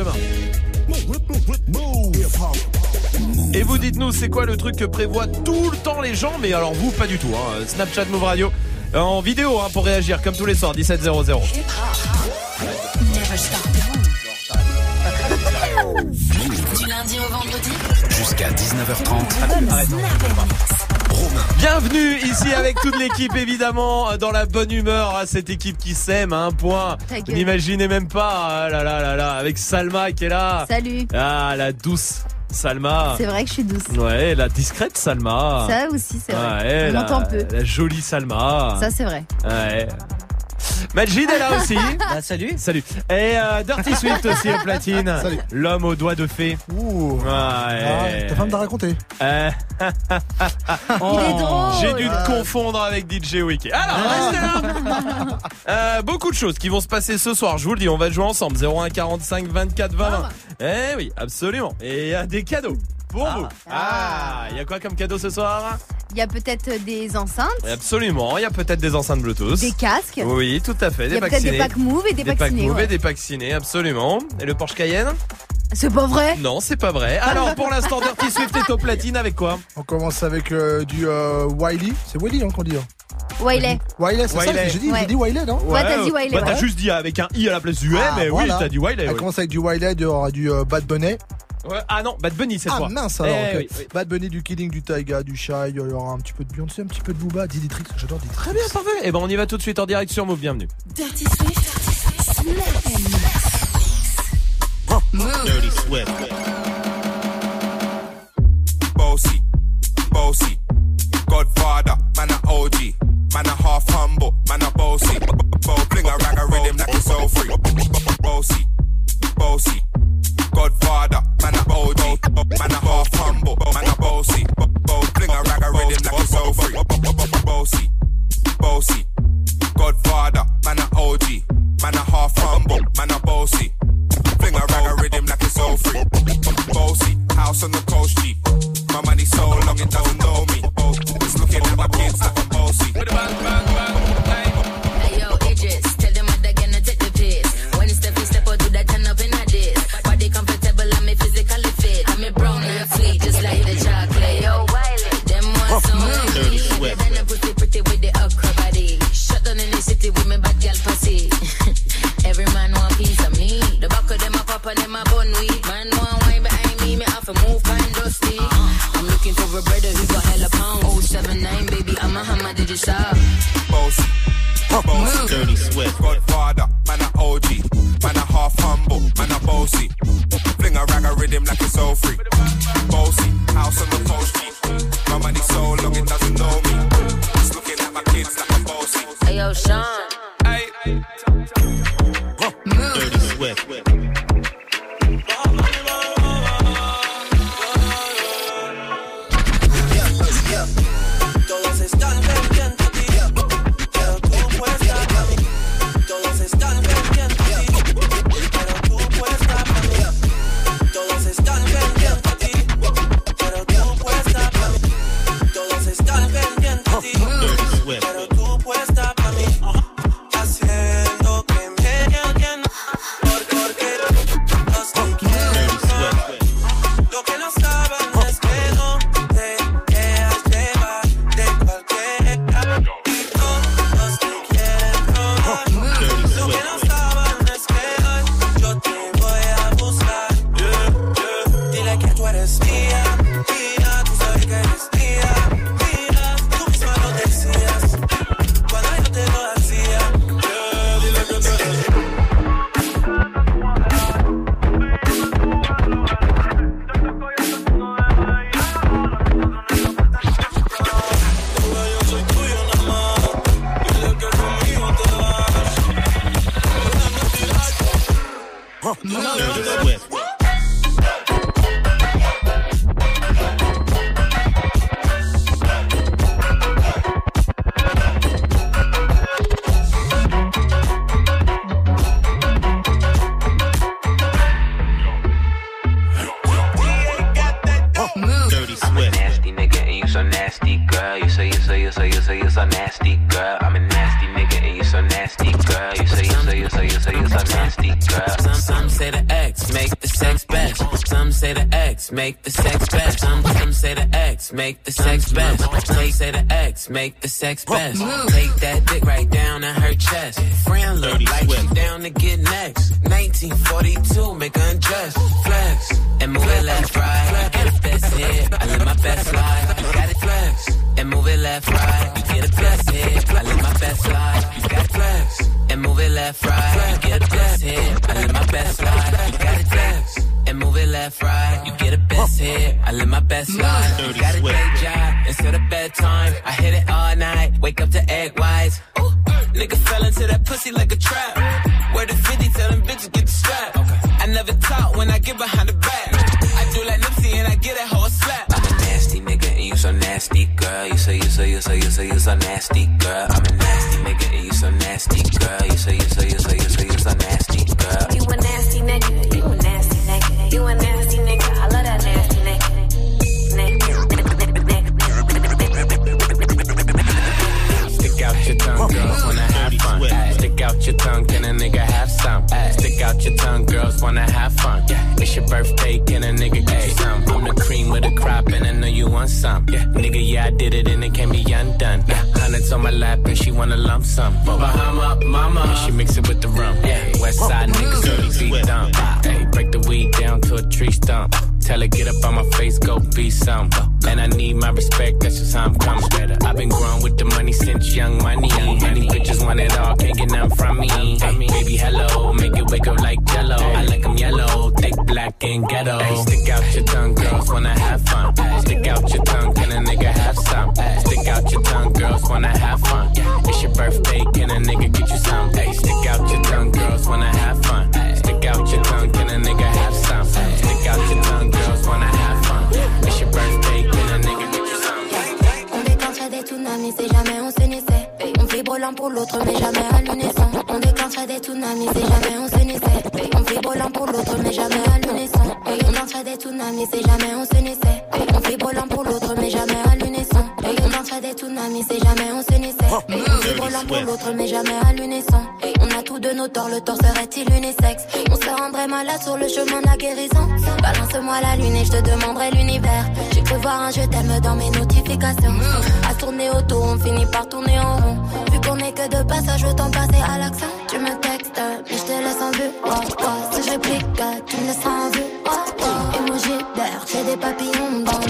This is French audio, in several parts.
demain. Et vous dites-nous, c'est quoi le truc que prévoient tout le temps les gens Mais alors vous, pas du tout. Hein. Snapchat Move Radio en vidéo hein, pour réagir comme tous les soirs, 1700. Du lundi au vendredi. Jusqu'à 19h30. Bienvenue ici avec toute l'équipe évidemment dans la bonne humeur à cette équipe qui s'aime à un point. N'imaginez même pas ah là là là là avec Salma qui est là. Salut. Ah la douce Salma. C'est vrai que je suis douce. Ouais, la discrète Salma. Ça aussi, c'est vrai. Ouais, On la, entend peu. La jolie Salma. Ça, c'est vrai. Ouais. Majid est là aussi. Ah, salut. Salut. Et euh, Dirty Swift aussi au platine. Salut. L'homme aux doigts de fée. Ouh. Ouais. Ah, ta femme t'a raconté. Euh, Il est drôle. J'ai dû te confondre avec DJ Wiki. Alors, restez là. Euh, beaucoup de choses qui vont se passer ce soir. Je vous le dis, on va jouer ensemble. 01 45 24 20 20. Eh oui, absolument. Et il y a des cadeaux pour vous. Ah, il y a quoi comme cadeau ce soir Il y a peut-être des enceintes, Absolument. Il y a peut-être des enceintes Bluetooth. des casques. Oui, tout à fait. Il y Des a peut-être vaccinés. des packs move et des, Des packs. Move et ouais. des packs ciné, absolument. Et le Porsche Cayenne C'est pas vrai Non, c'est pas vrai. Alors, pour l'instant, Dirty Swift est au platine avec quoi On commence avec euh, du euh, Wiley. C'est Wiley hein, qu'on dit. hein. Wiley. Wiley, c'est ça j'ai dit. Ouais. J'ai dit Wiley, non Ouais, t'as dit Wiley, Bah, t'as juste dit avec un i à la place du M, Ah, mais voilà. oui, t'as dit Wiley. Elle oui. commence avec du Wiley, aura du euh, Bad Bunny. Ouais, ah non, Bad Bunny cette Ah fois. mince alors. Eh ok. oui, oui. Bad Bunny, du Killing, du Taiga, du Shy, il y aura un petit peu de Beyoncé, un petit peu de Booba, Diditrix, j'adore Diditrix. Très bien, parfait. Et ben on y va tout de suite en direct sur Move. Bienvenue. Dirty Swift. Dirty Swift. bossy, bossy. Godfather, man a OG, man a half humble, man a bossy. Bo bling a rag a rhythm like it's so free. Bossy, bossy. Godfather, man a OG, man a half humble, man a bossy. Bo bling a rag a rhythm like it's so free. Bossy, bossy. Godfather, man a OG, man a half humble, man a bossy. Fling a rag a rhythm like it's so free. Bossy, house on the coast G. My money so long it doesn't know me. It's looking at my kids like I'm bossy. Hey a hammer, did you shop? Bossy. Bossy. Dirty Swift. Godfather, man a OG, man a half humble, man a bossy. Fling a rag a rhythm like it's so free. Bossy, house on the. My money so long it doesn't know me. It's looking at my kids like bossy. Hey yo, Sean. Make the sex best. Take that dick right down in her chest. Friend look like she down to get next. 1942 make her undress. Best life. Got a day job instead of bedtime. I hit it all night. Wake up to egg whites. Ooh, nigga fell into that pussy like a trap. Where the 50 tell them bitches get the strap. I never talk when I get behind the back. I do like Nipsey and I get that whole slap. I'm a nasty nigga and you so nasty, girl. You so you so you so you so you so nasty, girl. I'm a nasty nigga and you so nasty, girl. You so you so you so you so you so nasty, girl. You a nasty nigga, wanna have fun. It's your birthday, can a nigga get you some? I'm the cream of the crop, and I know you want some. Yeah, nigga, yeah, I did it, and it can't be undone. Yeah, hundreds on my lap, and she wanna lump some. Bahama, mama, and she mix it with the rum. Yeah, West side niggas really beat dumb. Hey, break the weed down to a tree stump. Tell her get up on my face, go be some. And I need my respect, that's just how I'm coming. Better. I've been growing with the money since young money. Many bitches want it all, can't get none from me. Hey, baby, hello, make it wake up like jello. I like 'em yellow, thick, black, and ghetto. Hey, stick out your tongue, girls wanna have fun. Stick out your tongue, can a nigga have some? Stick out your tongue, girls wanna have fun. It's your birthday, can a nigga get you some? Hey, stick out your tongue, girls wanna have fun. Stick l'un pour l'autre, mais jamais à l'unisson. On déclencherait des tsunamis si jamais on s'unissait. On vibre l'un pour l'autre, mais jamais à l'unisson. On lancerait des tsunamis si jamais on s'unissait. On vibre l'un pour l'autre, mais jamais à l'unisson. On lancerait des tsunamis si jamais on s'unissait. On vibre l'un pour l'autre, mais jamais à l'unisson. On a tous de nos torts, le tort serait-il unisexe On se rendrait malade sur le chemin de la guérison. Balance-moi la lune et je te demanderai l'univers. J'ai cru voir un je t'aime dans mes notifications. À tourner autour, on finit par tourner en rond. Que de passage, autant passer à l'accent. Tu me textes, mais je te laisse en vue. Oh, oh. Si je réplique, tu me laisses en vue. Oh, oh. Emoji d'air, j'ai des papillons dans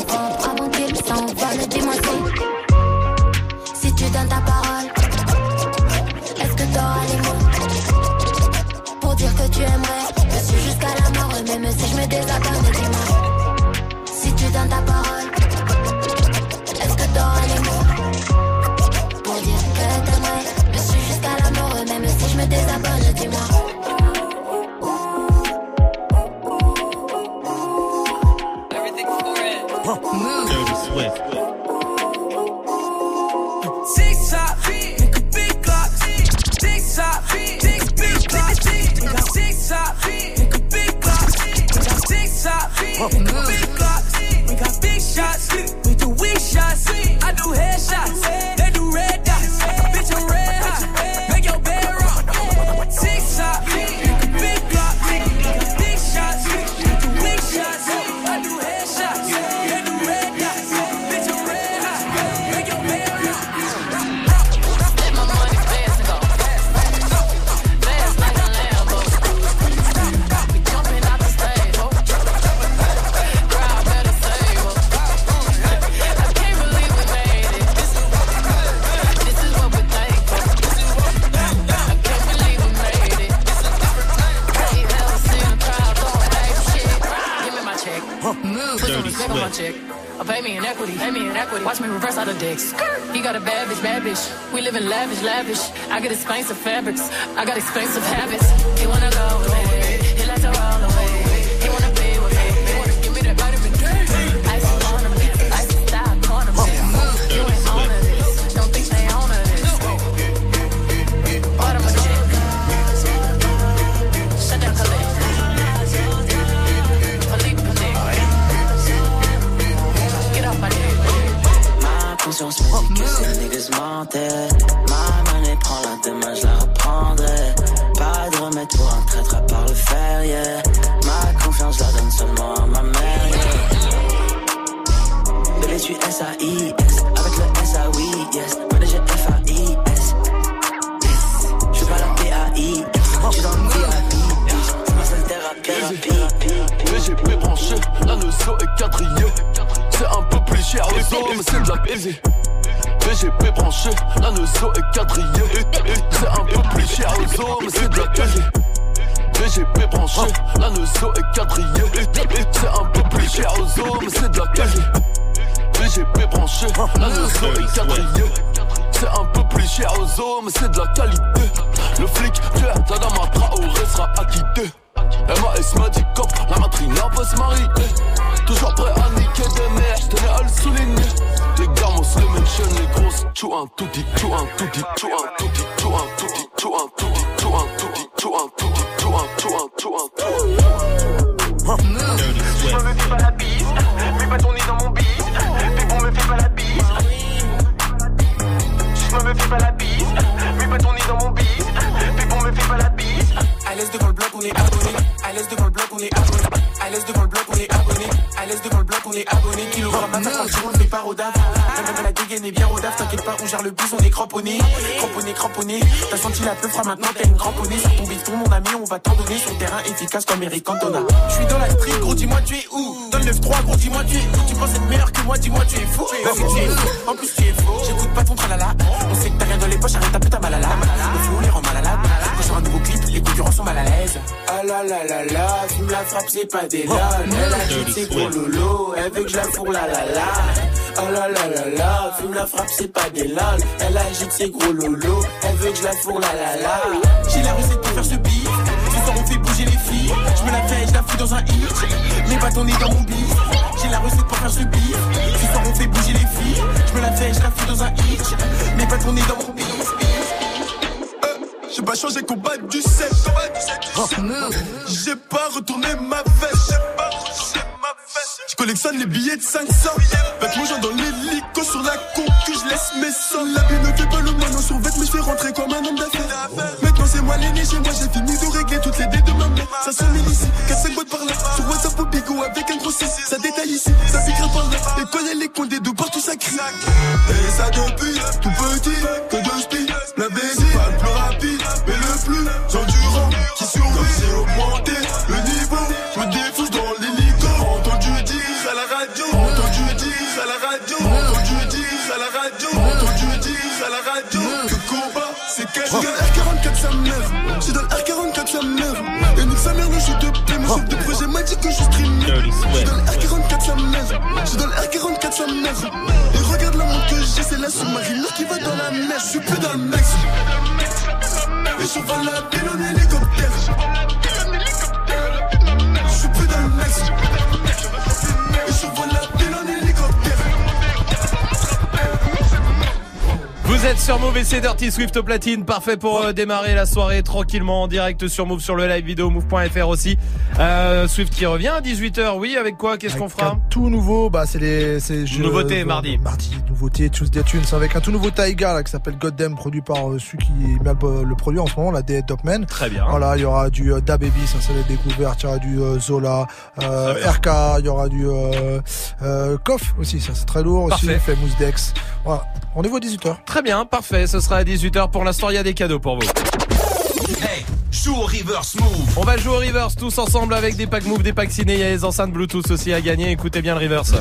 Move. Put some respect on my check. Or pay me in equity. Pay me in equity. Watch me reverse out of dicks. He got a bad bitch, bad bitch. We live in lavish, lavish. I get expensive fabrics. I got expensive habits. He wanna go with. He like to roll jours, je me dis que ces niggas mentaient. Ma monnaie prend la demain, je la reprendrai. Pas de remède pour un traître à part le fer, yeah. Ma confiance, je la donne seulement à ma mère, yeah. Bébé, tu S-A-I-S. Avec le S-A-Oui, yes. Manager F-A-I-S. Je suis pas la p a i Je suis dans le VIP. Je passe la thérapie. Easy. Mais j'ai mes branché, la notion est quadrillée. C'est un peu plus cher le zoo, mais c'est de la baiser. VGP branché, la notion est quadrillée. C'est un peu plus cher le zoo, mais c'est de la baiser. VGP branché, la notion est quadrillée. C'est un peu plus cher zoo, mais c'est de la baiser. VGP branché, la notion est quadrillée. C'est un peu plus cher aux mais c'est de la qualité. Le flic, tueur, Tadama Traoré sera acquitté. MAS m'a dit cop, la matrina va se marier. Toujours prêt à niquer des mères, j'tenais à le souligner. Les gamos, les mentions, les grosses, tout un tout un touti, tout un tout un touti, tout un tout un touti, tout un touti, tout un, tout un, tout un, tout un. Je me fais pas la bise, mets pas ton nez dans mon bise. Pépon me fait pas la bise. Je me fais pas la bise, mets pas ton nez dans mon bise. Pépon me fait pas la bise. À l'aise devant le bloc, on est abonné. À l'aise devant le bloc, on est abonné. À l'aise devant le bloc, on est abonné. À l'aise devant le bloc, on est abonné. Kilogramme quand tu roules, mais pas rodave. Même la dégaine est bien rodave, t'inquiète pas, on gère le bus, on est cramponné. Cramponné, cramponné. T'as senti la peur, maintenant t'as une cramponnée. Sur ton bifton, mon ami, on va t'en donner. Sur terrain efficace comme Eric Cantona. Je suis dans la street, gros, dis-moi tu es où? Dans le 9-3, gros, dis-moi tu es où? Tu penses être meilleur que moi, dis-moi tu es fou? En plus, tu es faux. J'écoute pas ton tralala. On sait que t'as rien dans les poches, arrête ta putain malala. Le flou les concurrents sont mal à l'aise. Ah la la la la, fume la frappe, c'est pas des lol. Elle a dit c'est gros lolo, elle veut que je la fourre la la la. Ah la la la la, fume la frappe, c'est pas des lol. Elle agite ses gros lolo, elle veut que je la fourre la la la. J'ai la recette pour faire ce beat. Ce soir on fait bouger les filles. Je me la fais, je la fous dans un hit. Mes bâtons nés dans mon bif. J'ai la recette pour faire ce beat. Ce soir on fait bouger les filles. Je me la fais, je la fous dans un hit. Mes bâtons nés dans mon bif. J'ai pas changé combat du 7 J'ai pas retourné ma veste. Je collectionne les billets de 500 Avec mon genre dans l'hélico sur la concu Je laisse mes sangs La vie ne fait pas le moineau sur vête Mais je fais rentrer comme un homme d'affaires. Maintenant c'est moi l'aîné chez moi J'ai fini de régler toutes les dettes de ma mère. Ça sonne ici 4-5 boîtes par là. Sur WhatsApp au bigot avec un gros 6 Ça détaille ici, ça piquera par là. Et connaît les coins des deux partout ça crie. Et ça depuis tout petit Que de speed La baisse chef de projet m'a dit que je stream J'ai dans le R44 sa mère J'ai dans le R44 sa mère Et regarde la montre que j'ai C'est la sous-marine qui va dans la mer. Je suis plus dans le mec Et je vole la pile en hélicoptère Vous êtes sur Move et c'est Dirty Swift au platine, parfait pour euh, démarrer la soirée tranquillement en direct sur Move sur le live vidéo move.fr aussi. Euh, Swift qui revient à 18h, oui, avec quoi? Qu'est-ce qu'on fera? Un tout nouveau, bah c'est les c'est Nouveauté, euh, mardi. Mardi, nouveauté Tuesday Tunes avec un tout nouveau Taiga là qui s'appelle Goddamn produit par euh, celui qui met le, le produit en ce moment, la D Dopman. Très bien. Voilà, il y aura du euh, Da Baby, ça c'est la découverte, il y aura du euh, Zola, euh. RK, il y aura du euh, euh, Koff aussi, ça c'est très lourd aussi, Parfait. Famous Dex. Voilà, rendez-vous à 18h. Très bien, parfait, ce sera à 18h pour l'instant, il y a des cadeaux pour vous. Hey, joue au reverse move. On va jouer au reverse tous ensemble avec des packs move, des packs ciné, il y a les enceintes Bluetooth aussi à gagner, écoutez bien le reverse.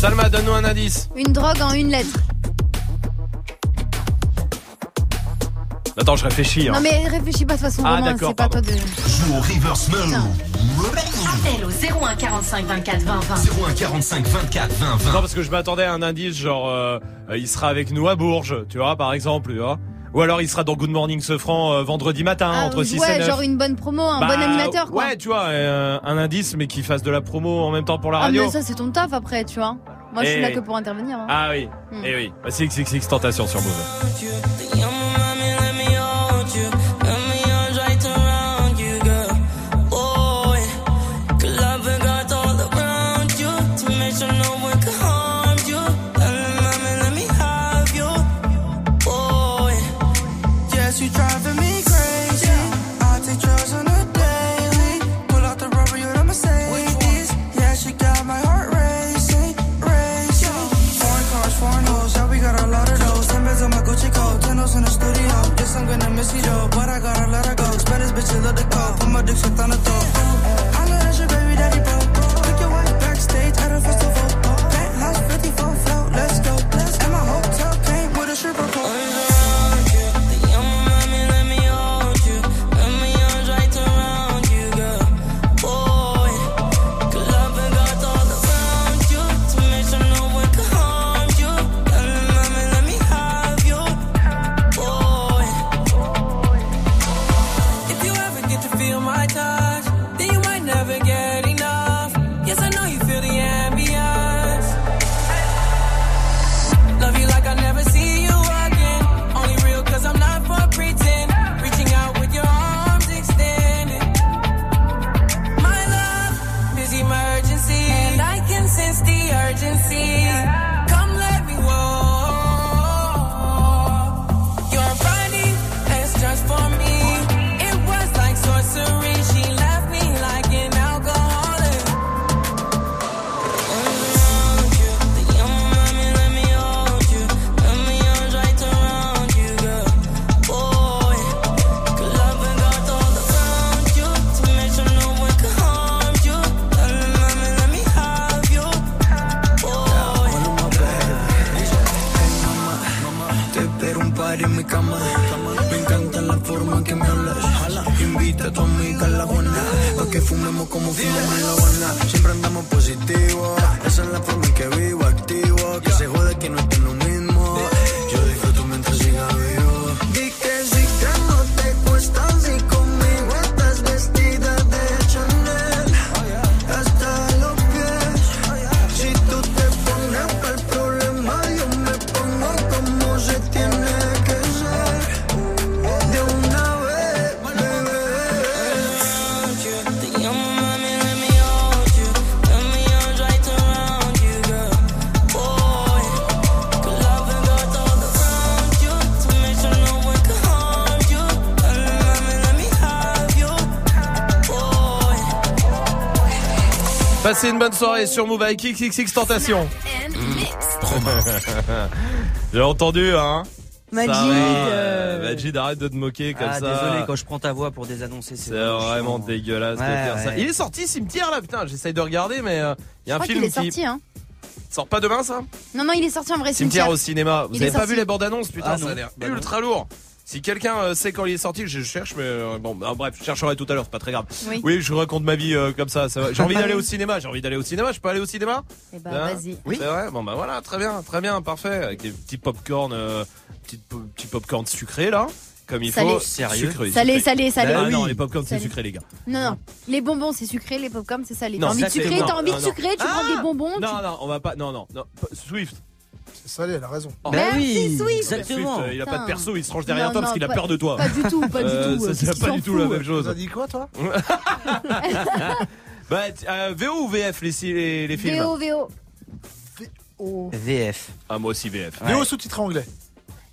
Salma, donne-nous un indice. Une drogue en une lettre. Attends, je réfléchis. hein. Non mais réfléchis pas de toute façon, Ah, d'accord, c'est pas toi de... Joue au reverse move. Appel au 01 45 24 20 20. 01 45 24 20 20. Non, parce que je m'attendais à un indice genre euh, il sera avec nous à Bourges, tu vois, par exemple, tu vois. Ou alors il sera dans Good Morning Sofran euh, vendredi matin Ah, entre 6 et ouais, 9. genre une bonne promo, un Bah, bon animateur quoi. Ouais, tu vois, euh, un indice mais qui fasse de la promo en même temps pour la ah radio. mais ça c'est ton taf après, tu vois. Moi je suis Et- là que pour intervenir. hein. Ah oui, Hmm. et oui. Bah, c'est c'est tentation sur Move. Passez une bonne soirée sur Move avec XXX Tentation. J'ai entendu, hein Majid, Ça euh, Majid, arrête de te moquer comme Ah, ça. désolé, quand je prends ta voix pour des annoncer, c'est vraiment dégueulasse de Ouais, faire ça. ouais. Il est sorti cimetière là, putain, j'essaye de regarder, mais euh, il y a Je un film qu'il est qui sorti, hein. sort pas demain ça? Non, non, il est sorti en vrai Cimetière cimetière. au cinéma. Vous Il avez pas sorti. vu les bandes annonces Putain, Ah, ça a l'air Bah non. ultra lourd. Si quelqu'un euh, sait quand il est sorti, je cherche, mais euh, bon, bah, bref, je chercherai tout à l'heure, c'est pas très grave. Oui. je raconte ma vie euh, comme ça. ça va. J'ai envie d'aller au cinéma, j'ai envie d'aller au cinéma. Je peux aller au cinéma? Eh bah, Hein? vas-y. C'est vrai? Bon bah voilà, très bien, très bien, parfait. Avec des petits popcorn, euh, petits, petits popcorn sucrés là, comme il Salé. faut. Sérieux? Sucré, Salé, sucré. salé, salé. Ah Oui. non, les popcorn c'est sucré les gars. Non, non. Les bonbons, c'est sucré. Les popcorn, c'est salé. Non, T'as envie de sucré, t'as envie de sucré, tu prends Ah des bonbons. Non, non, on va pas. Non, non, non. Swift. C'est salé, elle a raison. Oh. Bah Merci, oui, Swift. exactement. Swift, euh, il a pas de perso, il se range derrière Non, toi parce qu'il a pas- peur de toi. Pas du tout, pas Euh, du tout. ça, euh, C'est pas du tout la même euh. chose. T'as dit quoi, toi Bah, euh, VO ou VF les, les, les films? VO, VO. VF. Ah, moi aussi VF. Ouais. VO sous-titré anglais.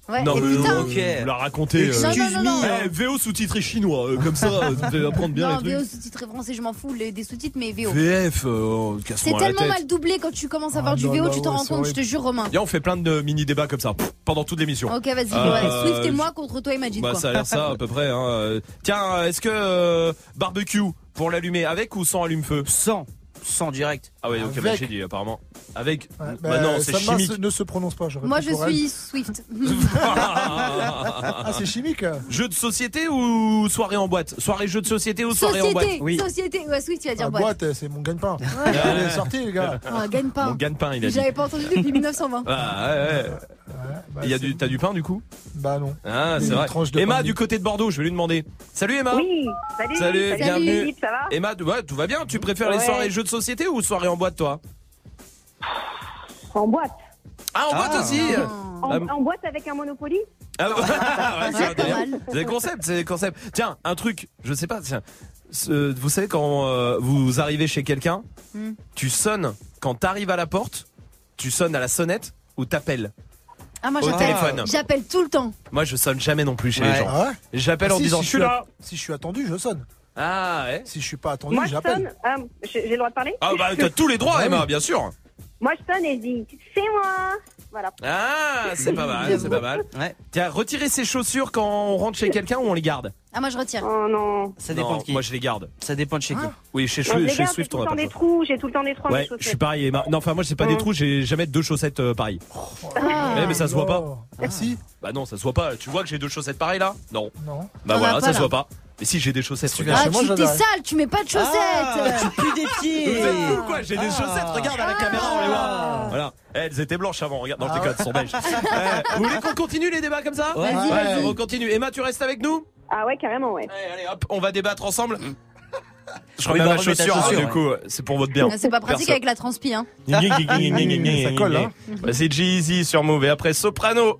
Ouais. Non, Et mais putain. Ok. vous la racontez. euh, Non, non, Excuse non, non. eh, VO sous-titré chinois, euh, comme ça, euh, me fait apprendre bien Non, les VO trucs. sous-titré français, je m'en fous, les- des sous-titres, mais VO. VF, euh, C'est casse-moi la tellement tête. mal doublé quand tu commences à voir Ah du là VO, là, tu t'en ouais, rends c'est compte, je te horrible. jure, Romain. Viens, on fait plein de mini-débats comme ça, pff, pendant toute l'émission. Ok, vas-y, Euh, ouais. Swift et moi contre toi et Majid, Bah, quoi. ça a l'air ça, à peu près. Hein. euh. Tiens, est-ce que euh, barbecue, pour l'allumer, avec ou sans allume-feu? 100. 100 direct. Ah oui, ok, Avec. bah, j'ai dit, apparemment. Avec. Ouais, bah, bah, non, c'est Salma chimique. se- ne se prononce pas. j'aurais Moi, je elle. suis Swift. Ah, c'est chimique. Jeu de société ou soirée en boîte? Soirée jeu de société ou soirée en boîte? Société, Oui. société. Ouais, Swift, tu vas dire La boîte. boîte, c'est mon gagne-pain. Ouais. Elle est sortie, les gars. Ah, gagne pas. Mon gagne-pain, il a dit. J'avais pas entendu depuis 1920. Ah ouais, ouais. Bah, Il y a c'est- du, t'as du pain du coup Bah non. Ah, c'est vrai. tranche de Emma pain du côté de Bordeaux, je vais lui demander. Salut Emma. Oui, salut. Salut, bienvenue. Philippe, ça va Emma, ouais, tout va bien. Tu préfères les Ouais. soirées jeux de société ou soirées en boîte, toi En boîte. Ah, en boîte aussi. En, Ah, en boîte avec un Monopoly Ah, ouais, c'est pas un- mal. c'est des concepts, c'est des concepts. Tiens, un truc, je sais pas, tiens. Ce- vous savez quand euh, vous arrivez chez quelqu'un, Hmm. tu sonnes quand t'arrives à la porte, tu sonnes à la sonnette ou t'appelles. Ah, moi, Au j'appelle. téléphone. J'appelle tout le temps. Moi, je sonne jamais non plus chez Ouais. les gens. Ah ouais J'appelle Ah, en si, disant si je suis là. Si je suis attendu, je sonne. Ah ouais. Si je suis pas attendu, Moi, je sonne. j'appelle. Ah, j'ai j'ai le droit de parler? Ah bah t'as tous les droits Ah. Emma, bien sûr. Moi, je sonne et je dis c'est moi. Voilà. Ah, c'est pas mal, c'est pas mal. Tiens, retirer ses chaussures quand on rentre chez quelqu'un ou on les garde? Ah, moi je retire. Oh non. Ça Non, dépend de qui. Moi je les garde. Ça dépend de chez qui. Oui, chez, Moi, je les chez garde, j'ai Swift tout on le a temps pas des le choix. trous, j'ai tout le temps des trous dans mes Ouais, je chaussettes. suis pareil. et ma- Non, enfin moi c'est pas des Mm. trous, j'ai jamais deux chaussettes euh, pareilles. Ah. Ouais, mais ça se voit pas. Merci. Bah non, ça se voit pas. Tu vois que j'ai deux chaussettes pareilles là? Non. Non. Bah voilà, pas, ça se là. voit pas. Mais si j'ai des chaussettes, tu regarde. chez Ah, moi, tu t'es sale, tu mets pas de chaussettes. tu pues des pieds. Vous êtes fous quoi J'ai des Ah. chaussettes, regarde à la caméra, on les voit. Voilà. Eh, elles étaient blanches avant, regarde. Non, je déconne, elles sont beiges. Eh, vous voulez qu'on continue les débats comme ça Ouais. Vas-y, Ouais, vas-y. on continue. Emma, tu restes avec nous Ah ouais, carrément, ouais. Allez, hop, on va débattre ensemble. Je Oui, remets ma chaussure, hein, du coup, c'est pour votre bien. Ah, C'est pas pratique Perso. avec la transpi, hein. Ça colle, hein. Bah, c'est Jeezy sur Move et après Soprano.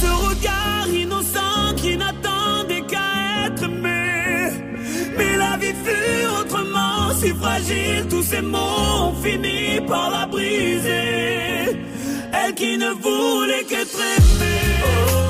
ce regard innocent qui n'attendait qu'à être aimé. Mais la vie fut autrement si fragile, tous ces mots ont fini par la briser. Elle qui ne voulait qu'être aimée.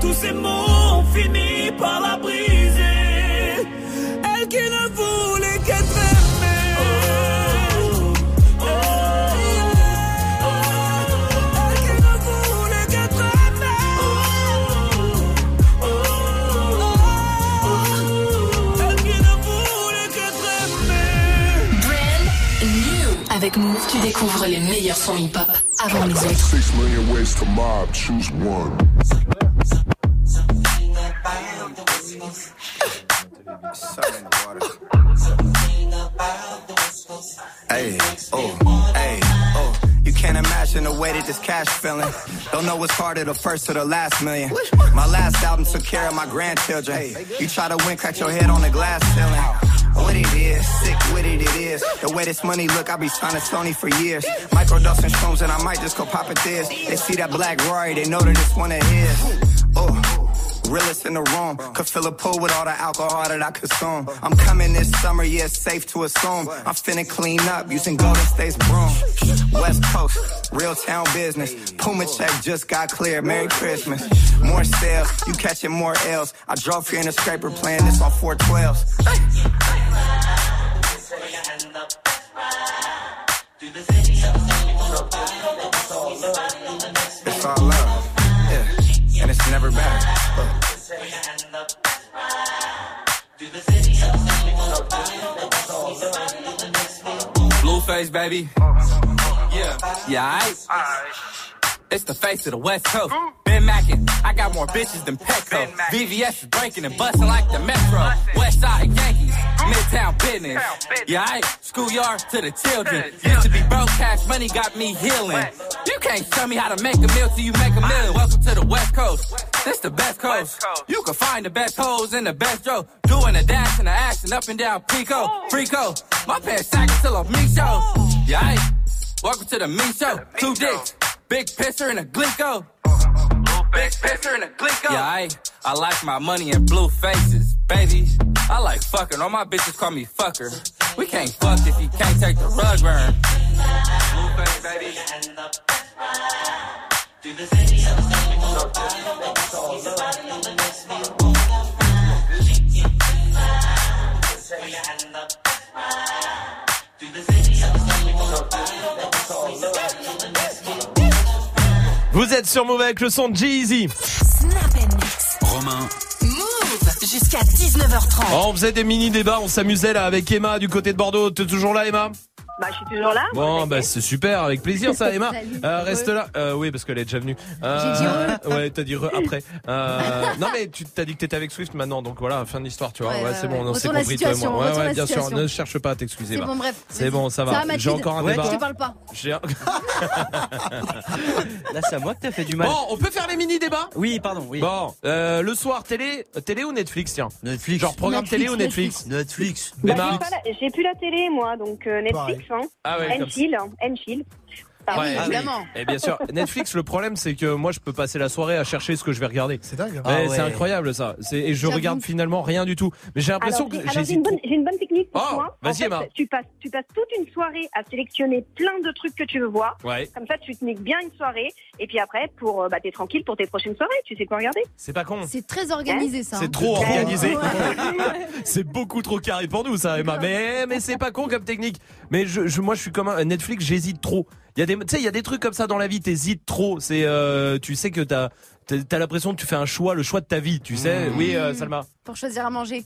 Tous ces mots ont fini par la. Découvres les meilleurs sons hip-hop avant les autres. Six million ways to mob, choose one. Hey, oh, hey, oh. You can't imagine the way that this cash feeling. Don't know what's harder, the first or the last million. My last album took care of my grandchildren. You try to win, crack your head on the glass ceiling. What it is, sick with it, it is. The way this money look, I be signing Sony for years. Microdosing shrooms and I might just go pop it this. They see that black Rory, they know that it's one of his. Oh. Realest in the room, could fill a pool with all the alcohol that I consume. I'm coming this summer, yeah, safe to assume. I'm finna clean up using Golden State's broom. West Coast, real town business. Puma check just got cleared. Merry Christmas. More sales, you catching more L's. I drove here in a scraper playing this on 412s. It's all love, yeah, and it's never better. Blueface, baby. Yeah. Yeah, I. It's the face of the West Coast. Ben Mackin, I got more bitches than Petco. VVS is breaking and busting like the Metro. West Side Yankees, Midtown business. Yeah, I schoolyard to the children. Used to be broke, cash money got me healing. You can't tell me how to make a meal till you make a million. Welcome to the West Coast. This the best coast. You can find the best hoes in the best row. Doing the dash and the action up and down Pico. Frico. My pants sagging till I'm me show. Yeah, I welcome to the me show. Two dicks. Big pisser and a Glico. Big pisser and a Glico. Yeah, I, I like my money in blue faces, baby. I like fucking. All my bitches call me fucker. We can't fuck if you can't take the rug burn. Blueface, baby. Vous êtes sur Move avec le son de Jeezy. Romain. Jusqu'à 19h30. Oh, on faisait des mini débats, on s'amusait là avec Emma du côté de Bordeaux. T'es toujours là, Emma? Bah, je suis toujours là. Bon, bah c'est super, avec plaisir ça, Emma. Euh, reste là. Euh, oui, parce qu'elle est déjà venue. Euh, J'ai dit re. Ouais, t'as dit re après. Euh, non, mais tu t'as dit que t'étais avec Swift maintenant, donc voilà, fin de l'histoire, tu vois. Ouais, Ouais, ouais, c'est bon, on s'est compris toi et situation, moi. Ouais, ouais, bien sûr. Ne cherche pas à t'excuser. C'est bon, bref. C'est bon, ça va. J'ai encore un Ouais, débat. Je te parle pas. J'ai un- Là, c'est à moi que t'as fait du mal. Bon, on peut faire les mini débats Oui, pardon, oui. Bon, euh, le soir, télé, télé ou Netflix, tiens? Netflix. Genre programme télé ou Netflix Netflix? Bah, j'ai plus la télé, moi, donc Netflix, Ah ouais, Enchill. Ah Ouais, oui, Et bien sûr, Netflix, le problème, c'est que moi, je peux passer la soirée à chercher ce que je vais regarder. C'est dingue. Ah Ouais. C'est incroyable ça. Et je regarde finalement rien du tout. Mais j'ai l'impression que j'ai- alors, j'ai j'hésite une, bonne- une technique pour Oh, toi. vas-y, En fait, Emma. Tu passes, tu passes toute une soirée à sélectionner plein de trucs que tu veux voir. Ouais. Comme ça, tu te niques bien une soirée. Et puis après, pour, euh, bah, t'es tranquille pour tes prochaines soirées. Tu sais quoi regarder. C'est pas con. C'est très organisé ça. C'est hein. trop organisé. Ouais. c'est beaucoup trop carré pour nous, ça, Emma. Mais, mais c'est pas con comme technique. Mais je, je- moi, je suis comme un Netflix, j'hésite trop. Il y a des, tu sais, il y a des trucs comme ça dans la vie, t'hésites trop. C'est, euh, tu sais que t'as, t'as l'impression que tu fais un choix, le choix de ta vie, tu sais. Mmh. Oui, euh, Salma. Pour choisir à manger.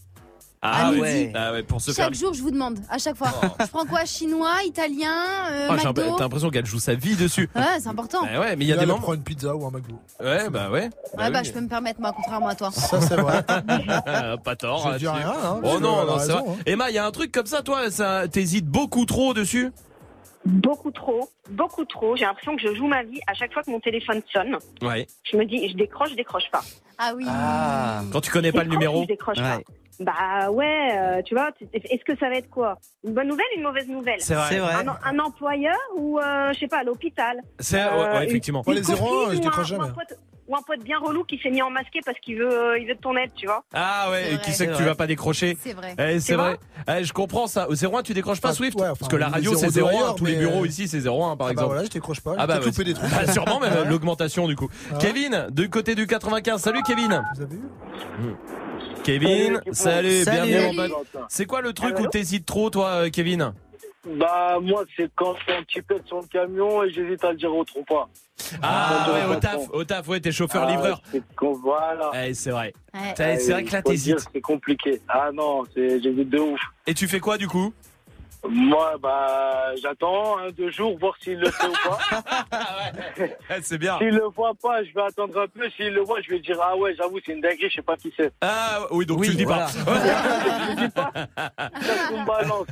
Ah, À ouais. midi. Ah ouais, pour se faire. Chaque jour, je vous demande, à chaque fois. Je prends quoi? Chinois, italien, euh, Ah, McDo T'as l'impression qu'elle joue sa vie dessus. Ouais, c'est important. Bah ouais, mais il y a Là, des moments. prend une pizza ou un McDo. Ouais, bah ouais. Ouais, bah, oui. je peux me permettre, moi, contrairement à toi. Ça, c'est vrai. pas tort. Je dis rien, hein, oh non, non, c'est vrai. hein. Emma, il y a un truc comme ça, toi, ça, t'hésites beaucoup trop dessus? Beaucoup trop, beaucoup trop. J'ai l'impression que je joue ma vie à chaque fois que mon téléphone sonne. Ouais. Je me dis, je décroche, je décroche pas. Ah oui. Quand tu connais pas le numéro. Je décroche pas. Bah ouais, euh, tu vois, est-ce que ça va être quoi? Une bonne nouvelle, une mauvaise nouvelle? C'est vrai. C'est vrai. Un, un employeur ou, euh, je sais pas, à l'hôpital? C'est- ouais, ouais, effectivement. Une, une les 01, copine je décroche un- ou un jamais. pote- Ou un pote bien relou qui s'est mis en masqué parce qu'il veut, euh, il veut de ton aide, tu vois. Ah ouais, et qui sait que tu vas pas décrocher C'est vrai. Eh, c'est vrai. Eh, je comprends ça. Au 01, tu décroches pas Swift? Parce que la radio c'est 02 01, ailleurs, tous les bureaux euh, ici c'est 01 par Ah bah exemple. voilà, je décroche pas. Ah bah ouais, des trucs. bah, sûrement même l'augmentation du coup. Kevin, du côté du 95. Salut Kevin. Vous avez vu? Hmm. Kevin, salut, Salut. bienvenue mon Salut. pote. C'est quoi le truc où t'hésites trop toi euh, Kevin? Bah, moi, c'est quand je fais un petit peu sur le camion et j'hésite à le dire au trop pas. Ah ouais, au taf, au taf, ouais, t'es chauffeur Ah, livreur. c'est Voilà. Eh, c'est vrai. Ouais. C'est vrai que là t'hésites. C'est compliqué. Ah non, c'est- j'hésite de ouf. Et tu fais quoi du coup? Moi, bah, j'attends un, deux jours, voir s'il le fait ou pas. Eh, C'est bien. S'il le voit pas, je vais attendre un peu. S'il le voit, je vais dire, ah ouais, j'avoue, c'est une dinguerie, je sais pas qui c'est. Ah oui, donc tu le dis pas. Ça me balance.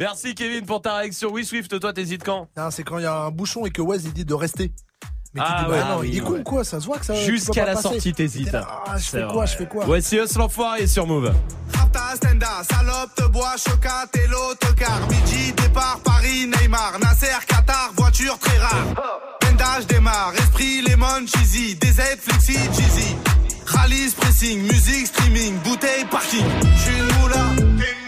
Merci Kevin pour ta réaction. Oui Swift, toi t'hésites quand? C'est quand il y a un bouchon et que Wes il dit de rester. Mais Ah tu dis, ouais, bah non, oui, il est con ouais. ou quoi Ça se voit que ça. Jusqu'à la passer. sortie t'hésites. Ah, je fais quoi. Je fais quoi Voici Us l'enfoiré sur Move. Rapta, Stenda, salope, te bois, chocat et l'autocar. Midi, départ, Paris, Neymar, Nasser, Qatar, voiture très rare. Pendage démarre, esprit, lemon, cheesy, DZ, flexi, cheesy. Rallye, pressing, musique, streaming, bouteille, parking. Moula, t'es une moula.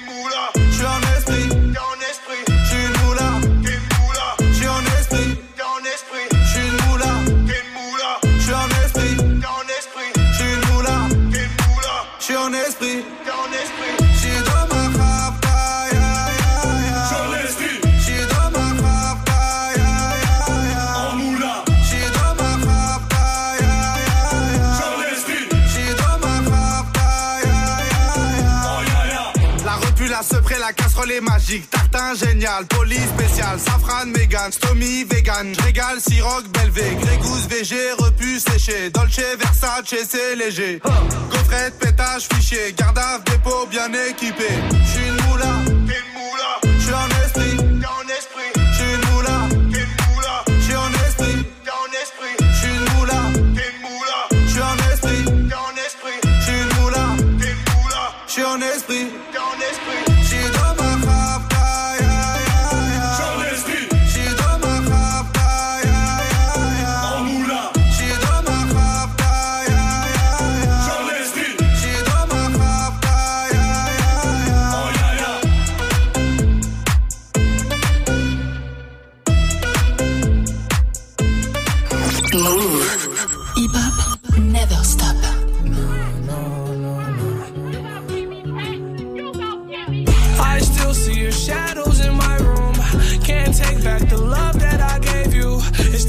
les magiques, tartin génial, police spécial, safran, mégan, stomy, vegan, régal, siroc, belvé, grégousse, VG, repu, séché, dolce, versace, c'est léger. Gaufrette, pétage, fichier, garde dépôt bien équipé. J'suis une moula, t'es une moula, j'suis en esprit.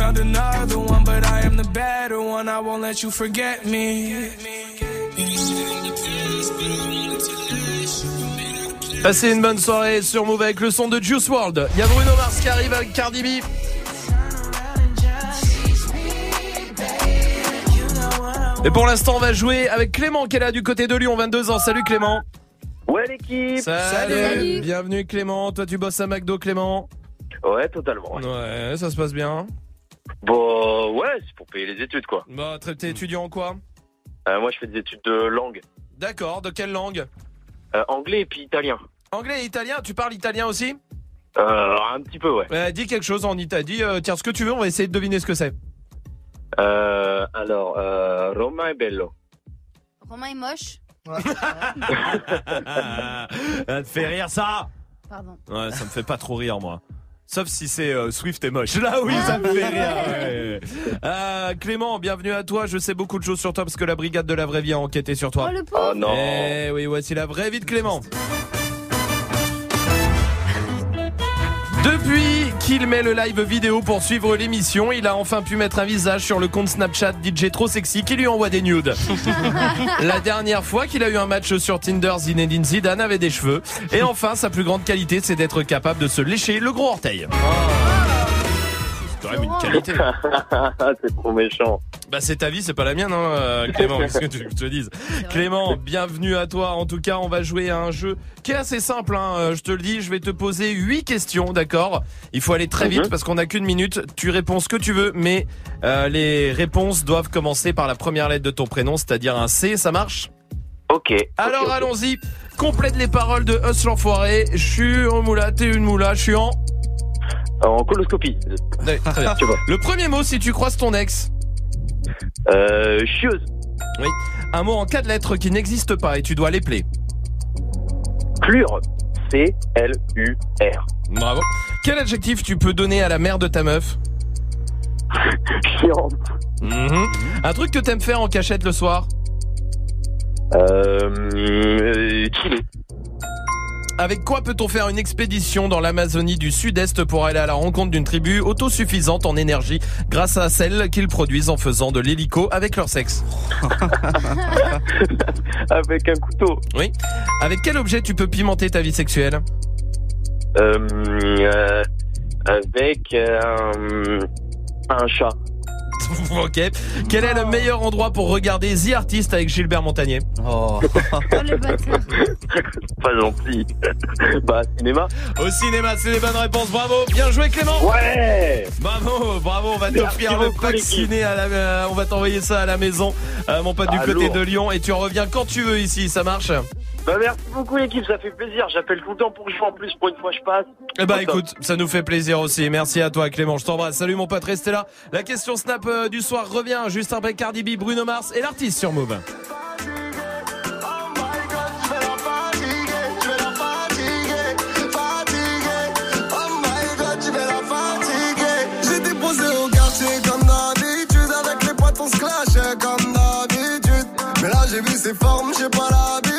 Found another one, but I am the better one. I won't let you forget me. Passez une bonne soirée sur Move avec le son de Juice World. Il y a Bruno Mars qui arrive avec Cardi B. Et pour l'instant, on va jouer avec Clément qui est là du côté de Lyon, 22 ans. Salut Clément. Ouais l'équipe Salut. Bienvenue Clément. Toi, tu bosses à McDo, Clément Ouais, totalement. Ouais, ça se passe bien. Bon, ouais, c'est pour payer les études quoi. Bah, t'es étudiant en quoi Euh, moi je fais des études de langue. D'accord, de quelle langue Euh, anglais et puis italien. Anglais et italien, tu parles italien aussi Euh, un petit peu, ouais. Ouais, dis quelque chose en italien. Dis, euh, tiens, ce que tu veux, on va essayer de deviner ce que c'est. Euh, alors, euh, Roma est bello. Romain est moche. ça te fait rire ça? Pardon. Ouais, ça me fait pas trop rire moi. Sauf si c'est euh, Swift est moche. Là oui, ça me fait rire. ouais. Euh, Clément, bienvenue à toi. Je sais beaucoup de choses sur toi parce que la brigade de la vraie vie a enquêté sur toi. Oh, le pauvre. Oh non. Eh oui, voici la vraie vie de Clément. Depuis qu'il met le live vidéo pour suivre l'émission, il a enfin pu mettre un visage sur le compte Snapchat DJ Trop Sexy qui lui envoie des nudes. La dernière fois qu'il a eu un match sur Tinder, Zinedine Zidane avait des cheveux. Et enfin, sa plus grande qualité, c'est d'être capable de se lécher le gros orteil. C'est quand même une qualité. c'est trop méchant. Bah c'est ta vie, c'est pas la mienne, hein, euh, Clément. Qu'est-ce que tu veux que je te dise Clément, bienvenue à toi. En tout cas, on va jouer à un jeu qui est assez simple. Hein, euh, je te le dis, je vais te poser huit questions, d'accord? Il faut aller très vite Mhm. parce qu'on a qu'une minute. Tu réponds ce que tu veux, mais euh, les réponses doivent commencer par la première lettre de ton prénom, c'est-à-dire un C. Ça marche? Ok. Alors allons-y. Complète les paroles de Us l'enfoiré. Je suis en moula, t'es une moula, je suis en. En coloscopie. Ouais, très bien. Tu vois. Le premier mot si tu croises ton ex. Euh, chieuse. Oui. Un mot en quatre lettres qui n'existe pas et tu dois l'épeler. Clure. C-L-U-R. Bravo. Quel adjectif tu peux donner à la mère de ta meuf Chiante. Mhm. Un truc que t'aimes faire en cachette le soir Euh, euh. Avec quoi peut-on faire une expédition dans l'Amazonie du Sud-Est pour aller à la rencontre d'une tribu autosuffisante en énergie grâce à celle qu'ils produisent en faisant de l'hélico avec leur sexe Avec un couteau. Oui. Avec quel objet tu peux pimenter ta vie sexuelle? Euh, euh, avec euh, un chat. Ok. Quel est le meilleur endroit pour regarder The Artist avec Gilbert Montagnier Oh. le bâtard. Pas gentil. bah, cinéma. Au cinéma, c'est les bonnes réponses. Bravo. Bien joué Clément. Ouais Bravo, bravo, on va t'offrir le pack ciné à la, euh, on va t'envoyer ça à la maison, euh, mon pote du Ah, côté lourd. de Lyon, et tu reviens quand tu veux ici, ça marche? Bah, merci beaucoup, l'équipe. Ça fait plaisir. J'appelle tout le temps pour jouer en plus. Pour une fois, je passe. Eh bah écoute, ça nous fait plaisir aussi. Merci à toi Clément, je t'embrasse. Salut mon pote, restez là. La question snap euh, du soir revient juste après Cardi B, Bruno Mars et l'artiste sur Move. J'ai déposé au quartier comme d'habitude Avec les potes on se clashait comme d'habitude Mais là j'ai vu ses formes, j'ai pas l'habitude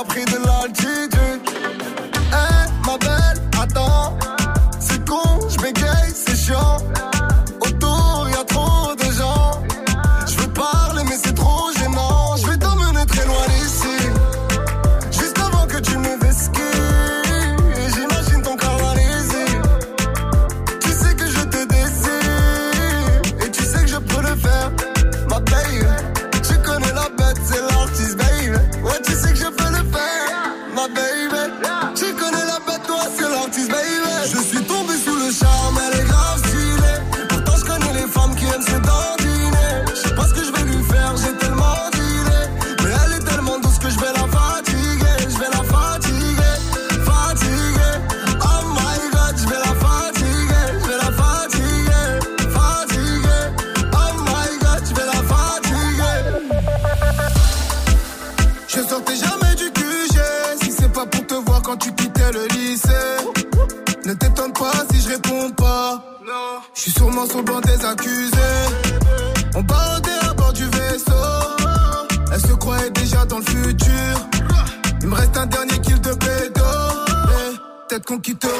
cerveau a pris de l'altitude Peut-être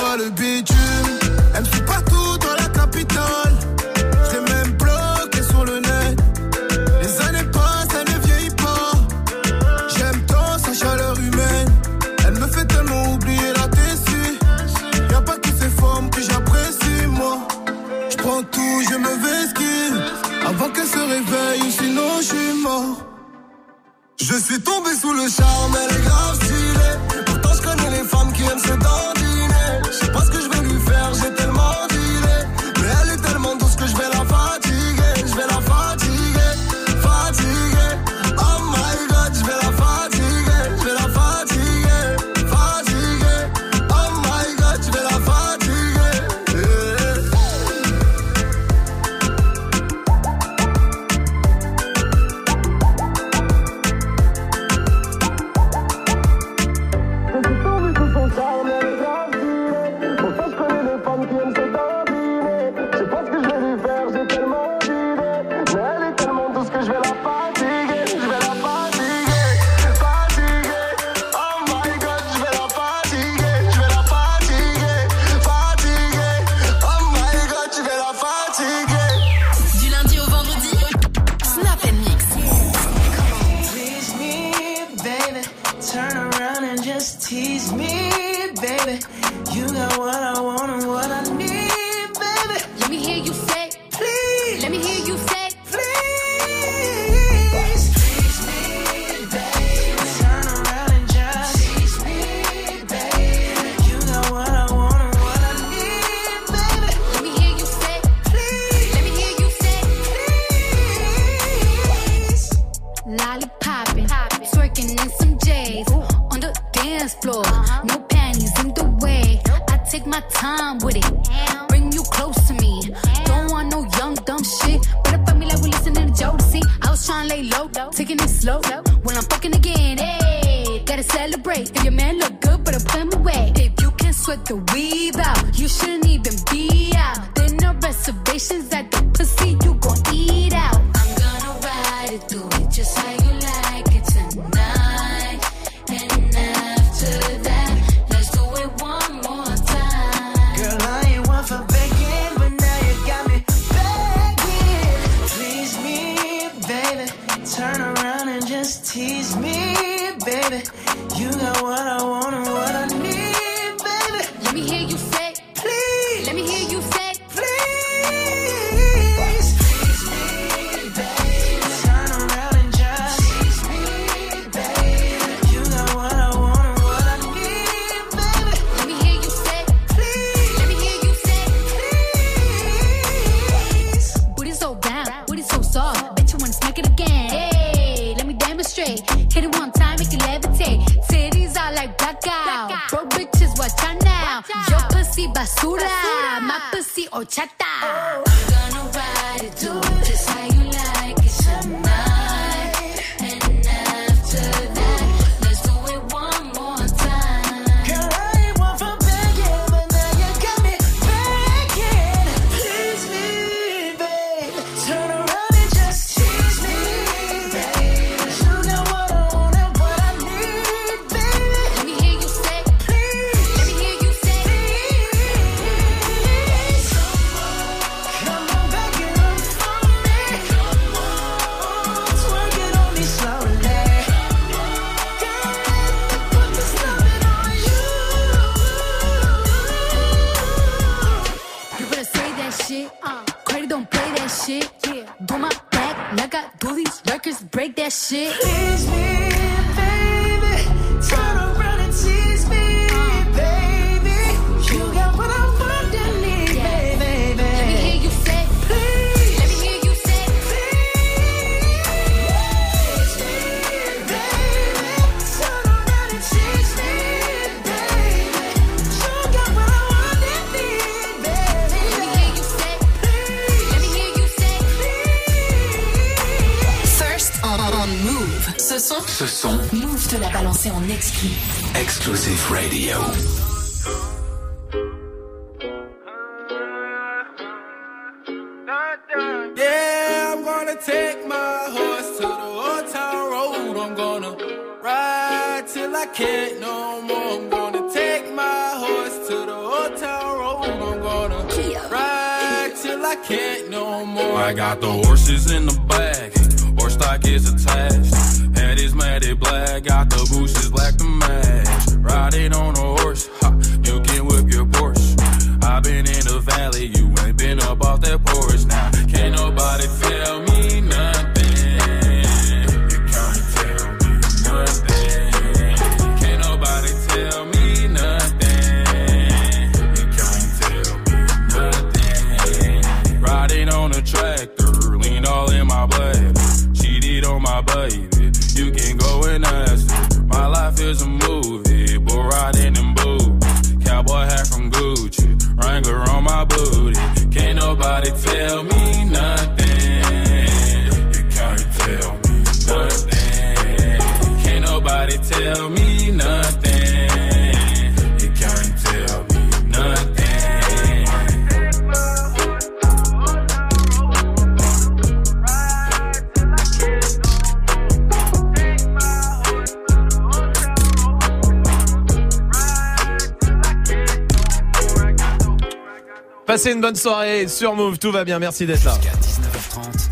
soirée sur Move, tout va bien, merci d'être là.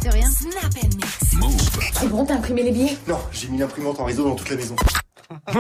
C'est rien. Snap and mix. Move. C'est bon, t'as imprimé les billets? Non, j'ai mis l'imprimante en réseau dans toute la maison.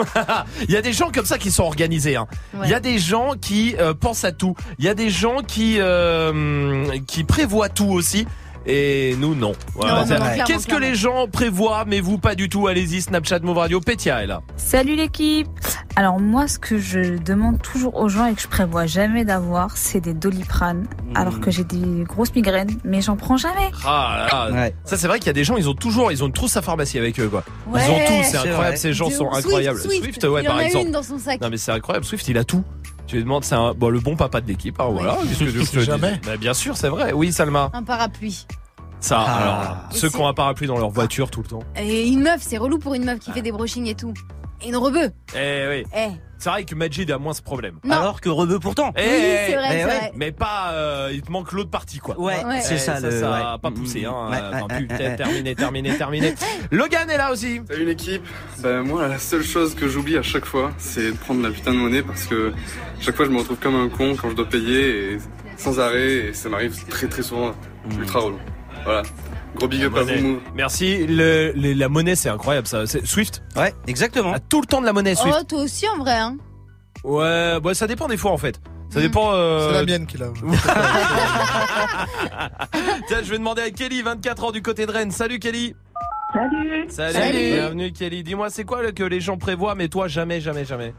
Il y a des gens comme ça qui sont organisés. hein. Il y a des gens qui euh, pensent à tout. Il y a des gens qui euh, qui prévoient tout aussi. Et nous non. Voilà. Non, non, non, clairement, Qu'est-ce que les gens prévoient Mais vous pas du tout? Allez-y, Snapchat, Move Radio, Pétia est là. Salut l'équipe Alors moi ce que je demande toujours aux gens et que je prévois jamais d'avoir c'est des doliprane alors que j'ai des grosses migraines mais j'en prends jamais. Ah là là. Ça c'est vrai qu'il y a des gens, ils ont toujours, ils ont une trousse à pharmacie avec eux quoi. Ouais. ils ont tout, c'est C'est incroyable. vrai. Ces gens De sont ouf. incroyables. Swift, Swift, Swift. ouais, Il y en par a exemple. une dans son sac. Non mais c'est incroyable. Swift, il a tout. Tu lui demandes, c'est un, bon, le bon papa de l'équipe. hein, voilà. Qu'est-ce que tu veux que je dise Jamais. Bah, bien sûr, c'est vrai. Oui, Salma. Un parapluie. Ça, Ah. alors, Et ceux qui ont un parapluie dans leur voiture tout le temps. Et une meuf, c'est relou pour une meuf qui fait des brushings et tout. Et une rebeu. Eh oui. Eh. C'est vrai que Majid a moins ce problème. Non. Alors que Rebeu pourtant. Eh, Oui, c'est vrai, eh c'est ouais. vrai. Mais pas, euh, il te manque l'autre partie quoi. Ouais, Ouais. c'est Eh, ça, le. ça ouais. a pas poussé hein. Ouais, Enfin, ouais, putain, ouais, ouais. terminé, terminé, terminé. Logan est là aussi. Salut l'équipe. Ben moi la seule chose que j'oublie à chaque fois c'est de prendre la putain de monnaie parce que chaque fois je me retrouve comme un con quand je dois payer et sans arrêt et ça m'arrive très très souvent ultra relou. Voilà. Gros big up à Monnaie. vous Move. Merci. Le, le- la monnaie, c'est incroyable ça. C'est Swift. Ouais, exactement. A tout le temps de la monnaie Swift. Oh, toi aussi en vrai, hein. Ouais, bah, ça dépend des fois en fait. Mm. Ça dépend. euh, C'est la mienne qui l'a. Tiens, je vais demander à Kelly, 24 ans du côté de Rennes. Salut Kelly. Salut. Salut. Salut. Bienvenue Kelly. Dis-moi, c'est quoi le- que les gens prévoient, mais toi jamais, jamais, jamais?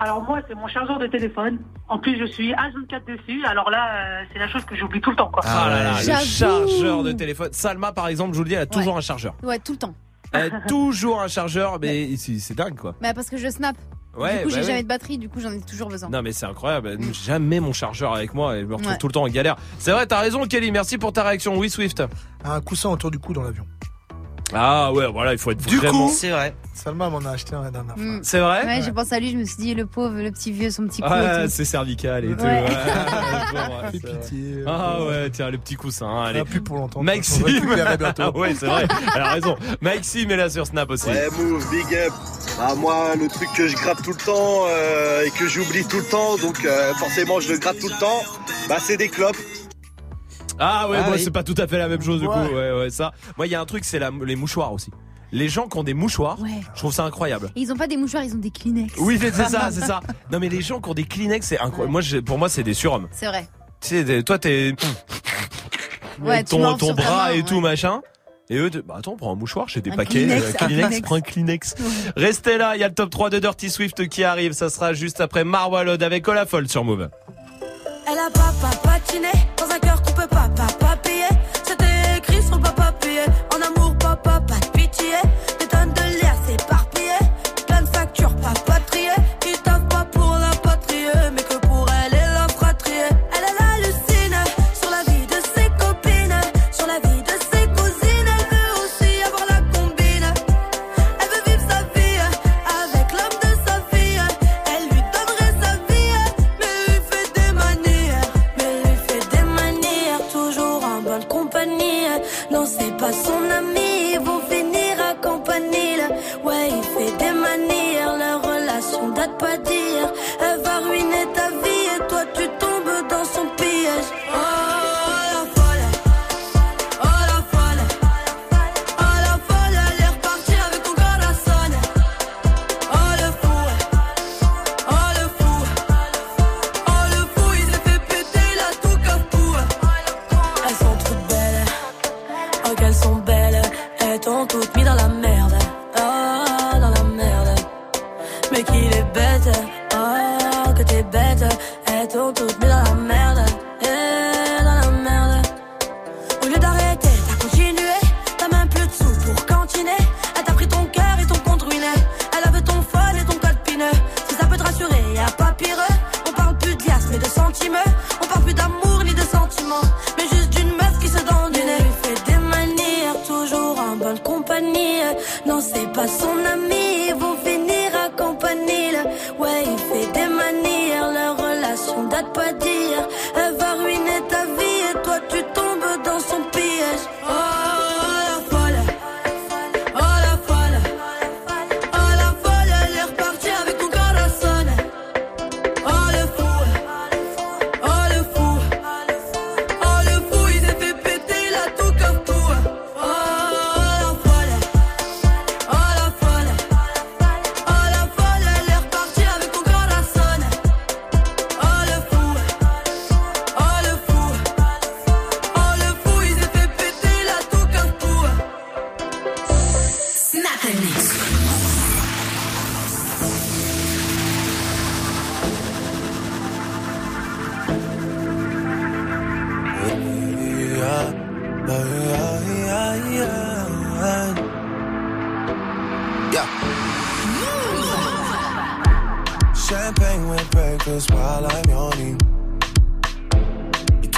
Alors moi, c'est mon chargeur de téléphone. En plus, je suis H24 dessus. Alors là, euh, c'est la chose que j'oublie tout le temps. Quoi. Ah, là là, le J'avoue. chargeur de téléphone. Salma, par exemple, je vous le dis, elle a toujours un chargeur. Ouais, tout le temps. Elle a toujours un chargeur, mais c'est c'est dingue quoi. Bah, parce que je snap. Ouais, du coup, bah j'ai oui. jamais de batterie, du coup, j'en ai toujours besoin. Non mais c'est incroyable, jamais mon chargeur avec moi et je me retrouve Ouais. tout le temps en galère. C'est vrai, t'as raison Kelly, merci pour ta réaction. Oui Swift. Un coussin autour du cou dans l'avion. Ah ouais, voilà, il faut être Du vraiment... coup, C'est vrai. Salma m'en a acheté un la dernière fois. C'est vrai Ouais, j'ai pensé à lui, je me suis dit, le pauvre, le petit vieux, son petit cou tout. c'est cervical et tout. Ouais. Ouais, ouais, pitié. Ah ouais, tiens, le petit coussin. hein, allez. Ah, plus pour longtemps. Maxime. Ah ouais, c'est vrai. Elle a raison. Maxime est là sur Snap aussi. Ouais, move, big up. Bah, moi, le truc que je gratte tout le temps euh, et que j'oublie tout le temps, donc euh, forcément je le gratte tout le temps, bah c'est des clopes. Ah ouais, Ah moi oui. c'est pas tout à fait la même chose du Ouais. coup. Ouais, ouais, ça. Moi, il y a un truc, c'est les mouchoirs aussi. Les gens qui ont des mouchoirs, Ouais. je trouve ça incroyable. Et ils ont pas des mouchoirs, ils ont des Kleenex. Oui, c'est ça, c'est ça. Non, mais les gens qui ont des Kleenex, c'est incroyable. Moi, pour moi, c'est des surhommes. C'est vrai. Tu sais, toi, t'es. Ouais, ton, bras main, et tout, machin. Et eux, bah attends, prends un mouchoir, j'ai des Un paquets. Kleenex, euh, un Kleenex, Kleenex. prends un Kleenex. Restez là, il y a le top 3 de Dirty Swift qui arrive. Ça sera juste après Marwalod avec Olafol sur Move. Elle a papa patiné dans un cœur qu'on peut pas,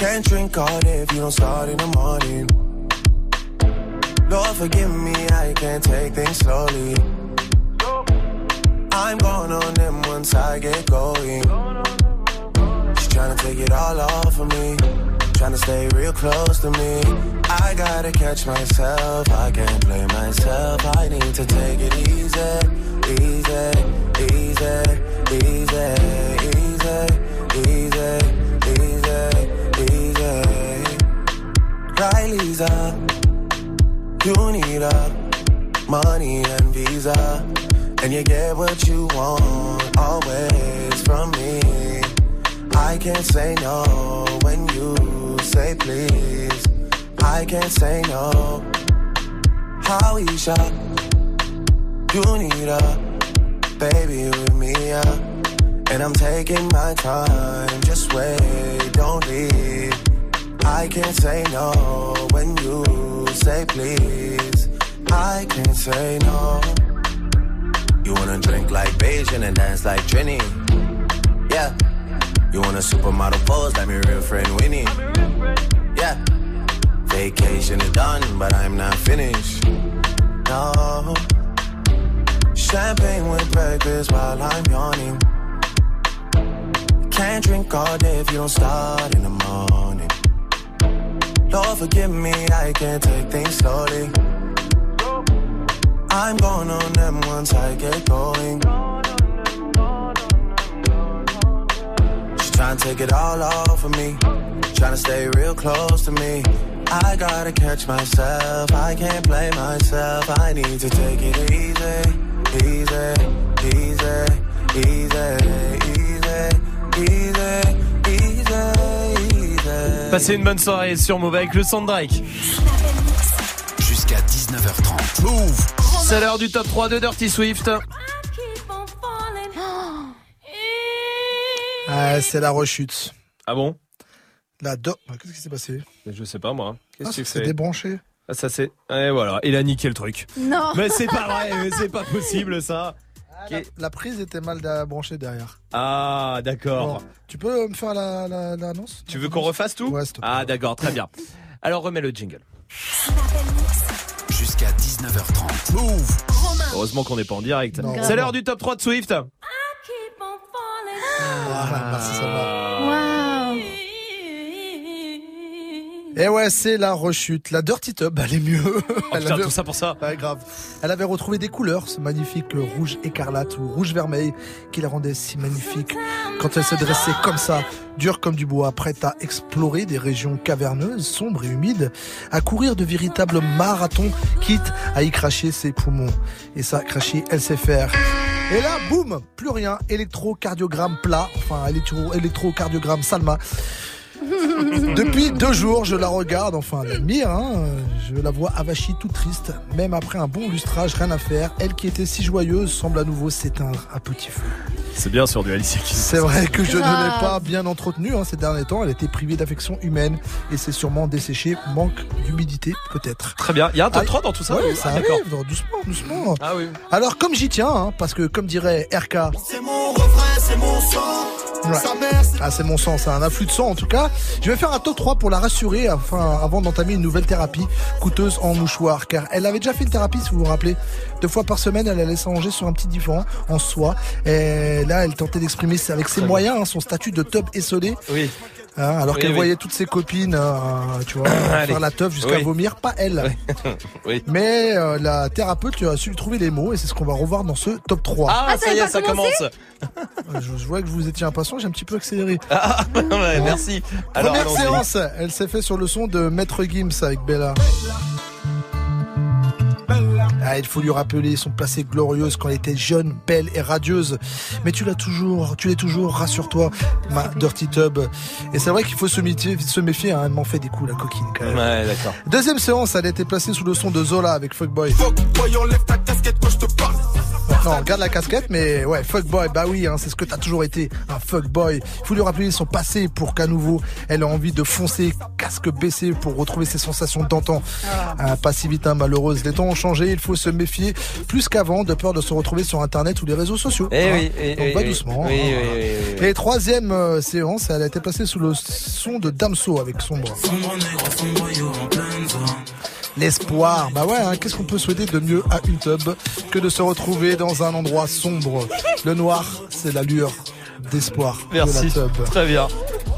can't drink all day if you don't start in the morning. Lord, forgive me, I can't take things slowly. I'm going on them once I get going. She's trying to take it all off of me. Trying to stay real close to me. I gotta catch myself. I can't blame myself. I need to take it easy, easy, easy, easy, easy, Riley's up. You need a money and visa. And you get what you want always from me. I can't say no when you say please. I can't say no. How we shop. You need a baby with me, yeah. And I'm taking my time. Just wait, don't leave. I can't say no when you say please. I can't say no. You wanna drink like Beijing and dance like Trini. Yeah. You want a supermodel pose like my real friend Winnie. Yeah. Vacation is done, but I'm not finished. No. Champagne with breakfast while I'm yawning. Can't drink all day if you don't start in the morning. Lord, forgive me, I can't take things slowly. I'm going on them once I get going. She's trying to take it all off of me. Trying to stay real close to me. I gotta catch myself. I can't blame myself. I need to take it easy, easy, easy, easy, easy, easy. Passez une bonne soirée sur Move avec le son de Drake. Jusqu'à 19h30. Move. C'est l'heure du top 3 de Dirty Swift. Ah, c'est la rechute. Ah bon? La do... Ah, Qu'est-ce qui s'est passé? Je sais pas moi. Qu'est-ce Ah, que c'est débranché. Ah, ça c'est. Et voilà, il a niqué le truc. Non. Mais c'est pas vrai, mais c'est pas possible ça. La, la prise était mal branchée derrière. Ah, d'accord. Bon, tu peux me faire la- la- l'annonce? Tu veux qu'on refasse tout? Ouais. Ah, d'accord, très bien. Alors remets le jingle. Jusqu'à 19h30. Move. Heureusement qu'on n'est pas en direct. C'est l'heure du top 3 de Swift. Voilà, merci, ça va. Waouh. Et ouais, c'est la rechute. La Dirty Tub, elle est mieux. Oh, Elle putain, avait- tout ça pour ça. Ouais, grave. Elle avait retrouvé des couleurs, ce magnifique rouge écarlate ou rouge vermeil qui la rendait si magnifique quand elle se dressait comme ça, dure comme du bois, prête à explorer des régions caverneuses, sombres et humides, à courir de véritables marathons, quitte à y cracher ses poumons. Et ça, cracher, elle sait faire. Et là, boum, plus rien, électrocardiogramme plat, enfin électro, électrocardiogramme Salma. Depuis deux jours, je la regarde, enfin l'admire, hein, je la vois avachie, toute triste. Même après un bon lustrage, rien à faire. Elle qui était si joyeuse semble à nouveau s'éteindre à petit feu. C'est bien sur du Alicia Keys. C'est vrai que je ne l'ai Grave. pas bien entretenue hein, ces derniers temps. Elle était privée d'affection humaine et c'est sûrement desséché, manque d'humidité peut-être. Très bien. Il y a un top Ah, 3 dans tout ça Ouais, ou- ça Ah, arrive, doucement, doucement. Ah oui. Alors comme j'y tiens, hein, parce que comme dirait RK, C'est mon refrain, c'est mon sang. Ouais. Sa mère, c'est Ah, c'est mon sang, c'est un afflux de sang en tout cas. Je vais faire un top 3 pour la rassurer afin, avant d'entamer une nouvelle thérapie coûteuse en mouchoir. Car elle avait déjà fait une thérapie, si vous vous rappelez. Deux fois par semaine, elle allait s'arranger sur un petit divan en soie. Et là, elle tentait d'exprimer avec ses moyens hein, son statut de tub esselé. Oui. Hein, alors Oui, qu'elle oui. voyait toutes ses copines, euh, tu vois, faire la teuf jusqu'à Oui. vomir, pas elle. Oui. Mais euh, la thérapeute lui a su lui trouver les mots et c'est ce qu'on va revoir dans ce top 3. Ah, Ah, ça ça y est, ça commence. Je, je vois que vous étiez impatient, j'ai un petit peu accéléré. Ah, ouais, merci. Alors, Première séance, elle s'est fait sur le son de Maître Gims avec Bella. Ah, il faut lui rappeler son passé glorieuse quand elle était jeune, belle et radieuse. Mais tu l'as toujours, tu l'es toujours, rassure-toi, ma Dirty Tub. Et c'est vrai qu'il faut se méfier, se méfier, hein, elle m'en fait des coups la coquine quand même. Ouais, d'accord. Deuxième séance, elle a été placée sous le son de Zola avec Fuckboy. Fuckboy, enlève ta casquette quand je te parle. Non, garde la casquette, mais ouais, fuckboy, bah oui, hein, c'est ce que t'as toujours été, un fuckboy. Il faut lui rappeler son passé pour qu'à nouveau, elle a envie de foncer, casque baissé, pour retrouver ses sensations d'antan. Ah, pas si vite, hein, malheureuse. Les temps ont changé, il faut se méfier plus qu'avant, de peur de se retrouver sur Internet ou les réseaux sociaux. Eh hein. oui, eh Donc va oui. doucement. Oui, hein. oui, oui, oui, oui. Et troisième euh, séance, elle a été placée sous le son de Damso avec Sombre. L'espoir, bah ouais, hein, qu'est-ce qu'on peut souhaiter de mieux à une tub que de se retrouver dans un endroit sombre? Le noir, c'est l'allure d'espoir de la Merci. tub. Très bien.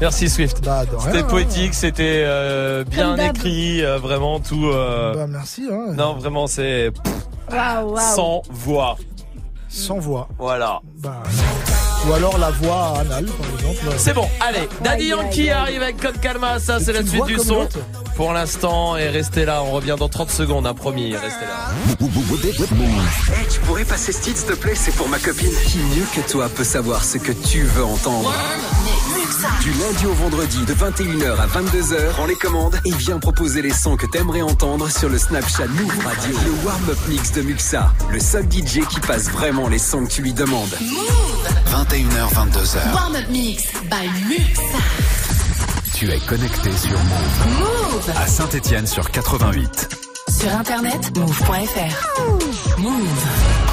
Merci Swift. Bah, C'était rien. poétique, c'était euh, bien écrit, euh, vraiment tout. euh, Bah merci. Hein. Non, vraiment, c'est sans voix. Sans voix. Voilà. Bah, ou alors la voix anale, par exemple. C'est bon, allez. Daddy Yankee arrive avec Code Calma, ça c'est la suite du son. Pour l'instant, et restez là, on revient dans 30 secondes, hein, promis, restez là. Hey, tu pourrais passer ce titre, s'il te plaît? C'est pour ma copine. Qui mieux que toi peut savoir ce que tu veux entendre? Du lundi au vendredi, de 21h à 22h, prends les commandes et viens proposer les sons que t'aimerais entendre sur le Snapchat Move Radio. Le warm-up mix de Muxa, le seul DJ qui passe vraiment les sons que tu lui demandes. 21h, 22h. Warm-up mix by Muxa. Tu es connecté sur Move. Move. À Saint-Etienne sur 88. Sur internet, move.fr. Move. ¿Cómo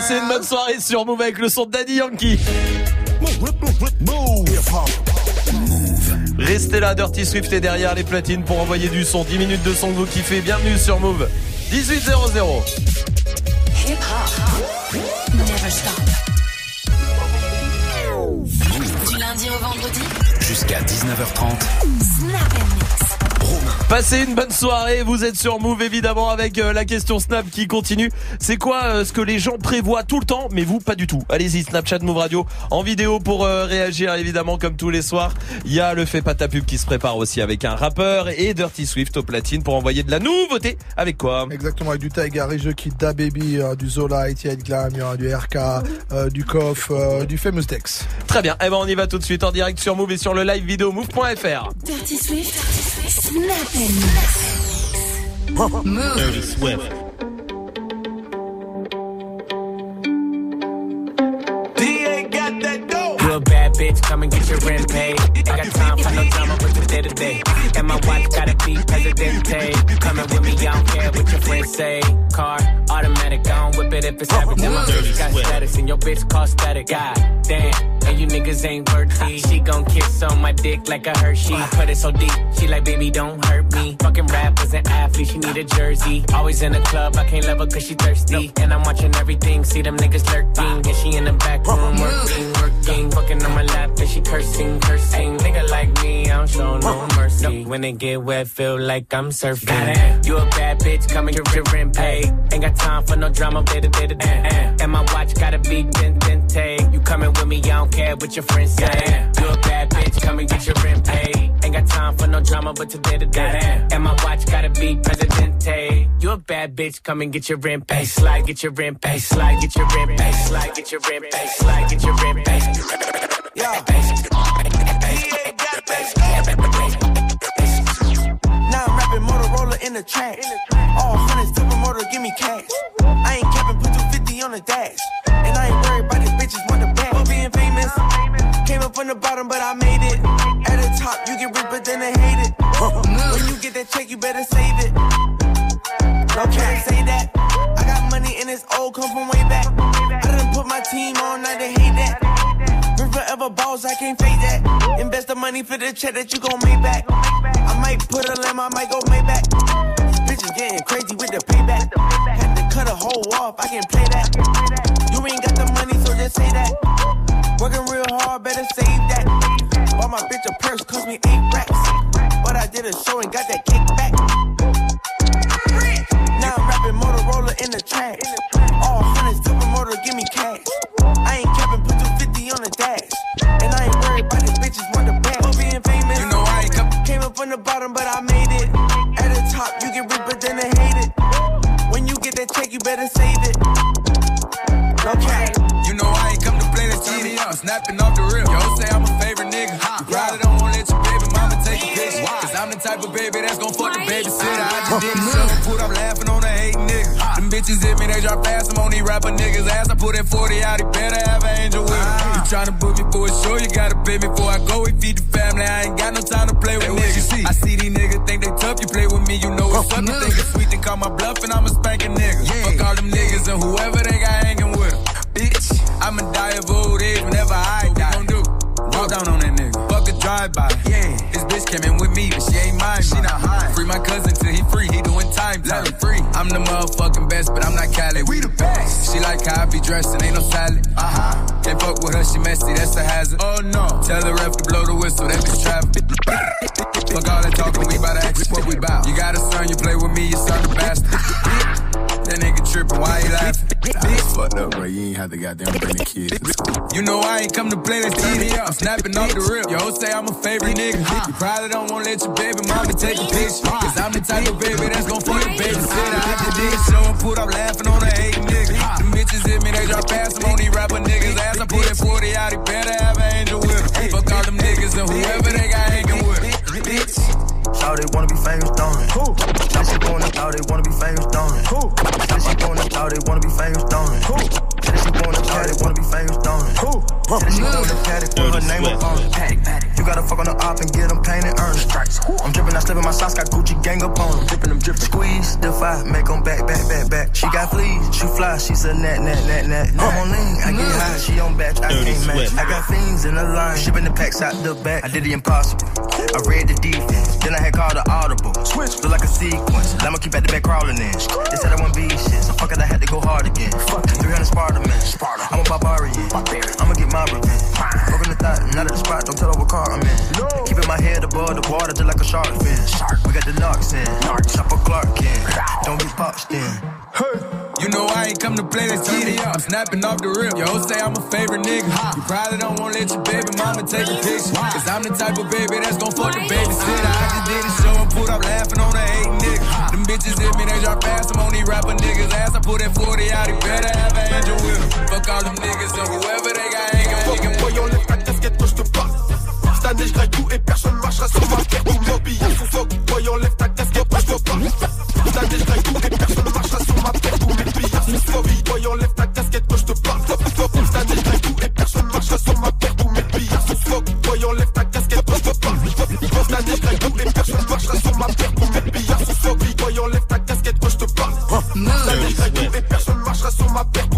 Passez une bonne soirée sur Move avec le son de Daddy Yankee. Restez là, Dirty Swift est derrière les platines pour envoyer du son. 10 minutes de son que vous kiffez. Bienvenue sur Move. 1800. Hip hop. Never stop. Du lundi au vendredi, Jusqu'à 19h30. Passez une bonne soirée, vous êtes sur Move évidemment avec euh, la question Snap qui continue. C'est quoi euh, ce que les gens prévoient tout le temps mais vous pas du tout Allez-y Snapchat Move Radio en vidéo pour euh, réagir évidemment comme tous les soirs. Il y a le fait pas ta pub qui se prépare aussi avec un rappeur et Dirty Swift au platine pour envoyer de la nouveauté. Avec quoi? Exactement, avec du Tiger, Rage Kid, Da Baby, euh, du Zola, Etienne Glam, il y aura du RK, euh, du Koff, euh, du Famous Dex. Très bien, eh ben on y va tout de suite en direct sur Move et sur le live vidéo move.fr. Dirty Swift, Snap Move. Dirty Swift. Bitch, come and get your rent paid. Ain't got time for no drama, but today to day. And my watch gotta be Presidente. Coming with me, I don't care what your friends say. Car, automatic, I don't whip it if it's average. And my bitch got status, and your bitch cost static. God damn, and you niggas ain't worthy. She gon' kiss on my dick like a Hershey. Put it so deep, she like, baby, don't hurt me. Fucking rappers and athletes, she need a jersey. Always in the club, I can't love her cause she thirsty. And I'm watching everything, see them niggas lurking. And she in the back room working, working. Fucking on my lap and she cursing, cursing. Nigga like me, I don't show no mercy. When it get wet, feel like I'm surfing. Goddamn, you a bad bitch, coming your your rent pay. Ain't got time for no drama, bit it, bit it, And my watch gotta be ten. You coming with me, I don't care what your friends say. You a bad bitch, come and get your rent paid. Ain't got time for no drama, but today to day. And my watch gotta be Presidente. You a bad bitch, come and get your rent paid. Slide, get your rent paid. Slide, get your rent paid. Slide, get your rent paid. Slide, get your rent paid. Now I'm rapping Motorola in the trash. All hundreds, double motor, give me cash. I ain't capping, put 250 on the dash. And I ain't worried about these bitches want the bag. For being famous, came up from the bottom, but I made it. At the top, you get rich, but then they hate it. When you get that check, you better save it. Don't try to say that. I got money and it's old, come from way back. I done put my team on, now they hate that. Been forever balls, I can't fake that. Invest the money for the check that you gon' make back. I might put a lamb, I might go Maybach. Bitches getting crazy with the payback. Had to cut a hole off, I can play that. You ain't got the money, so just say that. Working real hard, better save that. Bought my bitch a purse, cost me eight racks. But I did a show and got that kickback. Now I'm rapping Motorola in the trash. All hundreds, double motor, give me cash. Better save it. No cap. You know I ain't come to play this turn me up, snapping off the rip. Yo, say I'm a favorite nigga. You probably don't wanna let your baby mama take a picture. Cause I'm the type of baby that's gon' fuck the babysitter. I just did bitches hit me, they drop fast. I'm on these rapper niggas' ass. I put that 40 out, he better have an angel with him. You tryna book me for a show, you gotta pay me before I go. We feed the family, I ain't got no time to play with niggas. I see these niggas think they tough, you play with me, you know it's up. You think it's sweet, they call my bluff, and I'ma spank a spanking nigga. Fuck all them niggas and whoever they got hanging with 'em. Bitch, I'ma die of old age whenever I die. What we gon' do? Walk down on that nigga. Fuck a drive-by. Yeah. This bitch came in with me, but she ain't mine. She not high. Free my cousin till he free. He doing time. Let him free. I'm the motherfucking best, but I'm not Cali. We the best. She like how I be dressed and ain't no salad. Uh huh. Can't fuck with her, she messy. That's a hazard. Oh no. Tell the ref to blow the whistle. That bitch trapping. Fuck all that talking, we bout to act what we bout. You got a son, you play with me, your son the bastard. Tripping, why he laughing? Bitch, fucked up, bro. You ain't have to goddamn bring the kids. You know I ain't come to play this TV. I'm snapping off the rip. Yo, say I'm a favorite nigga. Uh-huh. You probably don't wanna let your baby mama take a picture. Uh-huh. Cause I'm the type of baby that's gon' fuck the babysitter. I just did show and put up laughing on the hate nigga. Uh-huh. Them bitches hit me, they drop fast. I'm on these rapper niggas' ass. I put that 40 out, he better have an gang up on them. Dripping them, dripping. Squeeze, defy, make them back, back, back, back. She got fleas, she fly, she's a net, net, net, net. I'm on lean, I get high, she on batch, I Dirty can't match. I got fiends in the line, shipping the packs out the back. I did the impossible. I read the defense, then I had called the audible. Switch, look like a sequence. I'ma keep at the back crawling in. They said I wouldn't be shit, so fuck it, I had to go hard again. Fuck 300 Sparta man. I'm a barbarian. I'ma get my revenge. Broken the thought, not at the spot, don't tell her what car I'm in. Keeping my head above the water just like a shark fin. We got got the knocks in. Chopper Clark in. Don't get boxed in. You know I ain't come to play this TV. I'm snapping off the rip. Yo, say I'm a favorite nigga. You probably don't wanna let your baby mama take a picture. Cause I'm the type of baby that's gon' fuck the babysitter. I just did a show and put up laughing on the hate nigga. Them bitches hit me, they drop fast. I'm on these rapper niggas' ass. I put that 40 out, he better have an angel with him. Fuck all them niggas and whoever they got ain't got nigga. Boy, enlève ta casquette quand je te parle. Cette année, je tout et personne marchera sur ma. Tout mon fuck. Graille tout marchera sur ma paire. Tous mes fuck. Boy, enlève ta casquette quand je te parle. Tout et personne marchera sur ma paire. Tous mes billets sous fuck. Boy, enlève ta casquette quand je te parle. Tout personne marchera sur ma paire. Tous mes. Boy, enlève ta casquette quand je te parle. Tout marchera sur ma paire.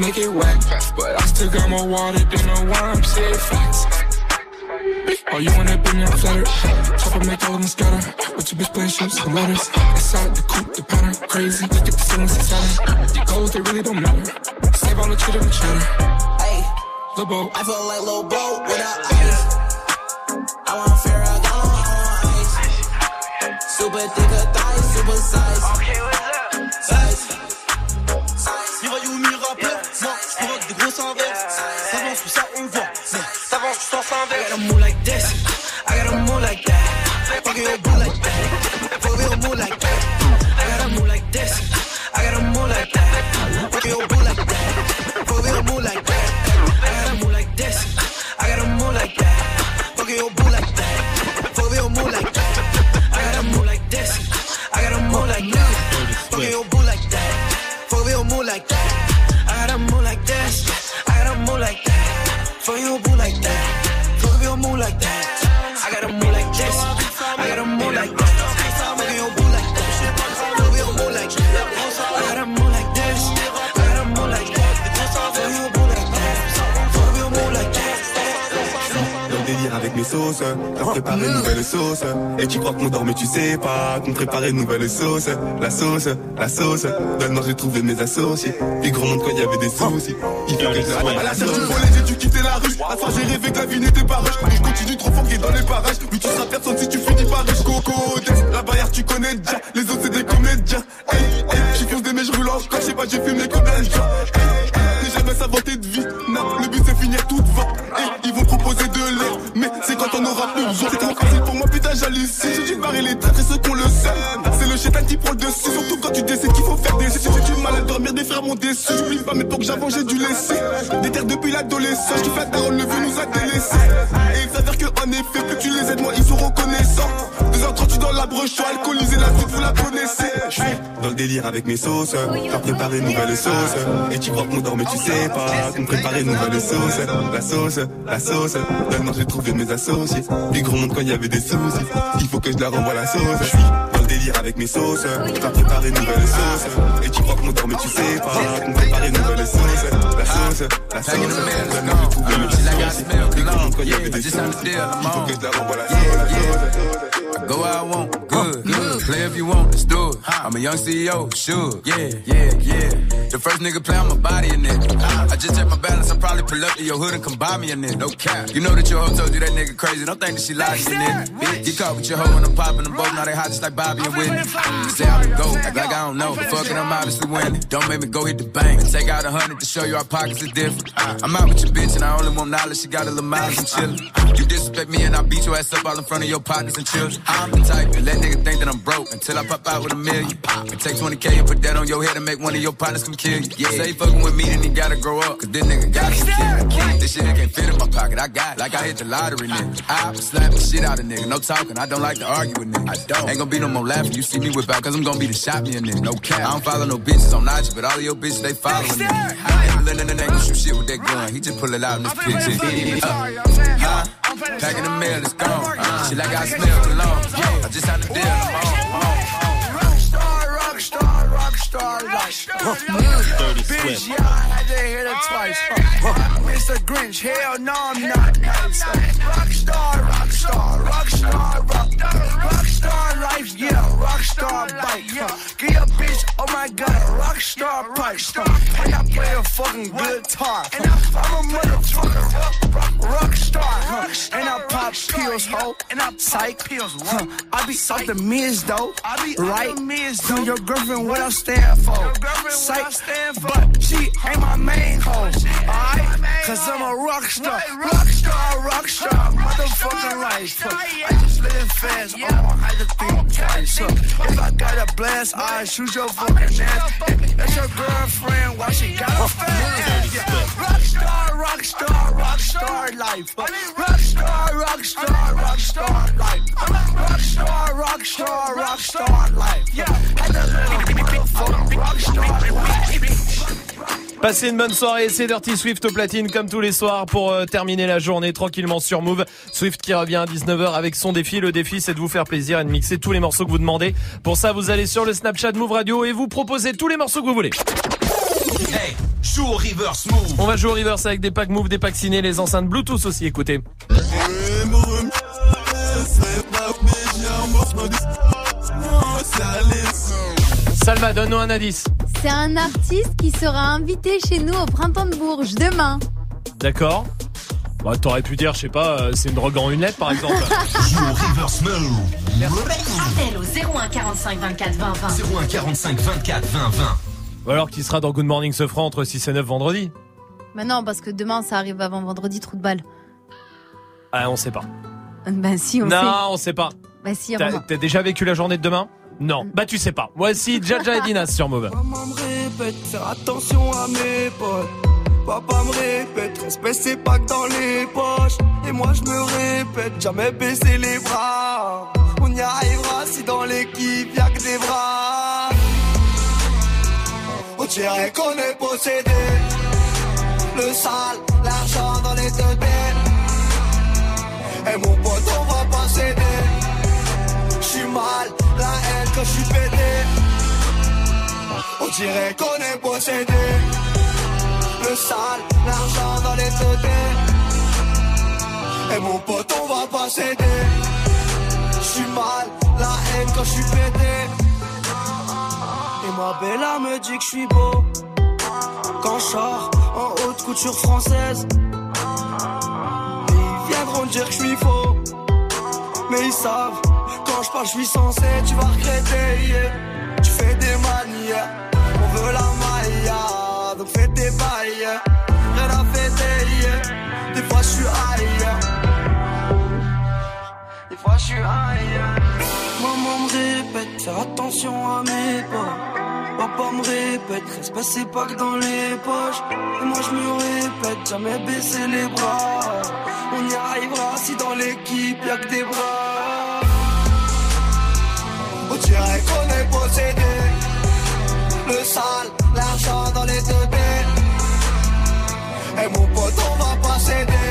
Make it whack. But I still got more water than the wine, say facts. Oh, you wanna be me, I'm flattered. Chopper make all of them scatter. With your bitch playing shapes and letters. Inside the coupe, the pattern crazy. Look at the ceilings inside. The goals, they really don't matter. Save all the chitter and chatter. Hey, Lil' Bo. I feel like Lil Boat without ice. Sauces, t'as préparé une nouvelle sauce. Et tu crois qu'on dort mais tu sais pas qu'on préparait une nouvelle sauce. La sauce, la sauce. Nord j'ai trouvé mes associés. Puis gros monde quand il y avait des soucis. Il faut que À la du collège, j'ai dû quitter la rue. À j'ai rêvé que la vie n'était pas rush. Mais je continue trop fort dans les parages. Oui, tu seras personne si tu finis par riche. Coco, la barrière, tu connais déjà. Les autres, c'est des comédiens. Hey, hey, fonce des mais je roule en scotch. Je sais pas, j'ai fumé combien de C'est trop facile pour moi, putain, j'hallucine. J'ai dû barrer les traîtres et ceux qu'on le sait. Chétan qui prend le dessus. Surtout quand tu décides qu'il faut faire des essais. J'ai du mal à dormir, des frères m'ont déçu. J'oublie pas, mais pour que j'avance, j'ai dû laisser. Des terres depuis l'adolescence. Fais ta rôle, le vieux nous a délaissés. Et il s'avère que, en effet, plus tu les aides, moins ils sont reconnaissants. 2h30, tu dans la broche, alcoolisé, la suite, vous la connaissez. Dans le délire avec mes sauces. Faire préparer une nouvelle sauce. Et tu crois qu'on dort mais tu sais pas qu'on préparait une nouvelle sauce. La sauce, la sauce. Maintenant j'ai trouvé mes associés. Puis gros monde quand il y avait des soucis. Il faut que je leur envoie la sauce. Je suis délire avec mes sauces. Faire préparer une nouvelle sauce. Et tu crois qu'on dort mais tu sais pas qu'on préparait une nouvelle sauce. La sauce, la sauce. Associés. Puis gros monde quand il y avait des soucis. Il faut que je la sauce. La sauce. I go where I want, good, good. Play if you want, let's do it. I'm a young CEO, sure, yeah, yeah, yeah. The first nigga play on my body a nigga. I just check my balance, I probably pull up to your hood and come buy me a nigga. No cap. You know that your hoe told you that nigga crazy. Don't think that she lied to you, nigga. Get caught with your hoe and I'm popping them both. Now they hot just like Bobby and Whitney. Say I'm the GOAT, act like I don't know. Fucking, I'm obviously winning. Don't make me go hit the bank. Take out a hundred to show you our pockets are different. I'm out with your bitch and I only want knowledge. She got a little miles and chillin'. You disrespect me and I beat your ass up all in front of your partners and children. I'm the type to let niggas think that I'm broke until I pop out with a million. It take 20k and put that on your head and make one of your partners come kill you. Yeah, say fucking with me, then you gotta grow up. Cause this nigga got some kid. This shit can't fit in my pocket, I got it. Like I hit the lottery, nigga. I slap the shit out of nigga. No talking, I don't like to argue with niggas. I don't. Ain't gonna be no more laughing. You see me whip out, cause I'm gonna be the shot me a nigga. No cap. I don't follow no bitches on IG, but all of your bitches, they following me. I ain't letting the nigga shoot shit with that gun. He just pull it out in this picture. Uh, huh? Packing the mail, it's gone. Uh, she like I smell cologne. I just had the deal. I'm on. Rockstar, rockstar, rockstar, rockstar. Bitch, yeah, I had to hit it twice. Uh, Mr. Grinch, hell no, I'm not nice. Rockstar, rockstar, rockstar, rock, rockstar life, yeah, rockstar bike. Huh. Get your bitch, oh my god, rockstar pipe. Huh. And I play a fucking guitar. Huh. I'm a motherfucker, rockstar. Huh. And I pop pills, ho. And I psych pills. Huh. I be off the mids though. I be right. Tell your girlfriend what I stand for. Psych, but she ain't my main hoe. Alright? Cause I'm a rockstar. Rockstar, rockstar, motherfucking life. Huh. I just live fast. I don't have to think twice. Huh. If I got a blast, I shoot your fucking ass. That's your girlfriend. Why she got a fast? Yeah. Rockstar, rockstar, rockstar life. Huh. Rockstar, rockstar, rockstar life. Rockstar, rockstar, rockstar life. Yeah. Had a little motherfucking rockstar life. Passez une bonne soirée, c'est Dirty Swift au platine comme tous les soirs pour euh, terminer la journée tranquillement sur Move. Swift qui revient à 19h avec son défi. Le défi c'est de vous faire plaisir et de mixer tous les morceaux que vous demandez. Pour ça vous allez sur le Snapchat Move Radio et vous proposez tous les morceaux que vous voulez. Hey, joue au reverse move. On va jouer au reverse avec des packs Move, des packs ciné, les enceintes Bluetooth aussi, écoutez. Salma, donne-nous un indice. C'est un artiste qui sera invité chez nous au printemps de Bourges demain. D'accord bah, T'aurais pu dire, je sais pas, euh, c'est une drogue en une lettre par exemple. Joue au reverse. Appel au 01 45 24 20 20. 01 45 24 20 20. Ou alors qui sera dans Good Morning ce franc entre 6 et 9 vendredi. Bah non, parce que demain ça arrive avant vendredi, trou de balle. Ah, on sait pas. Bah si, on non, sait. on sait pas. Bah si, T'as t'as déjà vécu la journée de demain? Non. Bah tu sais pas. Voici Jaja et Dinas sur Move. Maman me répète, faire attention à mes potes. Papa me répète, respect c'est pas que dans les poches. Et moi je me répète, jamais baisser les bras. On y arrivera si dans l'équipe y'a que des bras. On dirait qu'on est possédé. Le sale, l'argent dans les deux Et mon pote, on mal, la haine quand j'suis pété. On dirait qu'on est possédé. Le sale, l'argent dans les deux Et mon pote, on va pas céder. J'suis mal, la haine quand j'suis pété. Et ma bella me dit que j'suis beau. Quand j'sors en haute couture française. Ils viendront dire que j'suis faux. Mais ils savent, je parle, je suis censé, tu vas regretter. yeah. Tu fais des manières, on veut la maille, donc fais des bails. Rien à fêter, yeah. des fois je suis ailleurs. Des fois je suis ailleurs. Maman me répète, faire attention à mes pas. Papa me répète, respect c'est pas que dans les poches. Et moi je me répète, jamais baisser les bras. On y arrivera si dans l'équipe y'a que des bras. On dirait qu'on est possédé. Le sale, l'argent dans les deux dés. Et mon pote, on va pas céder.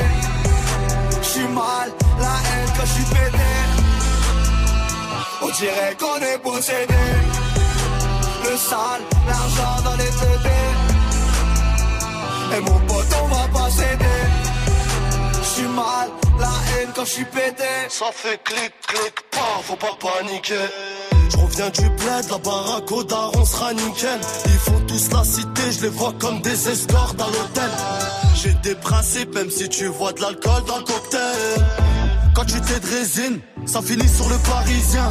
J'suis mal, la haine que j'suis pété. On dirait qu'on est possédé. Le sale, l'argent dans les deux dés. Et mon pote, on va pas céder. J'suis mal, la haine quand j'suis pété. Ça fait clic, clic, pas, faut pas paniquer. Je reviens du bled, la baraque au daron sera nickel. Ils font tous la cité, je les vois comme des escortes à l'hôtel. J'ai des principes, même si tu vois de l'alcool dans le cocktail. Quand tu t'es de résine, ça finit sur le parisien.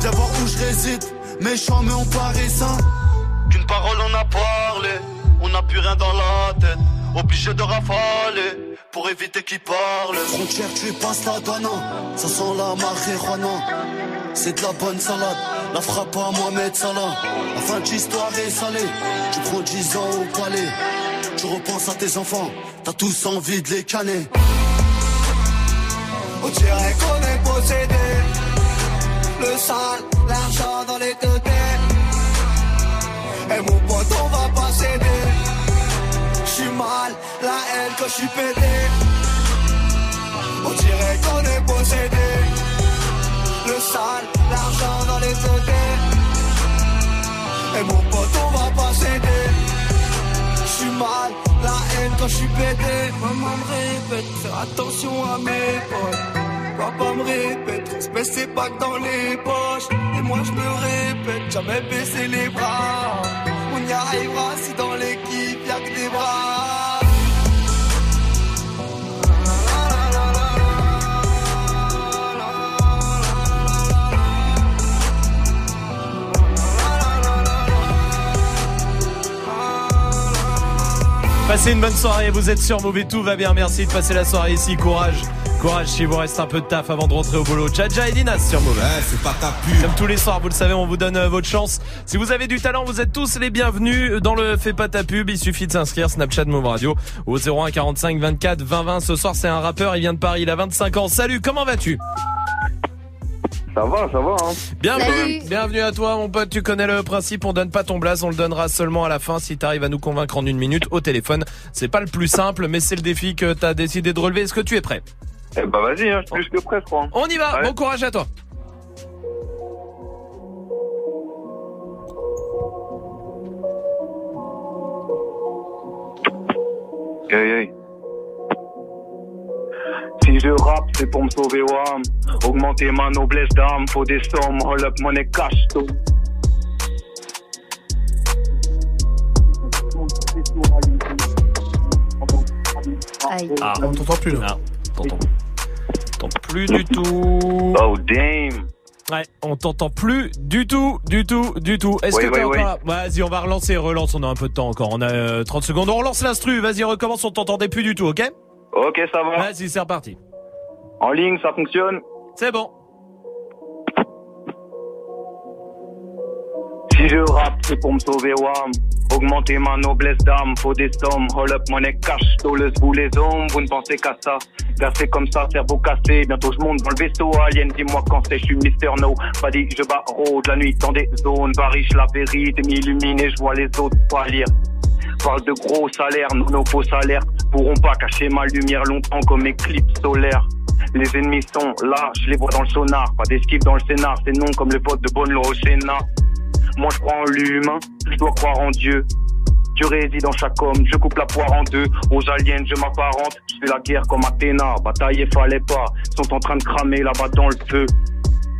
Viens voir où je réside, méchant mais on paraît sain. Qu'une parole on a parlé, on n'a plus rien dans la tête. Obligé de rafaler pour éviter qu'ils parlent. Frontière, tu passes la donne, ça sent la marijuana. C'est de la bonne salade, la frappe à Mohamed Salah. La fin de l'histoire est salée, tu prends 10 ans au palais. Tu repenses à tes enfants, t'as tous envie de les canner. On dirait qu'on est possédé. Le sale, l'argent dans les deux têtes. Et mon pote, on va pas céder. La haine quand j'suis pété. On dirait qu'on est possédé. Le sale, l'argent dans les têtes. Et mon pote, on va pas céder. J'suis mal, la haine quand j'suis pété. Maman me répète, fais attention à mes potes. Papa me répète, respect c'est pas que dans les poches. Et moi je me répète, jamais baisser les bras. On y arrivera si dans l'équipe y'a que des bras. Passez une bonne soirée, vous êtes sur et tout va bien, merci de passer la soirée ici, courage. Courage s'il vous reste un peu de taf avant de rentrer au boulot. Tchadja et Dinas sur Move. c'est pas ta pub. Comme tous les soirs, vous le savez, on vous donne euh, votre chance. Si vous avez du talent, vous êtes tous les bienvenus dans le Fais pas ta pub. Il suffit de s'inscrire Snapchat Move Radio au 01 45 24 20 20. Ce soir, c'est un rappeur, il vient de Paris, il a 25 ans. Salut, comment vas-tu? Ça va, ça va. Hein. Bienvenue, bienvenue à toi mon pote, tu connais le principe, on donne pas ton blaze, on le donnera seulement à la fin si t'arrives à nous convaincre en une minute au téléphone. C'est pas le plus simple, mais c'est le défi que t'as décidé de relever. Est-ce que tu es prêt? Eh bah vas-y, hein, je suis plus que prêt, je crois. On y va, bon courage à toi. Hey, hey. Si je rappe, c'est pour me sauver, wam. Augmenter ma noblesse d'âme, faut des sommes, roll up money cash, tout. Ah, on t'entend plus là. t'entends t'entends plus du tout. Oh damn. Ouais, on t'entend plus du tout, du tout, du tout. Est-ce Oui, que t'es oui, encore là Vas-y, on va relancer, relance, on a un peu de temps encore. On a euh, 30 secondes. On relance l'instru, vas-y, recommence, on t'entendait plus du tout, ok? Ok, ça va. Vas-y, c'est reparti. En ligne, ça fonctionne. C'est bon. Si je rappe, c'est pour me sauver, wam. Augmenter ma noblesse d'âme, faut des sommes. Roll up money cash, doleuse vous les hommes, vous ne pensez qu'à ça. Glacé comme ça, cerveau cassé, bientôt je monte dans le vaisseau alien, dis-moi quand c'est, je suis Mister No. Pas dit que je barreau de la nuit dans des zones, variche la vérité m'illumine et je vois les autres pâlir. Parle de gros salaires, nous nos faux salaires pourront pas cacher ma lumière longtemps comme éclipse solaire. Les ennemis sont là, je les vois dans le sonar, pas d'esquive dans le scénar, c'est non comme le vote de Bonne au Sénat. Moi je crois en l'humain, je dois croire en Dieu. Dieu réside en chaque homme, je coupe la poire en deux. Aux aliens, je m'apparente, je fais la guerre comme Athéna. Batailler fallait pas, sont en train de cramer là-bas dans le feu.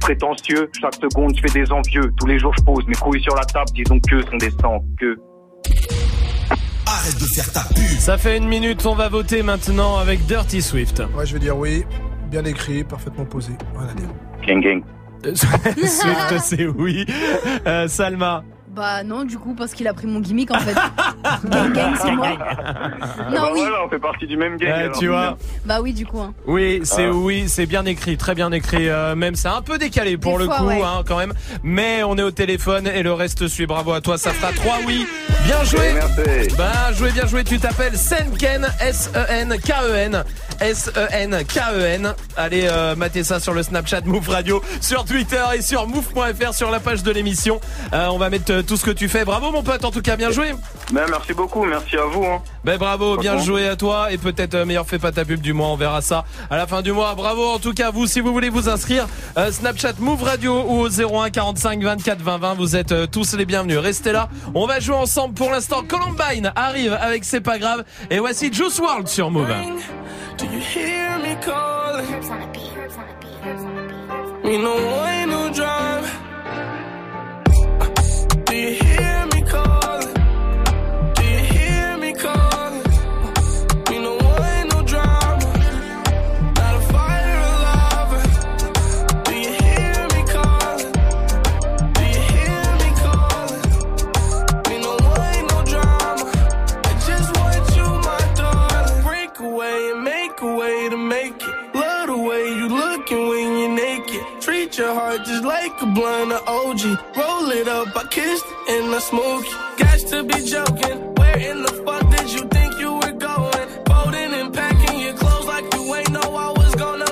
Prétentieux, chaque seconde je fais des envieux. Tous les jours je pose mes couilles sur la table, disons que sont des sans que. Arrête de faire ta pub. Ça fait une minute, on va voter maintenant avec Dirty Swift. Ouais, je vais dire oui. Bien écrit, parfaitement posé. Rien à dire. Gang gang. Swift, c'est oui. Euh, Salma. Bah non, du coup, parce qu'il a pris mon gimmick en fait. gang gang, c'est moi. Non, Bah oui. Voilà, on fait partie du même gang. Ouais, alors. tu vois. Bah oui, du coup. hein. Oui, c'est Ah. oui, c'est bien écrit, très bien écrit. euh, même c'est un peu décalé pour Des le fois, coup, ouais. hein, quand même. Mais on est au téléphone et le reste suit. Bravo à toi, ça fera 3 oui. Bien joué. Merci. Bien joué, bien joué. Tu t'appelles Senken, S-E-N-K-E-N. S-E-N-K-E-N. Allez, euh, matez ça sur le Snapchat Move Radio, sur Twitter et sur move.fr sur la page de l'émission. Euh, on va mettre euh, tout ce que tu fais. Bravo mon pote, en tout cas, bien joué. Ben, merci beaucoup, merci à vous. Hein. Ben bravo, bien joué à toi et peut-être euh, meilleur fait pas ta pub du mois, on verra ça à la fin du mois. Bravo en tout cas vous si vous voulez vous inscrire euh, Snapchat Move Radio ou au 01 45 24 20 20, vous êtes euh, tous les bienvenus. Restez là, on va jouer ensemble pour l'instant. Columbine arrive avec c'est pas grave et voici Juice World sur Move. Do you hear me calling? We know ain't no drive. Do you hear me calling? Blunt of OG. Roll it up, I kissed and I smoke it. Got to be joking. In the fuck did you think you were going? Folding and packing your clothes like you ain't know I was gonna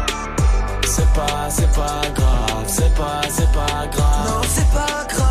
C'est pas, c'est pas grave, c'est pas, c'est pas grave. Non, c'est pas grave,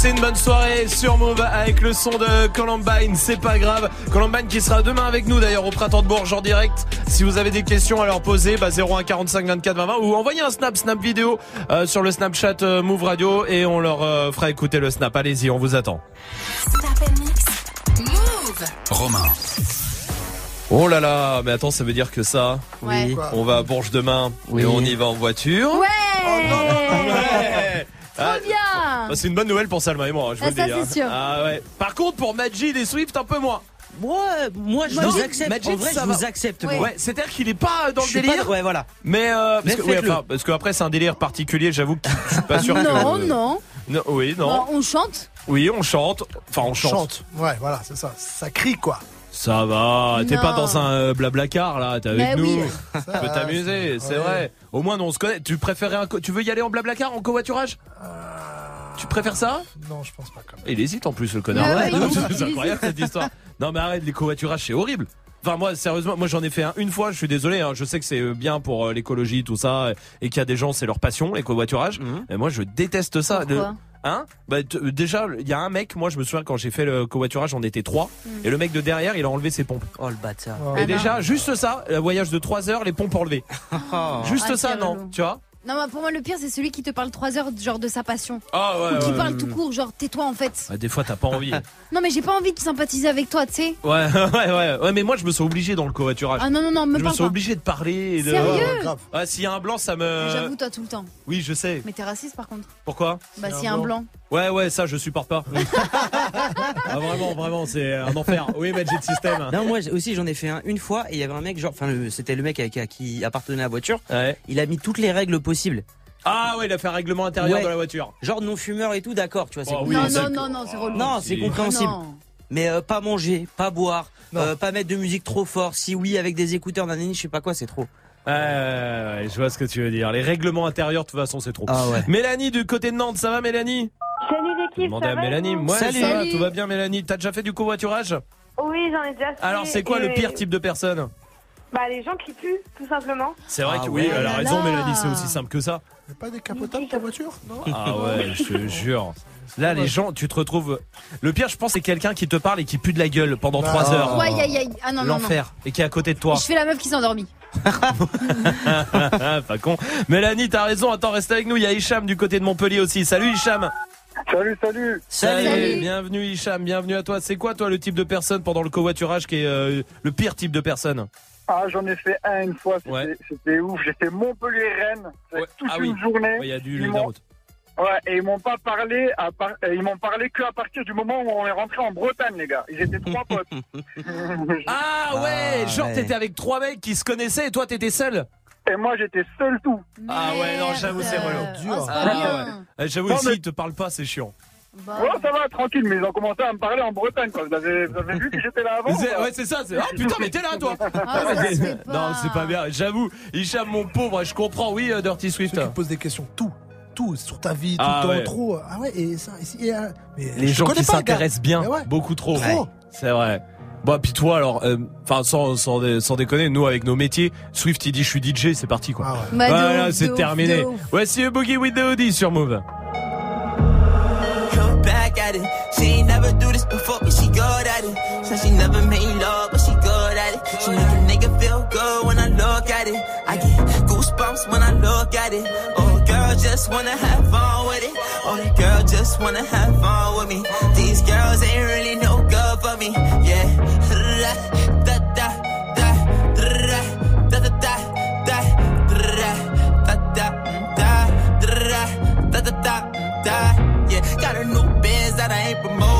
Passez une bonne soirée sur Move avec le son de Columbine, c'est pas grave. Columbine qui sera demain avec nous d'ailleurs au printemps de Bourges en direct. Si vous avez des questions à leur poser, bah 01 45 24 20 20 ou envoyez un snap, snap vidéo euh, sur le Snapchat euh, Move Radio et on leur euh, fera écouter le snap. Allez-y, on vous attend. Move. Romain. Oh là là, mais attends, ça veut dire que ça, Ouais. on va à Bourges demain et on y va en voiture. Ouais Ouais. Ah, Trop bien bah, c'est une bonne nouvelle pour Salma et moi, je vous Ah, le ça, dis. c'est sûr. Ah ouais. Par contre, pour Majid et Swift, un peu moins. Moi, moi, je vous accepte. Majid, en vrai, ça je vous accepte. Ouais. c'est-à-dire qu'il est pas dans le pas- délire. ouais, voilà. Mais euh, Mais parce, que, ouais, faites-le. enfin, parce que après c'est un délire particulier, j'avoue que je suis pas sûr que. Non, non. Non, Oui, non. Bon, on chante Oui, on chante. Enfin, on chante. Chante. Ouais, voilà, c'est ça. Ça crie, quoi. Ça va. T'es pas dans un euh, blabla car là. T'es avec Mais nous. oui. Tu peux t'amuser, c'est vrai. Au moins, on se connaît. Tu préférais un. co- Tu veux y aller en blabla car en covoiturage? Tu préfères ça? Non, je pense pas quand même. Il hésite en plus le connard. Ouais, ouais, il hésite, c'est il incroyable cette histoire. Non mais arrête, les covoiturages c'est horrible. Enfin moi sérieusement, moi j'en ai fait un une fois, je suis désolé, hein, je sais que c'est bien pour euh, l'écologie tout ça et qu'il y a des gens c'est leur passion les covoiturages. Mais moi je déteste ça. Pourquoi? Hein bah, t- déjà il y a un mec, moi je me souviens quand j'ai fait le covoiturage on était trois et le mec de derrière il a enlevé ses pompes. Oh le bâtard. Oh. Et Ah, déjà juste ça, le voyage de 3 heures, les pompes enlevées. Juste Ah, ça non, relou. tu vois Non, mais pour moi, le pire, c'est celui qui te parle 3 heures, genre de sa passion. Ah ouais. Ou qui ouais, parle ouais, tout court, genre tais-toi en fait. Ah, des fois t'as pas envie. Non, mais j'ai pas envie de sympathiser avec toi, tu sais. Ouais, ouais, ouais, ouais, mais moi je me sens obligé dans le covoiturage. Ah non, non, non, me je me parle sens pas. obligé de parler et de. Sérieux Ouais, grave. Ah, s'il y a un blanc, ça me. J'avoue, toi, tout le temps. Oui, je sais. Mais t'es raciste par contre. Pourquoi Bah, s'il y a un blanc. blanc. Ouais, ouais, ça, je supporte pas. ah, vraiment, vraiment, c'est un enfer. Oui, Magic System. Non, moi j- aussi j'en ai fait un une fois et il y avait un mec, genre, enfin, le- c'était le mec avec, à qui appartenait la voiture. Ouais. Il a mis toutes les règles Ah, ouais, il a fait un règlement intérieur Ouais. de la voiture. Genre non-fumeur et tout, d'accord, tu vois. c'est Oh, oui, non, non, non, non, c'est relou. Non, c'est Si. compréhensible. Non. Mais euh, pas manger, pas boire, euh, pas mettre de musique trop fort. Si oui, avec des écouteurs, nanani, je sais pas quoi, c'est trop. Ouais, ouais, ouais, je vois ce que tu veux dire. Les règlements intérieurs, de toute façon, c'est trop. Ah ouais. Mélanie, du côté de Nantes, ça va, Mélanie? Salut l'équipe, Demandez ça à va Mélanie. Moi, Salut. ça va, Salut. tout va bien, Mélanie. T'as déjà fait du covoiturage? Oui, j'en ai déjà fait. Alors, c'est quoi le et- pire type de personne? Bah, les gens qui puent, tout simplement. C'est vrai Ah que oui, ouais. elle a là raison, là. Mélanie, c'est aussi simple que ça. Y'a pas décapotable ta voiture Non Ah ouais, je te jure. Là, les gens, tu te retrouves. Le pire, je pense, c'est quelqu'un qui te parle et qui pue de la gueule pendant Ah. 3 heures. Ouais, aïe, aïe, aïe. Ah non, non, non. L'enfer. Et qui est à côté de toi. Je fais la meuf qui s'est endormie. Pas con. Mélanie, t'as raison. Attends, reste avec nous. Il y a Hicham du côté de Montpellier aussi. Salut Hicham. Salut, salut. Salut. Bienvenue Hicham. Bienvenue à toi. C'est quoi, toi, le type de personne pendant le covoiturage qui est euh, le pire type de personne? Ah, j'en ai fait un une fois, c'était Ouais. ouf. J'ai fait Montpellier-Rennes, Ouais. toute Ah une oui. journée. Ouais, Il y a du Ils route. Ouais, et ils m'ont pas parlé, à par- ils m'ont parlé que à partir du moment où on est rentré en Bretagne, les gars. Ils étaient trois potes. Ah ouais, Ah, genre ouais. t'étais avec trois mecs qui se connaissaient et toi t'étais seul. et moi, j'étais seul tout. Ah ouais, non, j'avoue, c'est relou. Dur. Oh, Ah. Euh, J'avoue mais- ils te parlent pas, c'est chiant. Bah, Ouais, ça va, tranquille, mais ils ont commencé à me parler en Bretagne, quoi. Vous avez, vous avez vu que j'étais là avant Ouais, c'est ça. c'est- Oh putain, mais t'es là, toi. Ah, ça se. Non, c'est pas bien. J'avoue, Hicham, mon pauvre, je comprends. Oui, euh, Dirty Swift. Ceux qui posent des questions, tout. Tout, sur ta vie, tout Ah le temps, ouais. trop. Ah ouais, et ça, ici, et, euh, mais Les je gens qui pas le gars. s'intéressent bien, ouais. beaucoup trop. Trop. Ouais, C'est vrai. Bon, puis toi, alors, euh, enfin, sans, sans, dé- sans déconner, nous, avec nos métiers, Swift, il dit, je suis DJ, c'est parti, quoi. Ah ouais. Bah, de voilà, ouf, c'est terminé. Voici Boogie with the Hoodie sur Move. She never made love, but she good at it. She make a nigga feel good when I look at it. I get goosebumps when I look at it. Oh, girl, just wanna have fun with it. Oh, girl just wanna have fun with me. These girls ain't really no good for me. Yeah. Da da da da da da da da da da da da da da da da da. Yeah, got a new biz that I ain't promoting.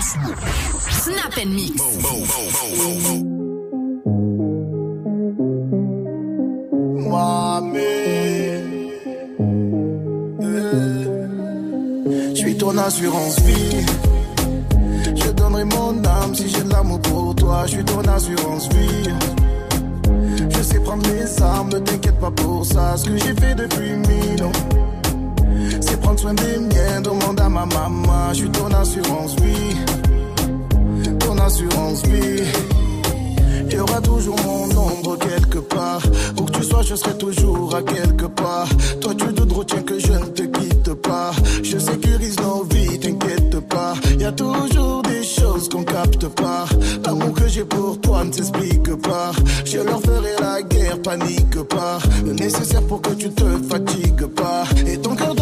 Snap and Mix. Je suis ton assurance vie. Je donnerai mon âme si j'ai de l'amour pour toi. Je suis ton assurance vie. Je sais prendre mes armes, ne t'inquiète pas pour ça. Ce que j'ai fait depuis mille ans, prendre soin des miens. Demande à ma maman. Je suis ton assurance vie. Ton assurance vie. Il y aura toujours mon ombre quelque part. Où que tu sois, je serai toujours à quelque part. Toi, tu te retiens que je ne te quitte pas. Je sécurise nos vies, t'inquiète pas. Y a toujours des choses qu'on capte pas. L'amour que j'ai pour toi ne s'explique pas. Je leur ferai la guerre, panique pas. Le nécessaire pour que tu te fatigues pas. Et ton cœur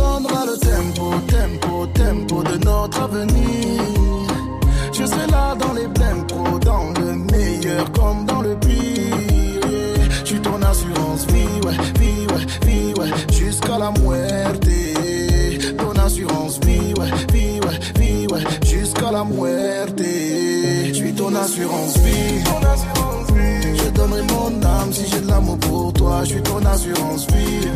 tempo, tempo, tempo de notre avenir. Je serai là dans les blèmes dans le meilleur comme dans le pire. yeah. Je ton assurance vie, ouais, vie, ouais, vie, ouais, jusqu'à la muerte. Ton assurance vie, ouais, vie, ouais, vie, ouais, jusqu'à la muerte. Je suis ton assurance vie. Je donnerai mon âme si j'ai de l'amour pour toi. Je suis ton assurance vie.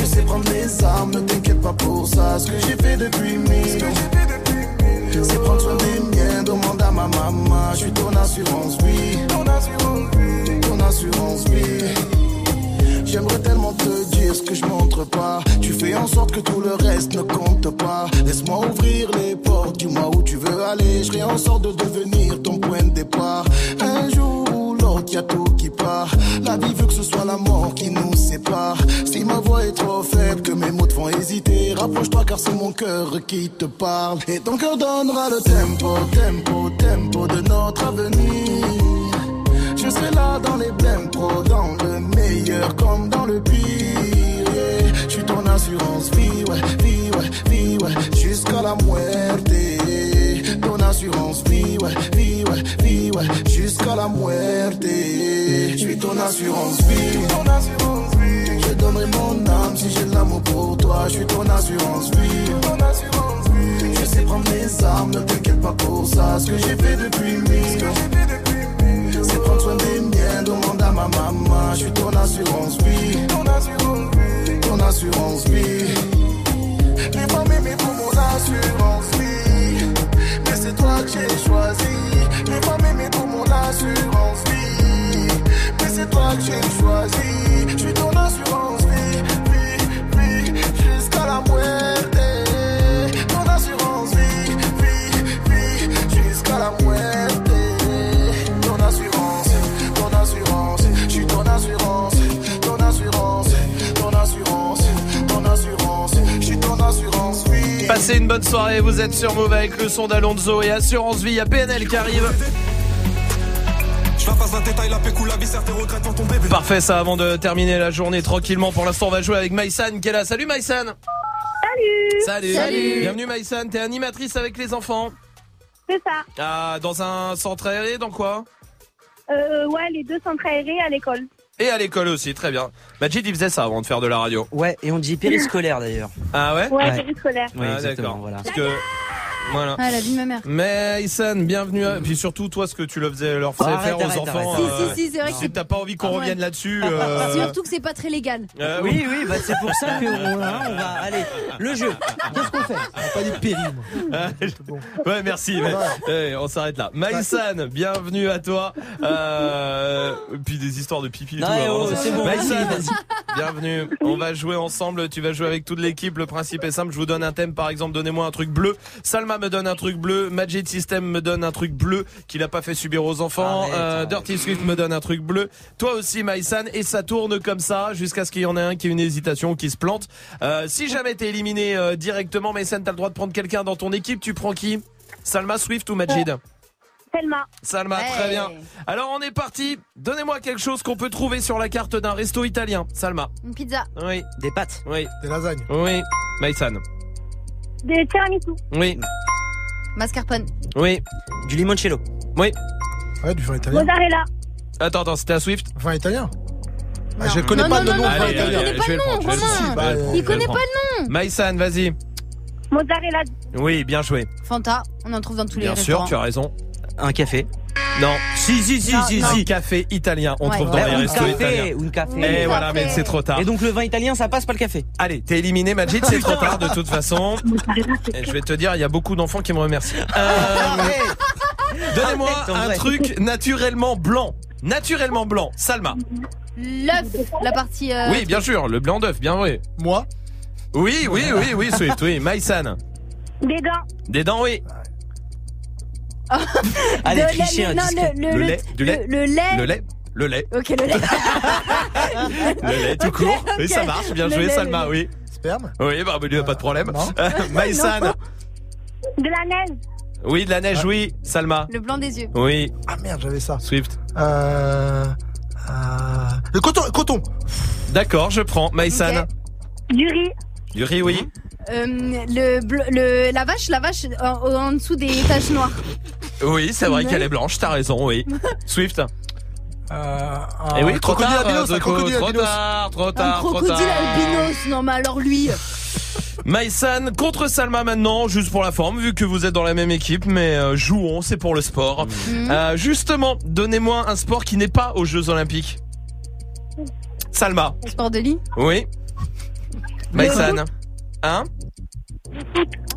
Je sais prendre mes armes, ne t'inquiète pas pour ça. Ce que j'ai fait depuis mille. C'est prendre soin des miens, demande à ma maman. Je suis ton assurance vie. Ton assurance vie. Ton assurance vie. J'aimerais tellement te dire ce que je montre pas. Tu fais en sorte que tout le reste ne compte pas. Laisse-moi ouvrir les portes, dis-moi où tu veux aller. Je ferai en sorte de devenir ton point de départ. Un jour y a tout qui part. La vie veut que ce soit la mort qui nous sépare. Si ma voix est trop faible, que mes mots te font hésiter, rapproche-toi car c'est mon cœur qui te parle. Et ton cœur donnera le tempo, tempo, tempo de notre avenir. Je serai là dans les blèmes pro, dans le meilleur comme dans le pire. Je suis ton assurance vie, ouais, vie, ouais, vie, ouais, jusqu'à la muerte. Ton assurance vie, ouais, vie, ouais, vie, ouais, jusqu'à la muerte. Je suis ton assurance vie. Je donnerai mon âme si j'ai l'amour pour toi. Je suis ton assurance vie. Je sais prendre mes armes, ne t'inquiète pas pour ça. Ce que j'ai fait depuis mille. C'est prendre soin des miens, demande à ma maman. Je suis ton assurance vie. Ton assurance vie. Ton assurance vie. Les pour mon assurance vie. C'est toi que j'ai choisi. Les femmes aimées pour mon assurance vie. Mais c'est toi que j'ai choisi. Je suis ton assurance Passez une bonne soirée, vous êtes sur Move avec le son d'Alonso et Assurance Vie, il y a PNL qui arrive. Parfait ça avant de terminer la journée tranquillement. Pour l'instant on va jouer avec Maïsan qui est là. Salut Maïsan Salut Salut Salut Bienvenue Maïsan, t'es animatrice avec les enfants C'est ça. Ah, dans un centre aéré, dans quoi? Euh, ouais, les deux centres aérés à l'école. Et à l'école aussi, très bien. Majid il faisait ça avant de faire de la radio. Ouais, et on dit périscolaire d'ailleurs. Ah ouais Ouais, Ouais. périscolaire. Oui, Ah, exactement, d'accord. voilà. Parce que... Voilà. Ah, la vie de ma mère. Mais Issa, bienvenue. À... Puis surtout, toi, ce que tu le faisais, leur faisais Arrête, faire aux arrête, enfants. arrête. euh, Si, si, si, c'est vrai Si que- t'as pas envie qu'on Ah ouais. revienne là-dessus. euh, Surtout que c'est pas très légal. euh, Oui, oui, bah c'est pour ça qu'on hein, on va. Allez, le jeu. Qu'est-ce qu'on fait? Pas des périmes. Ouais, merci. mais- ouais, on s'arrête là. Maïsan, bienvenue à toi. Euh, et puis des histoires de pipi et Non, tout. avant, oh, c'est bon, Maïsan, bienvenue. On va jouer ensemble. Tu vas jouer avec toute l'équipe. Le principe est simple. Je vous donne un thème. Par exemple, donnez-moi un truc bleu. Salma me donne un truc bleu. Magic System me donne un truc bleu qu'il a pas fait subir aux enfants. Arrête, Euh, arrête. Dirty Swift me donne un truc bleu. Toi aussi, Maïsan. Et ça tourne comme ça jusqu'à ce qu'il y en ait un qui ait une hésitation, qui se plante. Euh, si jamais t'es éliminé euh, directement, Maïsan, t'as le droit de prendre quelqu'un dans ton équipe. Tu prends qui? Salma, Swift ou Majid? Selma. Salma, Ouais. très bien. Alors on est parti. Donnez-moi quelque chose qu'on peut trouver sur la carte d'un resto italien. Salma. Une pizza. Oui. Des pâtes. Oui. Des lasagnes. Oui. Maïsan. Des tiramisu. Oui. Mascarpone. Oui. Du limoncello. Oui. Ouais, du vin italien. Mozzarella. Attends, attends, c'était à Swift Vin italien. Ah, je connais Non, pas non, de non, nom non, vin Allez, il italien. allez, connaît pas je vais le prendre, je vais le Romain. prendre, Bah, je vais le il prendre, Il je vais connaît le pas le nom. Maïsan, vas-y. Mozzarella. Oui, bien joué. Fanta, on en trouve dans tous les Bien restaurants. sûr, tu as raison. Un café. Non. Si, si, si, Non, si, non. Si. café italien, on Ouais. trouve dans les restos italiens. café, ou un café. Et Oui, voilà, café. mais c'est trop tard. Et donc le vin italien, ça passe pas le café. Allez, t'es éliminé, Majid, c'est trop tard de toute façon. Et je vais te dire, il y a beaucoup d'enfants qui me remercient. Euh, Donnez-moi Arrête, en un vrai. truc naturellement blanc. Naturellement blanc. Salma. L'œuf, la partie. euh, Oui, bien sûr, le blanc d'œuf, bien vrai. Moi? Oui, oui, oui, oui, Swift, oui. Maïsan. Des dents. Des dents, oui. Allez, de tricher lait, un le, le, Le le- lait, du lait. Le, lait. Le lait. Le lait. Ok, le lait. Le lait, tout court. Oui, ok. ça marche. Bien Le joué, lait, Salma, le oui. Sperme? Oui, bah, il n'y a pas de problème. Non. Euh, Maïsan. De la neige. Oui, de la neige, oui. Salma. Le blanc des yeux. Oui. Ah merde, j'avais ça. Swift. Euh... euh, Le coton, coton. D'accord, je prends. Maïsan. Ok. Du riz. Du riz, oui. Euh, le, le, la vache, la vache en, en dessous des taches noires. Oui, c'est vrai qu'elle est blanche, t'as raison, oui. Swift. Euh... Et Eh oui, trop crocodile tard, albinos, un crocodile trop albinos. tard, trop Un tard, trop crocodile tard. albinos. Non, mais alors lui. Maïsan contre Salma maintenant, juste pour la forme, vu que vous êtes dans la même équipe, mais euh, jouons, c'est pour le sport. Mhm. Euh, justement, donnez-moi un sport qui n'est pas aux Jeux Olympiques. Salma. Sport de lit. Oui. Maïsan. Hein?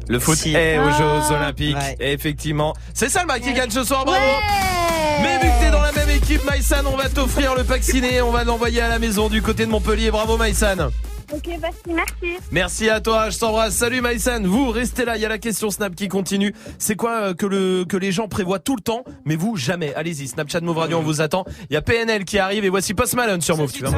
Le foot Si. est aux Ah. Jeux Olympiques. Ouais. Et effectivement, c'est Salma qui gagne ce soir, bravo. Ouais. Mais vu que t'es dans la même équipe, Maïsan, on va t'offrir le pack ciné, on va l'envoyer à la maison du côté de Montpellier. Bravo Maïsan. Ok, merci, merci. Merci à toi, je t'embrasse. Salut Maïsan, vous restez là, il y a la question Snap qui continue. C'est quoi euh, que le que les gens prévoient tout le temps, mais vous jamais? Allez-y, Snapchat Move Radio, on vous attend. Il y a PNL qui arrive et voici Post Malone sur Move. Tu vas mon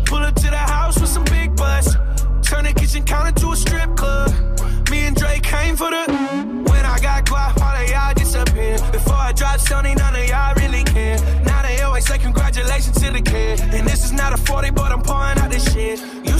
Pull up to the house with some big butts. Turn the kitchen counter to a strip club. Me and Drake came for the. When I got guap, all of y'all disappear. Before I drop Sony, none of y'all really care. Now they always say congratulations to the kid. And this is not a 40, but I'm pouring out this shit.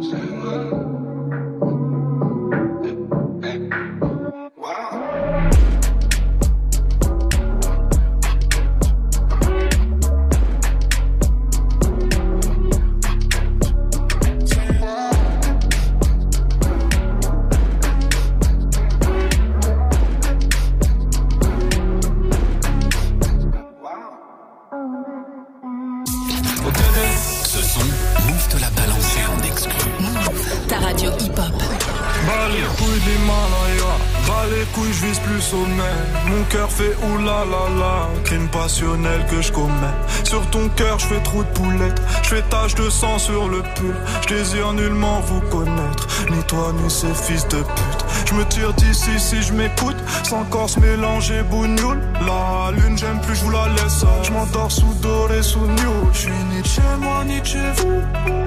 Ce couilles, je vise plus sommet. Mon cœur fait oulala, crime passionnel que je commets. Sur ton cœur, je fais trou de poulette, je fais tache de sang sur le pull. Je désire nullement vous connaître, ni toi ni ces fils de pute. Je me tire d'ici si je m'écoute, sans corps mélanger bougnoule. La lune, j'aime plus, je vous la laisse. Je m'endors sous doré, sous new. Je suis ni chez moi, ni chez vous.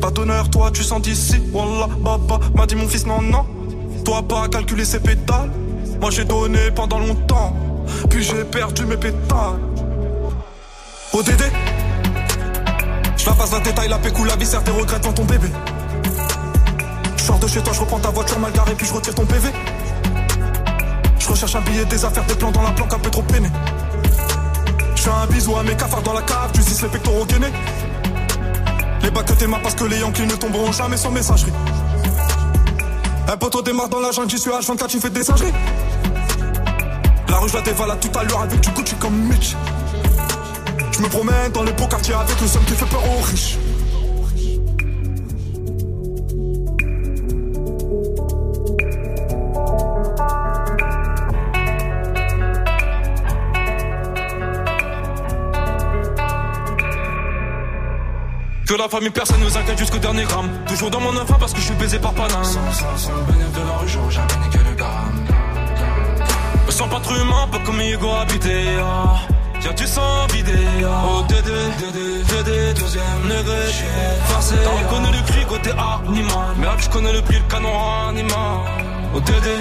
Pas d'honneur, toi tu sens d'ici. Wallah, baba, m'a dit mon fils, non, non. Toi pas calculer ses pétales. Moi j'ai donné pendant longtemps. Puis j'ai perdu mes pétales. ODD Je la passe la détail, la pécou, la viscère, tes regrets devant ton bébé. Je sors de chez toi, je reprends ta voiture mal garée, puis je retire ton PV. Je recherche un billet, des affaires, des plans dans la planque, un peu trop peiné. Je fais un bisou à mes cafards dans la cave, tu les pectoraux gainés. Les bacs que t'es parce que les Yankees ne tomberont jamais sans messagerie. Un poteau démarre dans la jungle, j'y suis H24, tu fais des singeries. La rue, je la dévalade tout à l'heure avec du Gucci comme Mitch. Je me promène dans les beaux quartiers avec le seum qui fait peur aux riches. La famille, personne nous inquiète jusqu'au dernier gramme. Toujours dans mon enfant parce que je suis baisé par Paname. Sans, sans, sans de la rue, j'aurais jamais niqué le gramme. Me sens pas trop humain, pas comme Hugo habité. Ah. Tiens, tu sens vidé. Ah. Oh, Dédé, Dédé, Dédé, deuxième degré. Forcé. T'as reconnu le cri côté animal. Merde, je connais le prix, le canon animal. Oh, Dédé.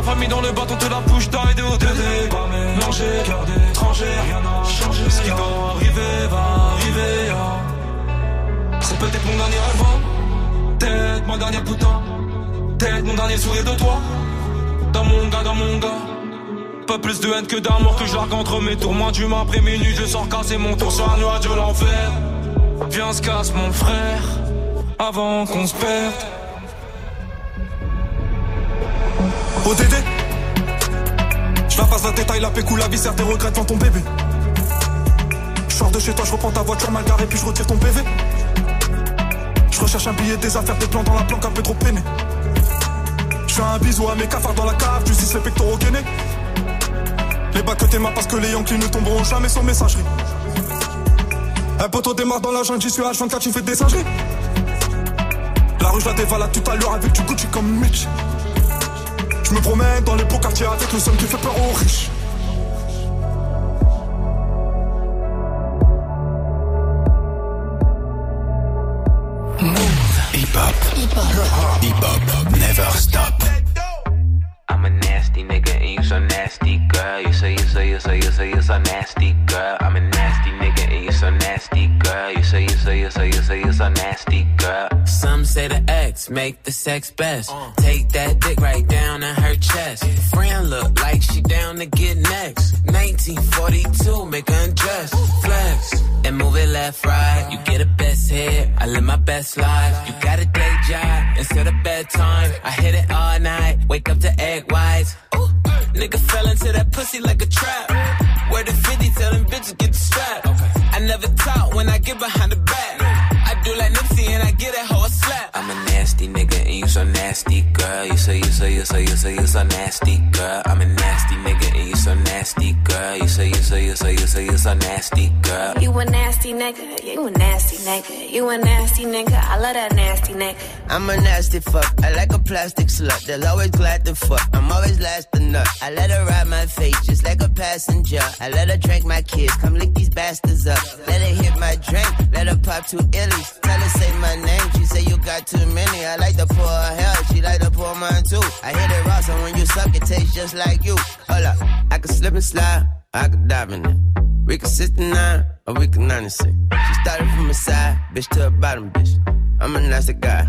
La famille dans le bâton te la bouche d'aider au Dédé. Pas mélangé, cœur d'étranger, rien n'a changé. Ce qui doit arriver va arriver. ah. C'est peut-être mon dernier rêve, hein. peut-être mon dernier putain, peut-être mon dernier sourire de toi. Dans mon gars, dans mon gars. Pas plus de haine que d'amour que je entre mes tours. Moins d'humain après minuit, je sors casser mon tour sur un nuage de l'enfer. Viens, se casse mon frère, avant qu'on se perde. ODD Je la passe la détail, la pécou, la viscère, tes regrets devant ton bébé. Je sors de chez toi, je reprends ta voiture mal garée, puis je retire ton PV. Je recherche un billet, des affaires, des plans dans la planque, un peu trop peiné. Je fais un bisou à mes cafards dans la cave, tu les pectoraux gainés. Les bacs que t'es marre parce que les Yankees ne tomberont jamais sans messagerie. Un poteau démarre dans la jungle, j'y suis H24, tu fais des singeries. La rue, je la dévalade tout à l'heure avec du Gucci comme Mitch. Je me promène dans les beaux quartiers avec le seum qui fait peur aux riches. Hip hop. Hip hop. Hip hop. Never stop. I'm a nasty nigga and you so nasty, girl. You say you say you say you say you so nasty, girl. I'm a nasty nigga and you so nasty, girl. You say you say you say you say you so nasty. The X make the sex best. Take that dick right down in her chest. Friend look like she down to get next. 1942, make her undress. Flex and move it left, right. You get a best hit. I live my best life. You got a day job instead of bedtime. I hit it all night. Wake up to egg whites. Ooh. Nigga fell into that pussy like a trap. Where the 50 tell them bitches get the strap. I never talk when I get behind the back. Get that hoe a slap. I'm a nasty nigga and you so nasty, girl. You say you say you say you say you so nasty, girl. I'm a nasty nigga so nasty, girl. You say you say you say you say you so nasty, girl. You a nasty nigga, you a nasty nigga, you a nasty nigga, I love that nasty nigga. I'm a nasty fuck. I like a plastic slut. They'll always glad to fuck. I'm always last to nut. I let her ride my face just like a passenger. I let her drink my kids. Come lick these bastards up. Let her hit my drink. Let her pop two illies. Tell her say my name. She say you got too many. I like to pour her hair. She like to pour mine too. I hit it raw, so when you suck, it tastes just like you. Hold up. I can slip and slide. I can dive in it. We can 69 or we can 96. She started from the side, bitch to the bottom, bitch. I'm a nasty guy.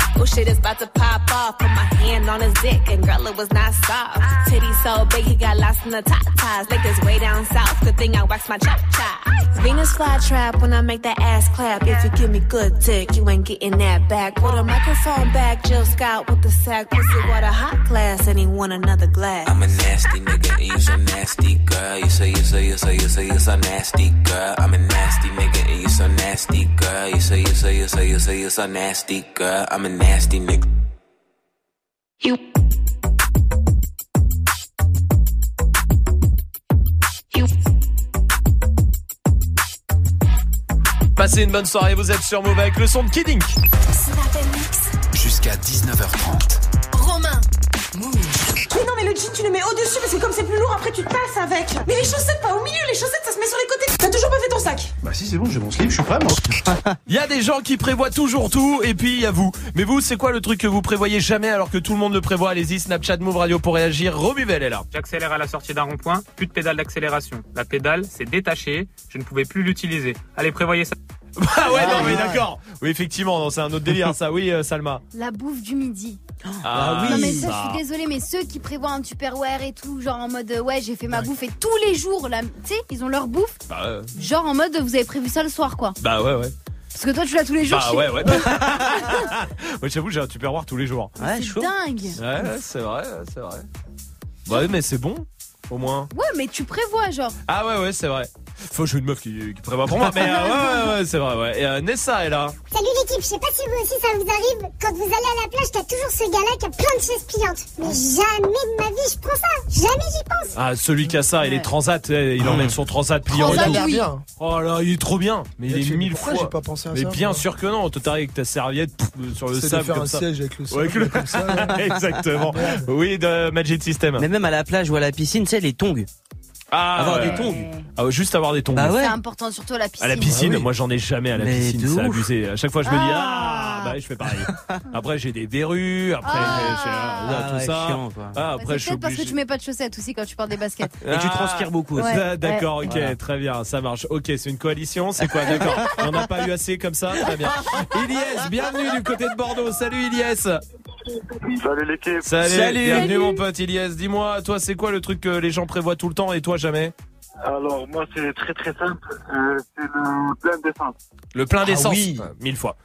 Oh shit is about to pop off. Put my hand on his dick and girl it was not soft. Titty so big he got lost in the top ties. Like this way down south. Good thing I waxed my chop chop. Venus fly trap when I make that ass clap. If you give me good dick, you ain't getting that back. Put a microphone back, Jill Scott with the sack. Pussy water hot glass and he want another glass. I'm a nasty nigga and you so nasty, girl. You say you say you say you say you so nasty, girl. I'm a nasty nigga and you so nasty, girl. You say you say you say you say you so nasty, girl. I'm a nasty nigga. You. Passez une bonne soirée, vous êtes sur Move avec le son de Kidding. Jusqu'à 19h30. Romain. Mais non, mais le jean, tu le mets au-dessus parce que comme c'est plus lourd, après tu te passes avec. Mais les chaussettes, pas au milieu, les chaussettes, ça se met sur les côtés. T'as toujours pas fait ton sac Bah si c'est bon, j'ai mon slip, je suis prêt moi. Il y a des gens qui prévoient toujours tout et puis il y a vous. Mais vous, c'est quoi le truc que vous prévoyez jamais alors que tout le monde le prévoit? Allez-y, Snapchat Move Radio pour réagir. Romuvel est là. J'accélère à la sortie d'un rond-point, plus de pédale d'accélération. La pédale s'est détachée, je ne pouvais plus l'utiliser. Allez, prévoyez ça. Bah ouais, non mais d'accord. Oui, effectivement, non, c'est un autre délire ça. Oui, euh, Salma. La bouffe du midi. Ah non mais oui, ça, ça. je suis désolée, mais ceux qui prévoient un tupperware et tout, genre en mode euh, ouais j'ai fait ma bouffe et tous les jours là, tu sais, ils ont leur bouffe, Bah, euh, genre en mode vous avez prévu ça le soir quoi. bah ouais, ouais. Parce que toi tu l'as tous les jours. Bah je sais- ouais, ouais. ouais j'avoue, j'ai un tupperware tous les jours. c'est dingue. Ouais, ouais, c'est vrai, c'est vrai. Bah ouais, mais c'est bon, au moins. Ouais, mais tu prévois genre. Ah ouais, ouais, c'est vrai. Faut que j'ai une meuf qui, qui prévoit pour moi. Mais euh, ouais, ouais, ouais, c'est vrai, ouais. Et euh, Nessa est là. Salut l'équipe, je sais pas si vous aussi ça vous arrive. Quand vous allez à la plage, t'as toujours ce gars-là qui a plein de chaises pliantes. Mais jamais de ma vie je prends ça. Jamais j'y pense. Ah, celui qui a ça, il est transat, eh, il emmène son transat pliant. Transat, et tout. l'air bien. Oh là, il est trop bien. Mais il est tu- mille pourquoi fois. j'ai pas pensé à mais ça, bien moi sûr que non. Toi, t'arrives avec ta serviette pff, sur le C'est de sable faire comme un ça. siège avec le Ouais, sable, comme ça, là. Exactement. oui, de Magic System. Mais même à la plage ou à la piscine, tu sais, les tongs. Ah, Avoir ouais. des tongs. Ah, juste avoir des tongs. Bah ouais. C'est important surtout à la piscine. À la piscine, moi j'en ai jamais à la Mais piscine, c'est abusé. À chaque fois je me dis ah, bah je fais pareil. Après j'ai des verrues, après Ah tout ouais, ça. chiant, quoi. Ah, Bah, après je c'est suis peut-être parce que tu mets pas de chaussettes aussi quand tu portes des baskets. Et tu transpires beaucoup aussi. Ouais. D'accord, Ouais. ok, Voilà. très bien, ça marche. Ok, c'est une coalition, c'est quoi D'accord. On n'a pas eu assez comme ça, très bien. Ilyes, bienvenue du côté de Bordeaux. Salut Ilyes. Salut l'équipe. Salut, bienvenue mon pote Ilyes. Dis-moi, toi c'est quoi le truc que les gens prévoient tout le temps et toi jamais Alors moi c'est très très simple. Euh, c'est le plein d'essence. Le plein Ah d'essence, oui. Ouais, mille fois.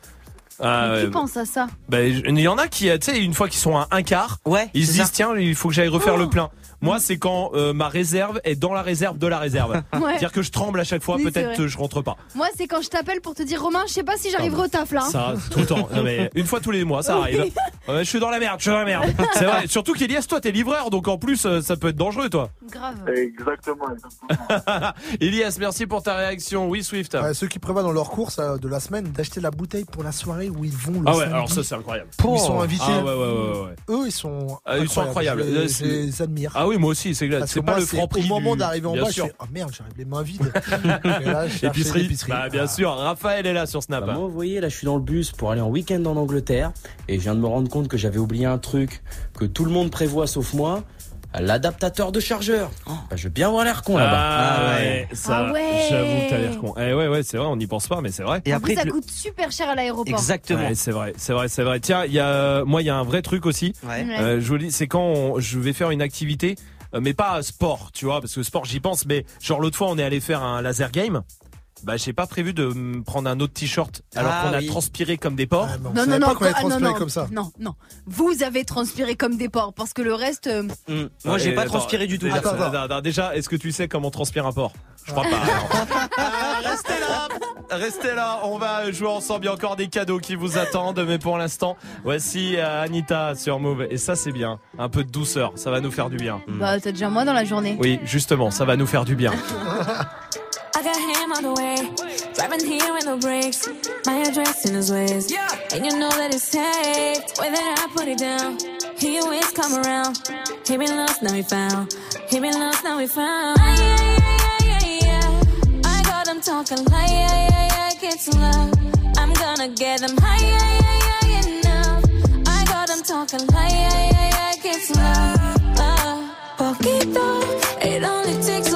Ah, Qui pense à ça Bah, il y en a qui, tu sais, une fois qu'ils sont à un quart, ouais, ils se disent ça. tiens, il faut que j'aille refaire Oh. le plein. Moi, c'est quand euh, ma réserve est dans la réserve de la réserve. C'est-à-dire que je tremble à chaque fois, Oui, peut-être je rentre pas. Moi, c'est quand je t'appelle pour te dire Romain, je sais pas si j'arriverai au taf là. hein. Ça, tout le temps. Non, mais une fois tous les mois, ça Oui. arrive. Ouais, je suis dans la merde, je suis dans la merde. C'est vrai. Surtout qu'Elias, toi, t'es livreur, donc en plus, euh, ça peut être dangereux, toi. Grave. Exactement. Elias, merci pour ta réaction. Oui, Swift. Ouais, ceux qui prévoient dans leur course euh, de la semaine d'acheter la bouteille pour la soirée où ils vont le Ah ouais, samedi, alors ça, c'est incroyable. ils sont invités. Ah ouais, ouais, ouais, ouais. Eux, ils sont Ah, ils sont incroyables. Je les, je les admire. Ah oui, moi aussi, c'est pas moi, le franc prix. Au moment d'arriver en Bien bas, sûr. je fais Oh merde, j'arrive les mains vides. Et là, Épicerie. Bah, bien sûr. Raphaël est là sur Snap. Bah, moi, vous voyez, là, je suis dans le bus pour aller en week-end en Angleterre et je viens de me rendre compte que j'avais oublié un truc que tout le monde prévoit sauf moi. L'adaptateur de chargeur. Oh, bah, je vais bien avoir l'air con là-bas. Ah, ouais, ça, Ah ouais. j'avoue que t'as l'air con. Eh ouais, ouais, c'est vrai, on n'y pense pas, mais c'est vrai. Et En après, plus, ça le- coûte super cher à l'aéroport. Ouais, c'est vrai, c'est vrai, c'est vrai. Tiens, il y a, moi, il y a un vrai truc aussi. Ouais. Ouais. Euh, je vous le dis, c'est quand on- je vais faire une activité, euh, mais pas sport, tu vois, parce que sport, j'y pense. Mais genre l'autre fois, on est allé faire un laser game. Bah, j'ai pas prévu de me prendre un autre t-shirt alors Ah, qu'on a transpiré comme des porcs. Ah, Non, non, non, pas qu'on allait ah, non, non, comme ça. Non, non. Vous avez transpiré comme des porcs parce que le reste. euh, Hum, Moi, j'ai pas attends, transpiré du tout. Déjà, Attends, attends. déjà, est-ce que tu sais comment transpire un porc? Je crois pas. Euh, restez là, restez là. On va jouer ensemble. Il y a encore des cadeaux qui vous attendent, mais pour l'instant, voici euh, Anita sur Move. Et ça, c'est bien. Un peu de douceur, ça va nous faire du bien. Bah, t'as déjà moi dans la journée. Oui, justement, ça va nous faire du bien. I got him on the way, driving here with no brakes. My address in his ways, and you know that it's safe. Way that I put it down, he always come around. He been lost, now he found. He been lost, now he found. Ay, ay, ay, ay, ay, ay. I got him talking like yeah, yeah, yeah, kids love. I'm gonna get them high, yeah, yeah, yeah, enough. I got him talking like yeah, yeah, yeah, kids love. Uh, poquito, it only takes a little bit,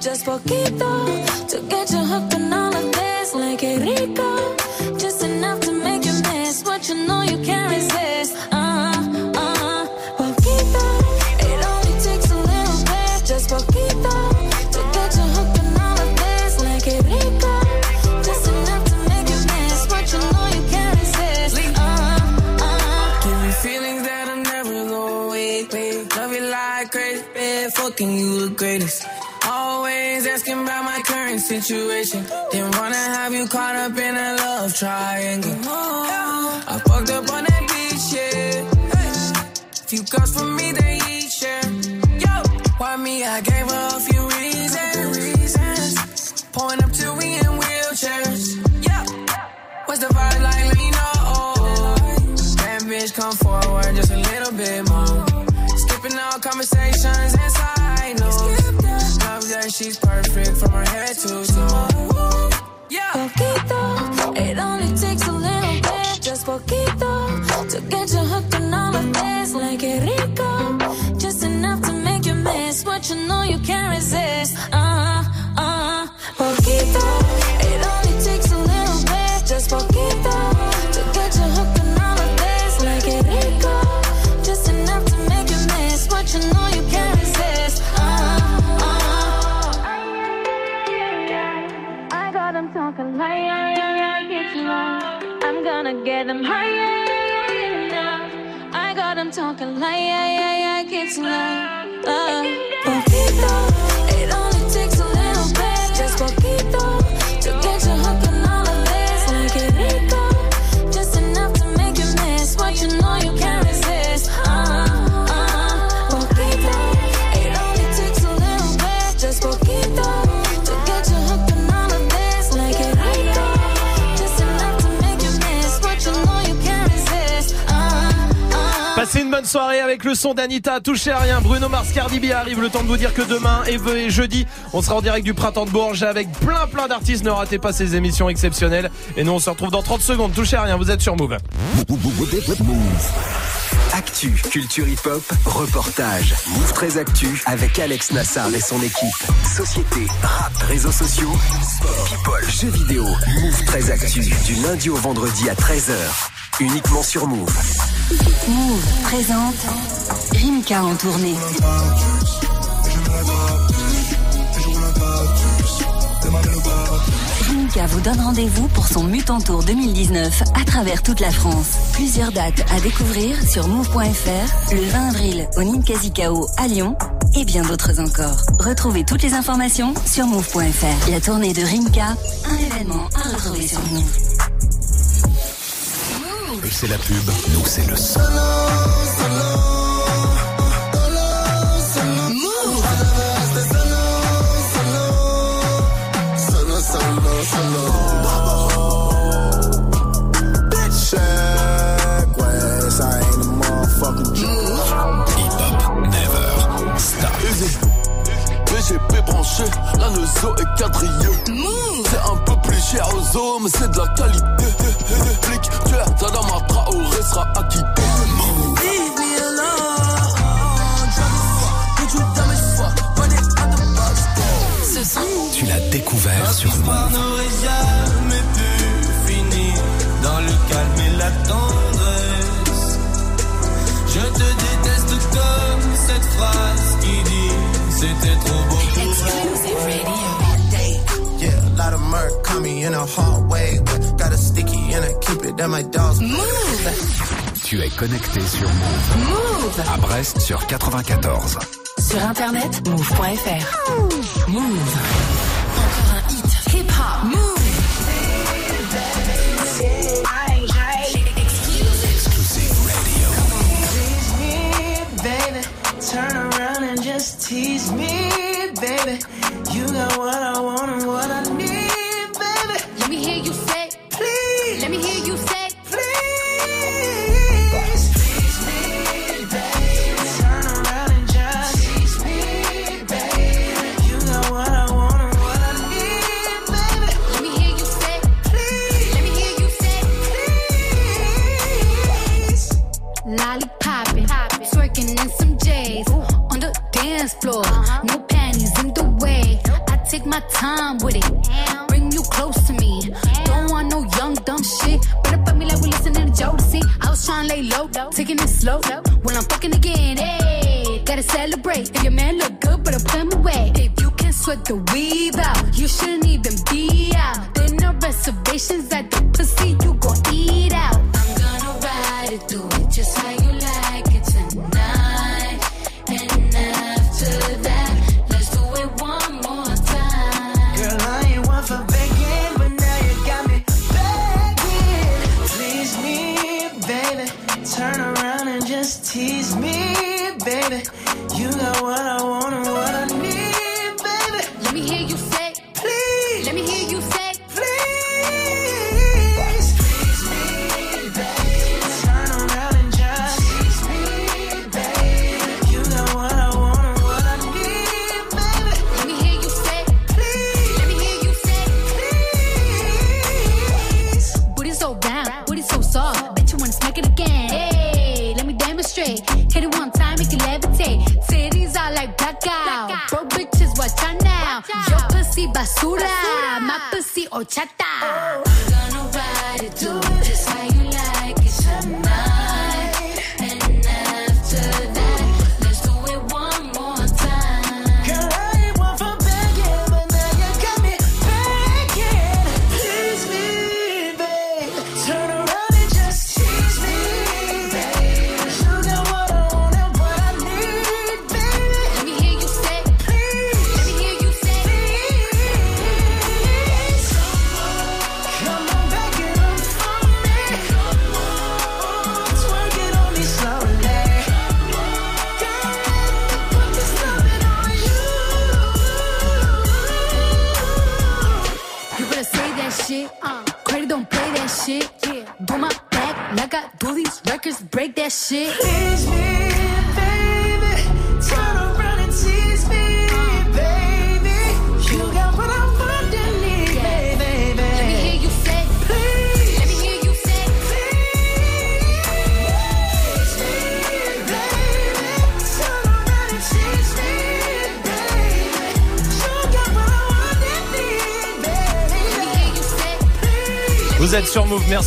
just poquito, to get you hooked on all of this. Like a rico, just enough to make you miss what you know you can't resist. Uh, uh, poquito, it only takes a little bit, just poquito, to get you hooked on all of this. Like a rico, just enough to make you miss what you know you can't resist. Uh, uh. Give me feelings that I never go away. Love you like crazy, man. Fucking you the greatest. Asking about my current situation. Didn't wanna have you caught up in a love triangle. I fucked up on that beach, yeah. Few girls for me, they each share. Yo, why me? I gave her a few reasons. Pulling up from her head to toe. Yeah. Poquito, it only takes a little bit, just poquito, to get you hooked on all of this. Like a rico, just enough to make you miss what you know you can't resist. Uh, uh, low. I'm gonna get them high, yeah, yeah, yeah, enough. I got them talking like yeah, yeah, yeah, get low. Uh, Une bonne soirée avec le son d'Anita. Touchez à rien. Bruno Mars, Cardi B arrive. Le temps de vous dire que demain et et jeudi, on sera en direct du printemps de Bourges avec plein plein d'artistes. Ne ratez pas ces émissions exceptionnelles. Et nous, on se retrouve dans 30 secondes. Touchez à rien. Vous êtes sur Move. Actu, culture hip-hop, reportage. Move très Actu avec Alex Nassar et son équipe. Société, rap, réseaux sociaux, people, jeux vidéo. Move très Actu du lundi au vendredi à 13h. Uniquement sur Move. Move présente Rimka en tournée. Rimka vous donne rendez-vous pour son Mutant Tour 2019 à travers toute la France. Plusieurs dates à découvrir sur move.fr, le 20 avril au Ninkasi-Kao à Lyon et bien d'autres encore. Retrouvez toutes les informations sur move.fr. La tournée de Rimka, un événement à retrouver sur Move. C'est la pub, nous, c'est le son. Check, ouais, ça ain't a motherfucking joke. Hip-hop, never stop. BGP branché, la Neuzo est quadrillée. C'est un peu plus cher aux hommes, mais c'est de la qualité. Flic, tu es Zadama Traoré sera acquitté. Sur Notre histoire n'aurait jamais pu finir dans le calme et la tendresse. Je te déteste comme cette phrase qui dit c'était trop beau pour être Yeah, a lot of murk caught me in a hard way. But got a sticky and I keep it at my dog's Tu es connecté sur Move. Move À Brest sur 94. Sur internet, move.fr. Move. Encore un hit. Hip hop. Move. Turn around and just tease me, baby. You got what I want time with it.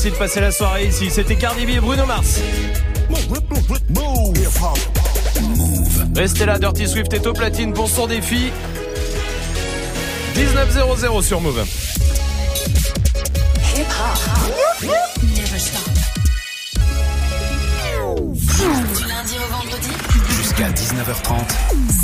Merci de passer la soirée ici. C'était Cardi B et Bruno Mars. Restez là, Dirty Swift est au platine pour son défi. 19-0-0 sur Move. Du lundi au vendredi. Jusqu'à 19h30.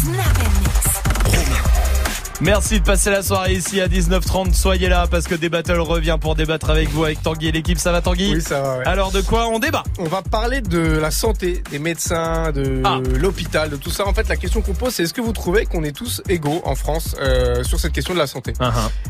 Merci de passer la soirée ici à 19h30. Soyez là parce que Débattle revient pour débattre avec vous, avec Tanguy et l'équipe. Ça va Tanguy Oui, ça va, ouais. Alors de quoi on débat? On va parler de la santé, des médecins, de Ah. l'hôpital, de tout ça. En fait, la question qu'on pose, c'est est-ce que vous trouvez qu'on est tous égaux en France euh, sur cette question de la santé?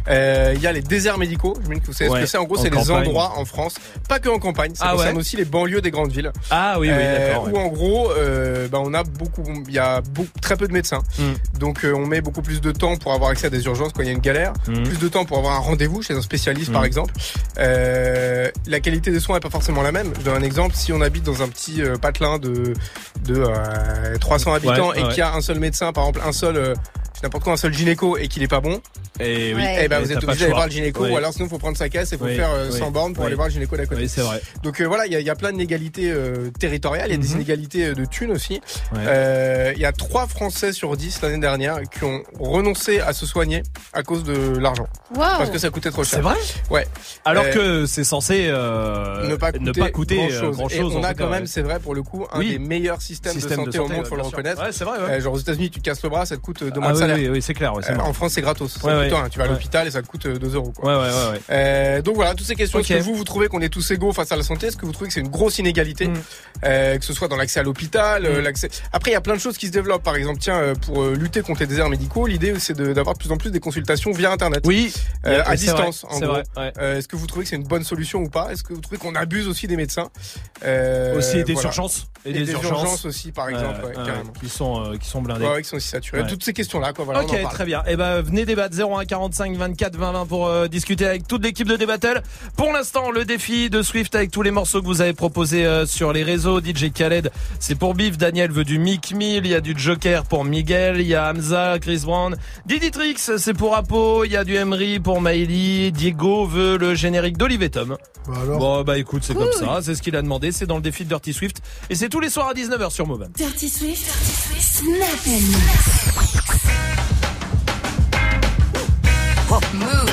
Euh, Il y a les déserts médicaux. Je me dis que vous savez ce. Ouais, que c'est. En gros, c'est des campagne. endroits en France, pas que en campagne. Ça Ah concerne ouais aussi les banlieues des grandes villes. Ah oui, oui, Euh, d'accord. ouais. Où en gros, euh, bah, on a beaucoup, il y a beaucoup, très peu de médecins. Mm. Donc, euh, on met beaucoup plus de temps pour avoir accès à des urgences quand il y a une galère, Mm. plus de temps pour avoir un rendez-vous chez un spécialiste, Mm. par exemple. Euh, la qualité des soins est pas forcément la même. Je donne un exemple. Si on habite dans un petit patelin de de euh, 300 habitants Ouais, et qu'il y a un seul médecin, par exemple, un seul, n'importe quoi, un seul gynéco et qu'il est pas bon. Et oui. Eh ben, Et vous t'as êtes obligé le d'aller voir le gynéco Oui. ou alors sinon il faut prendre sa caisse et il faut Oui, faire euh, oui, 100 bornes pour aller voir le gynéco d'à côté. Oui, c'est vrai. Donc euh, voilà, il y, a- il y a plein d'inégalités euh, territoriales, il y a des Mhm. inégalités euh, de thunes aussi. Ouais. Euh, Il y a 3 Français sur 10 l'année dernière qui ont renoncé à se soigner à cause de l'argent. Wow. Parce que ça coûtait trop cher. C'est vrai Ouais. Alors Euh, que c'est censé euh, ne pas coûter, grand grand-chose. chose. Et on a quand même, c'est vrai pour le coup, un des meilleurs systèmes, Système de de santé, au monde, ouais, faut le reconnaître. Ouais, c'est vrai, ouais. Genre aux États-Unis, tu te casses le bras, ça te coûte deux mois Ah de salaire. oui, oui, c'est clair, ouais, en France, c'est gratos. Ouais, coûte rien. Tu vas à l'hôpital et ça te coûte 2 euros. Quoi. Ouais, ouais, ouais, ouais. Euh, donc voilà, toutes ces questions. Est-ce que vous, vous trouvez qu'on est tous égaux face à la santé? Est-ce que vous trouvez que c'est une grosse inégalité? Euh, Que ce soit dans l'accès à l'hôpital, euh, Mm. l'accès. Après, il y a plein de choses qui se développent. Par exemple, tiens, euh, pour euh, lutter contre les déserts médicaux, l'idée c'est d'avoir de plus en plus des consultations via Internet. Oui. Euh, à c'est vrai, distance, en c'est gros. ouais. Euh, Est-ce que vous trouvez que c'est une bonne solution ou pas? Est-ce que vous trouvez qu'on abuse aussi des médecins? Euh, Aussi des voilà. urgences. Et, des, urgences. aussi, par exemple, ouais, carrément. qui sont euh, qui sont blindés. Ouais, ouais, qui sont aussi saturés. Ouais. Toutes ces questions-là, quoi. Voilà, on en ok, parle. très bien. Et ben venez débattre 01 45 24 20 20 pour euh, discuter avec toute l'équipe de Débattle. Pour l'instant, le défi de Swift avec tous les morceaux que vous avez proposés euh, sur les réseaux. DJ Khaled, c'est pour Biff. Daniel veut du Mick Mill. Il y a du Joker pour Miguel. Il y a Hamza, Chris Brown. Didi Trix, c'est pour Apo. Il y a du Emery pour Maïli. Diego veut le générique d'Olivier Tom. Bon bah écoute, c'est comme ça. C'est ce qu'il a demandé. C'est dans le défi de Dirty Swift. Et c'est tous les soirs à 19h sur Move. Dirty Swift, Dirty Swift, Snap and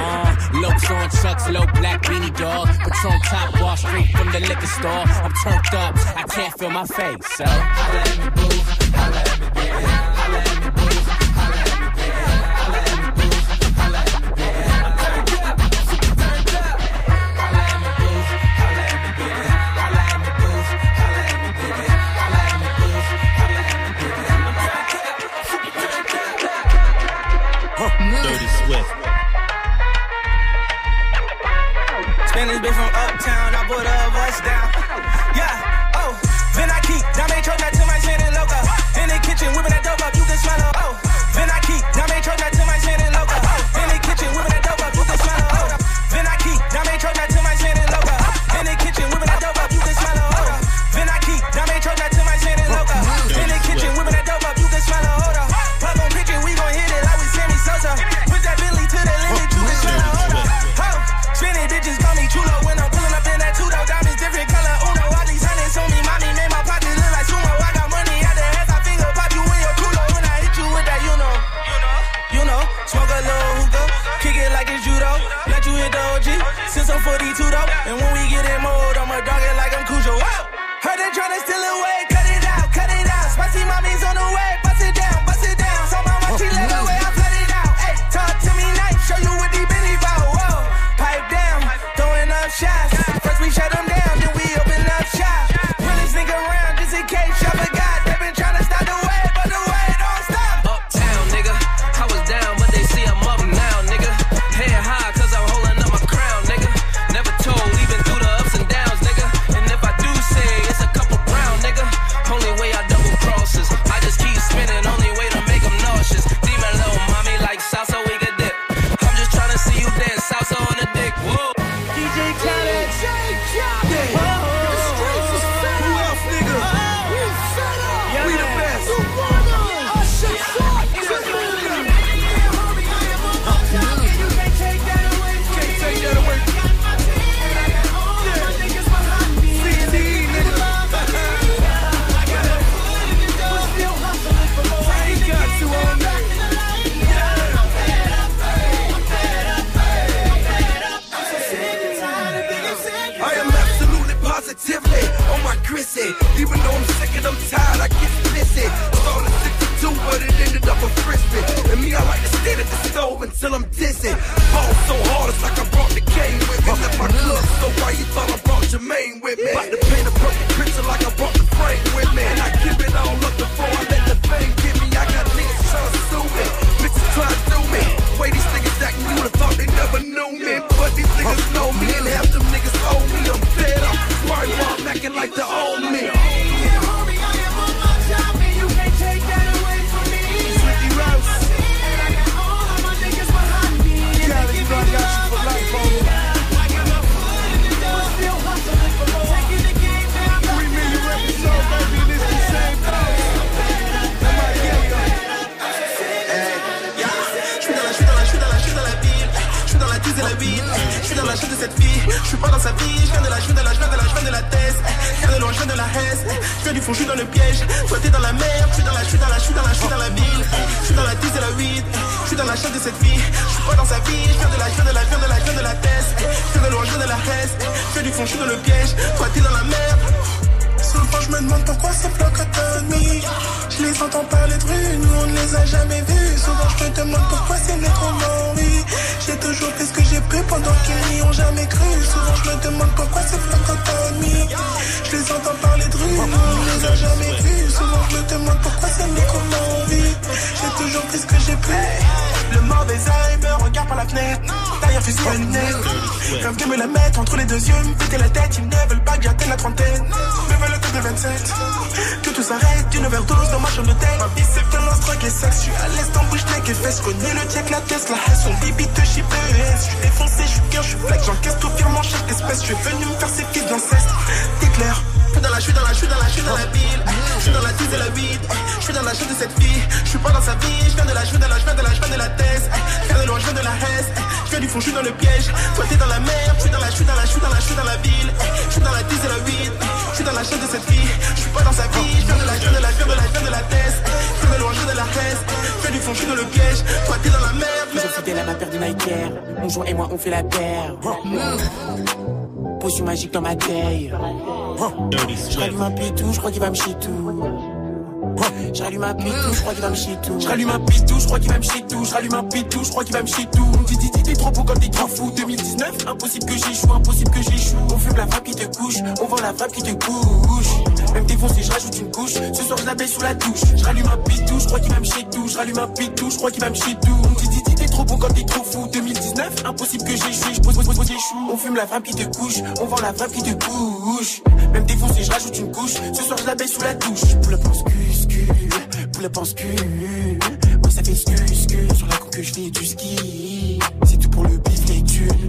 Uh, on. Lokes on chucks, low black beanie dog. Patron top wall, straight from the liquor store. I'm turned up, I can't feel my face, so. c'est la 8 Je suis dans la chaîne de cette fille Je suis pas dans sa vie Je viens de la, je viens de la, je viens de la, je viens de la thèse Je de loin, je viens de la haine Je viens du fond, je suis dans le piège Toi t'es dans la mer, je suis dans la, je suis dans la, je suis dans la, je suis dans la ville Je suis dans la 10 et la 8 Je suis dans la chaîne de cette fille Je suis pas dans sa vie Je viens de la, je viens de la, je viens de la, je viens de la thèse Je de loin, je viens de la haine Je viens du fond, je suis dans le piège Toi t'es dans la mer, Toujours fidèle à ma paire de Nike Mon jour et moi on fait la paire Potion magique dans ma taille. Je rallume un pitou, je crois qu'il va me tout J'allume un pitou, je crois qu'il va me chier tout rallume un pitou, je crois qu'il va me chitou. tout, rallume un pitou, je crois qu'il va me chitou. On dit, dit, t'es trop beau comme des grands fous. 2019, impossible que j'échoue, impossible que j'échoue. On fume la frappe qui te couche, on vend la frappe qui te couche. Même défoncé, je rajoute une couche. Ce soir, je la baisse sous la douche. Je rallume un pitou, je crois qu'il va me chitou. tout rallume un pitou, je crois qu'il va me chier On dit, dit, trop beau quand t'es trop fou. 2019, impossible que j'échoue. Je pose, pose, pose. On fume la frappe qui te couche, on vend la frappe qui te couche. Même défoncé, je rajoute une couche. Ce soir, je la baisse sous la douche. Poulet pense cul, poulet pense cul. Ouais, ça fait excuse, sur la coupe que je fais du ski. C'est tout pour le bif, les thunes.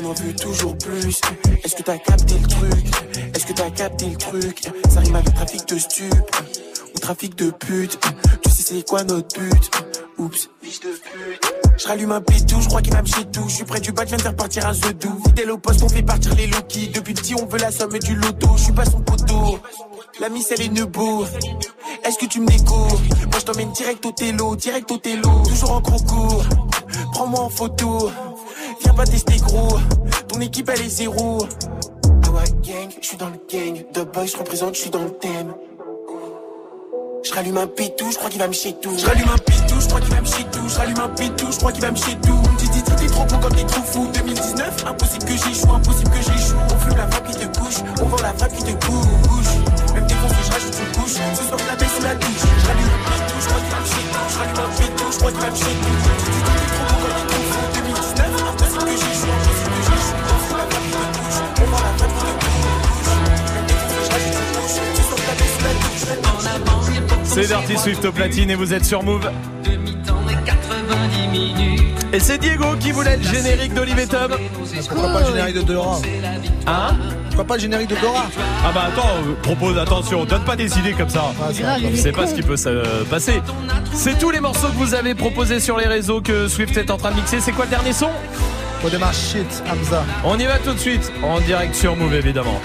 On en veut toujours plus. Est-ce que t'as capté le truc? Est-ce que t'as capté le truc? Ça rime avec trafic de stup ou trafic de pute. Sais c'est quoi notre but Oups, fiche de pute. Je rallume un pétou, je crois qu'il m'a chez tout. Je suis près du bac, viens de faire partir un The doux. Fidèle au poste, on fait partir les Loki. Depuis petit, on veut la somme du loto. Je suis pas son poteau. La miss, elle est nebo. Est-ce que tu me découvres? Moi, je t'emmène direct au télo, direct au télo. Toujours en concours. Prends-moi en photo. Viens pas tester gros. Ton équipe, elle est zéro. Ah gang, je suis dans le gang. The boy, je représente, je suis dans le thème. Je un pétou, je crois qu'il va me chier tout. Je un pétou, je crois qu'il va me chier tout. Je un pétou, je crois qu'il va me chier tout. On me dit, dit, t'es trop beau quand t'es trop fou. 2019, impossible que j'échoue, impossible que j'échoue. On fume la frappe qui te couche, on vend la frappe qui te couche. Même défoncé, je rajoute une couche. Ce soir, la baisse sous la douche. Je un pétou, je crois qu'il va me chier tout. Un pétou, je crois qu'il va me chier tout. C'est Dirty Swift au platine et vous êtes sur Move. Et c'est Diego qui voulait le générique d'Olivier Tom. Pourquoi pas le générique de Dora Hein Pourquoi pas le générique de Dora Ah bah attends, euh, propose, attention, donne pas des idées comme ça. On sait pas ce qui peut se passer. C'est tous les morceaux que vous avez proposés sur les réseaux que Swift est en train de mixer. C'est quoi le dernier son? Faut démarrer shit, Hamza. On y va tout de suite, en direct sur Move évidemment.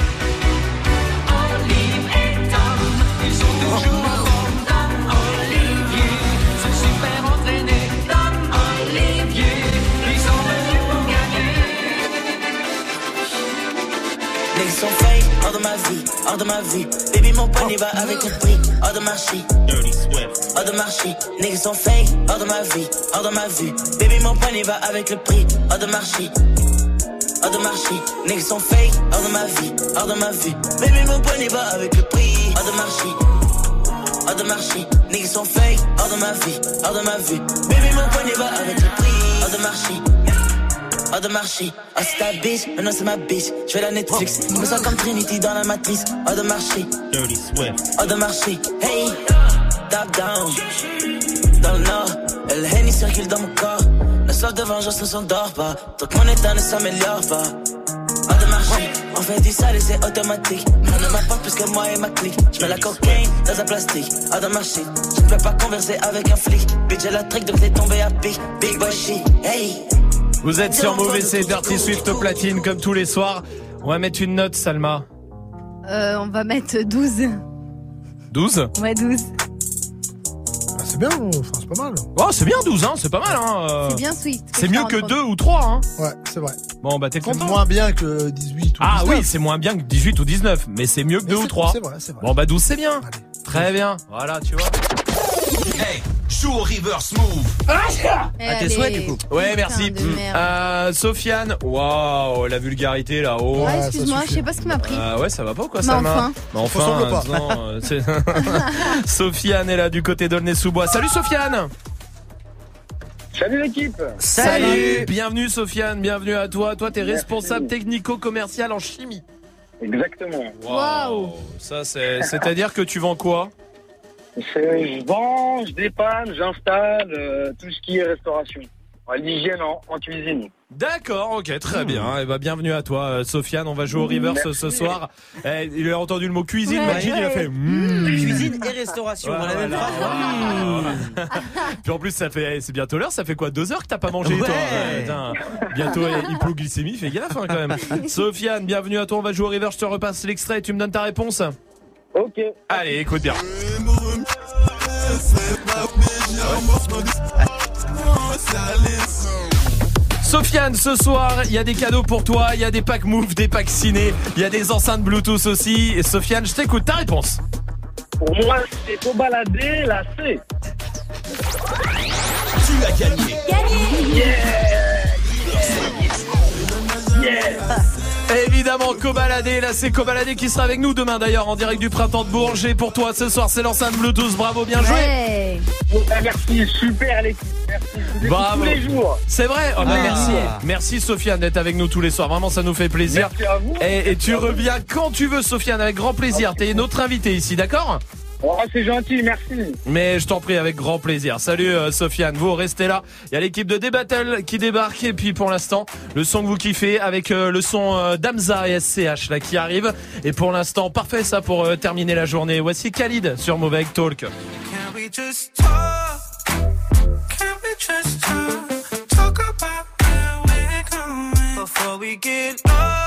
Hors de ma vie, hors de ma vie. Baby, mon pony va avec le prix, hors de marché. Dirty Swift. Hors de marché. Niggas sont fake, hors de ma vie, hors de ma vie. Baby, mon pony va avec le prix, hors de marché. Hors de marché. Niggas sont fake, hors de ma vie, hors de ma vie. Baby, mon pony va avec le prix, hors de marché. Hors de marché. Niggas sont fake, hors de ma vie, hors de ma vie. Baby, mon pony va avec le prix, hors de marché hors de marché. Ah, c'est ta bitch, maintenant c'est ma bitch. Je fais la Netflix, je me sens comme Trinity dans la matrice. Hors de marché, Dirty Swift. hors de marché. Hey, top down. Dans le nord, le Henny circule dans mon corps. La soif de vengeance ne s'endort pas. Tant que mon état ne s'améliore pas. Hors de marché, on fait du sale et c'est automatique. On ne m'apporte plus que moi et ma clique. Je mets la cocaïne dans un plastique. Hors de marché, je ne peux pas converser avec un flic. Bitch, j'ai la trick donc t'es tombé à pic. Big boy shit, hey. Vous êtes sur Move et c'est Dirty Swift au platine comme tous les soirs. On va mettre une note, Salma. Euh, on va mettre 12. 12 Ouais, 12. Ah, c'est bien, enfin, c'est pas mal. Oh, c'est bien 12, hein, c'est pas mal. Hein. euh. C'est bien Swift. C'est mieux que 2 ou 3, hein. Ouais, c'est vrai. Bon, bah t'es C'est content moins bien que 18 ou Ah 19. oui, c'est moins bien que 18 ou 19, mais c'est mieux que Mais 2 ou c'est- 3. c'est vrai, c'est vrai. Bon, bah 12, c'est bien. Très bien. Voilà, tu vois. Hey, joue au reverse move. Eh, À tes souhaits, du coup. Ouais, merci. merde. Euh, Sofiane, waouh, la vulgarité là-haut. Ouais, excuse-moi, je sais pas ce qui m'a pris. Euh, ouais, ça va pas ou quoi, Mais Salma enfin. Mais enfin, pas. non, euh, Sofiane est là du côté d'Aulnay-sous-Bois. Salut Sofiane Salut l'équipe Salut Bienvenue Sofiane, bienvenue à toi. Toi, t'es responsable technico-commercial en chimie. Exactement. Waouh Ça, c'est... C'est-à-dire que tu vends quoi? Je vends, je dépanne, j'installe euh, tout ce qui est restauration. L'hygiène en, en cuisine. D'accord, ok, très bien. Et bah, bienvenue à toi, euh, Sofiane. On va jouer au reverse Merci. ce soir. Eh, il a entendu le mot cuisine, Ouais. Majid, il a fait. Mmh. mm. Cuisine et restauration dans la même Voilà. phrase. Puis en plus, ça fait, c'est bientôt l'heure. Ça fait quoi, deux heures que t'as pas mangé, Ouais. Bientôt euh, hypoglycémie. Fais gaffe hein, quand même. Sofiane, bienvenue à toi. On va jouer au reverse. Je te repasse l'extrait. et Tu me donnes ta réponse. Ok. Allez, écoute bien. Sofiane, ce soir, il y a des cadeaux pour toi, il y a des packs Move, des packs ciné, il y a des enceintes Bluetooth aussi. Et Sofiane, je t'écoute ta réponse. Pour moi, c'est faut balader la C. Tu as gagné. Yeah. Yeah. Évidemment, évidemment Cobaladé. Là, c'est Cobaladé qui sera avec nous demain d'ailleurs en direct du printemps de Bourges. Et pour toi, ce soir, c'est l'enceinte Bluetooth. Bravo, bien joué. Ouais. Merci, super l'équipe. Merci. Bravo. tous les jours. C'est vrai oh, bah, Ouais. Merci. Merci Sofiane d'être avec nous tous les soirs. Vraiment, ça nous fait plaisir. Merci à vous. Et, et tu reviens quand tu veux, Sofiane, avec grand plaisir. T'es notre invité ici, d'accord? Oh, c'est gentil, merci. Mais je t'en prie, avec grand plaisir. Salut euh, Sofiane, vous restez là. Il y a l'équipe de D-Battle qui débarque. Et puis pour l'instant, le son que vous kiffez avec euh, le son euh, d'Amza et SCH là qui arrive. Et pour l'instant, parfait ça pour euh, terminer la journée. Voici Khalid sur Mauvais Talk. Can we just talk? Can we just talk? Talk about where we're going before we get lost.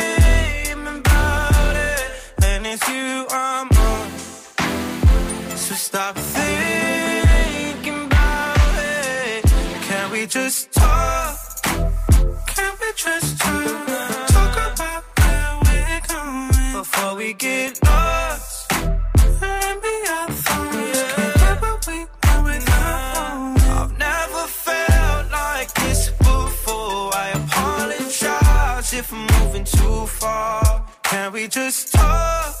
it's you I'm on. So stop thinking about it. Can we just talk? Can we just talk? Talk about where we're going before we get lost. Let me. Can't we I've never felt like this before. I apologize if I'm moving too far. Can we just talk?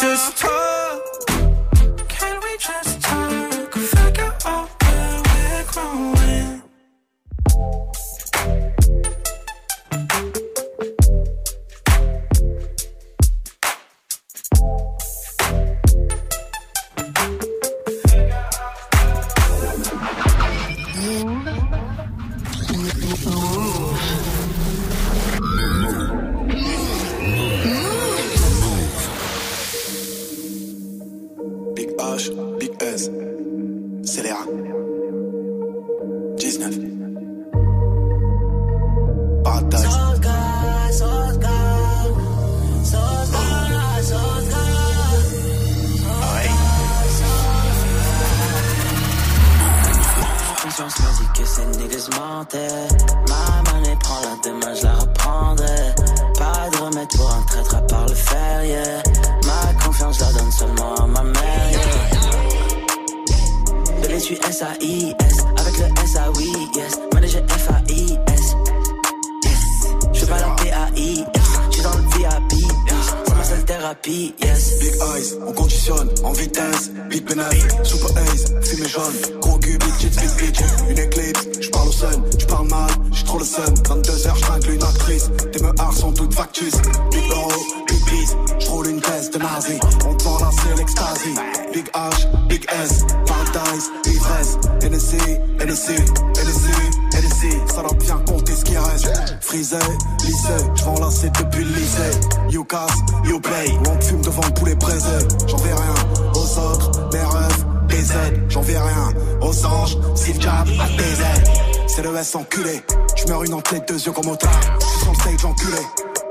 just talk? 16, scélérat. 19. Partage. Ah conscience leur dit que ces niggas mentaient. Ma monnaie prend la demain, je la reprendrai. Pas de remède pour un traître à part le fer, yeah. Ma confiance je la donne seulement à ma je suis S-A-I-S, avec le S-A-Oui, yes. Manager F-A-I-S. Je suis pas la P-A-I-S, je suis dans le VIP, thérapie, yes. Big eyes, on conditionne en vitesse. Big pénètre, super ace, fumée jaune. Gros cul, tits, big bitch. Une éclipse, j'parle au sun, j'parle mal, j'suis trop le sun. 22h, j'tringle une actrice. Tes meurs sont toutes factus. Big euro, big beast, j'roule une caisse de nazi. On te vend la c'est l'extasie. Big H, big S, paradise, ivresse. NSC, NSC, NSC, Ça doit bien compter ce qui reste. Frisé, lycée, j'vends la c'est depuis le lycée. You casse, you play. On fume devant le poulet braisé. J'en fais rien aux autres, mes rêves, des aides. J'en fais rien aux anges, Steve Jobs, à des aides. C'est le S enculé. J'meurs une entrée, deux yeux comme au train. J'suis sur le stage enculé.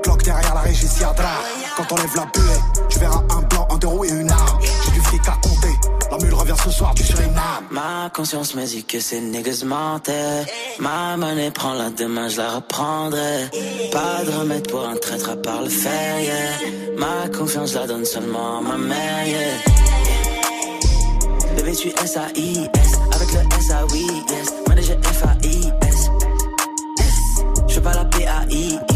Cloque derrière la régie, Siadra. Quand on lève la buée, tu verras un blanc, un deux roues et une arme. J'ai du fric à compter. Ce soir. Ma conscience me dit que ces niggas mentaient. Ma monnaie prend la demain, je la reprendrai. Pas de remède pour un traître à part le fer, yeah. Ma confiance, la donne seulement à ma mère, yeah. Bébé, tu S-A-I-S. Avec le S-A-Oui, yes. Manager F-A-I-S. Je fais pas la P-A-I-X.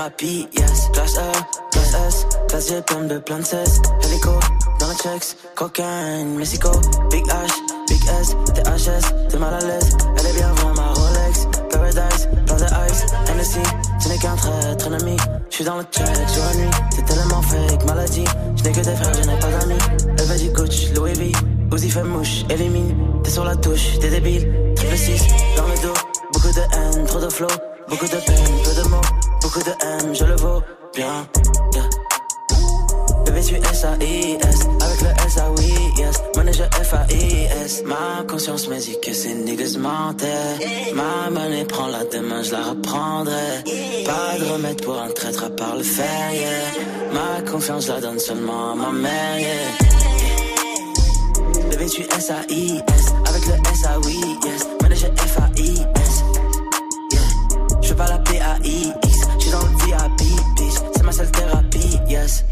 Thérapie, yes. Classe E, classe S. Classe G, plein de plein de cesse. Hélico, dans le checks. Cocaine, Mexico. Big H, Big S. THS, t'es mal à l'aise. Elle est bien vraiment ma Rolex. Paradise, plein de ice. Hennessy, tu n'es qu'un traître ennemi. Je suis dans le check sur la nuit. T'es tellement fake, maladie. Je n'ai que des frères, je n'ai pas d'amis. Elle veut du Gucci, Louis V. Uzi fait mouche, élimine. T'es sur la touche, t'es débile. Triple 6, dans le dos. Beaucoup de haine, trop de flow. Beaucoup de peine, peu de mots. Beaucoup de haine, je le vaux bien. Yeah. Bébé, tu S-A-I-S. Avec le S-A-Oui, yes. Manager F-A-I-S. Ma conscience me dit que ces niggas. Ma monnaie prend la demain, je la reprendrai. Pas de remède pour un traître à part le fer, yeah. Ma confiance, la donne seulement à ma mère, yeah. Bébé, tu S-A-I-S. Avec le S-A-Oui, yes.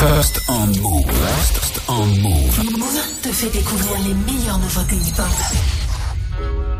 First on move. First on move. Move te fait découvrir les meilleures nouveautés hip-hop.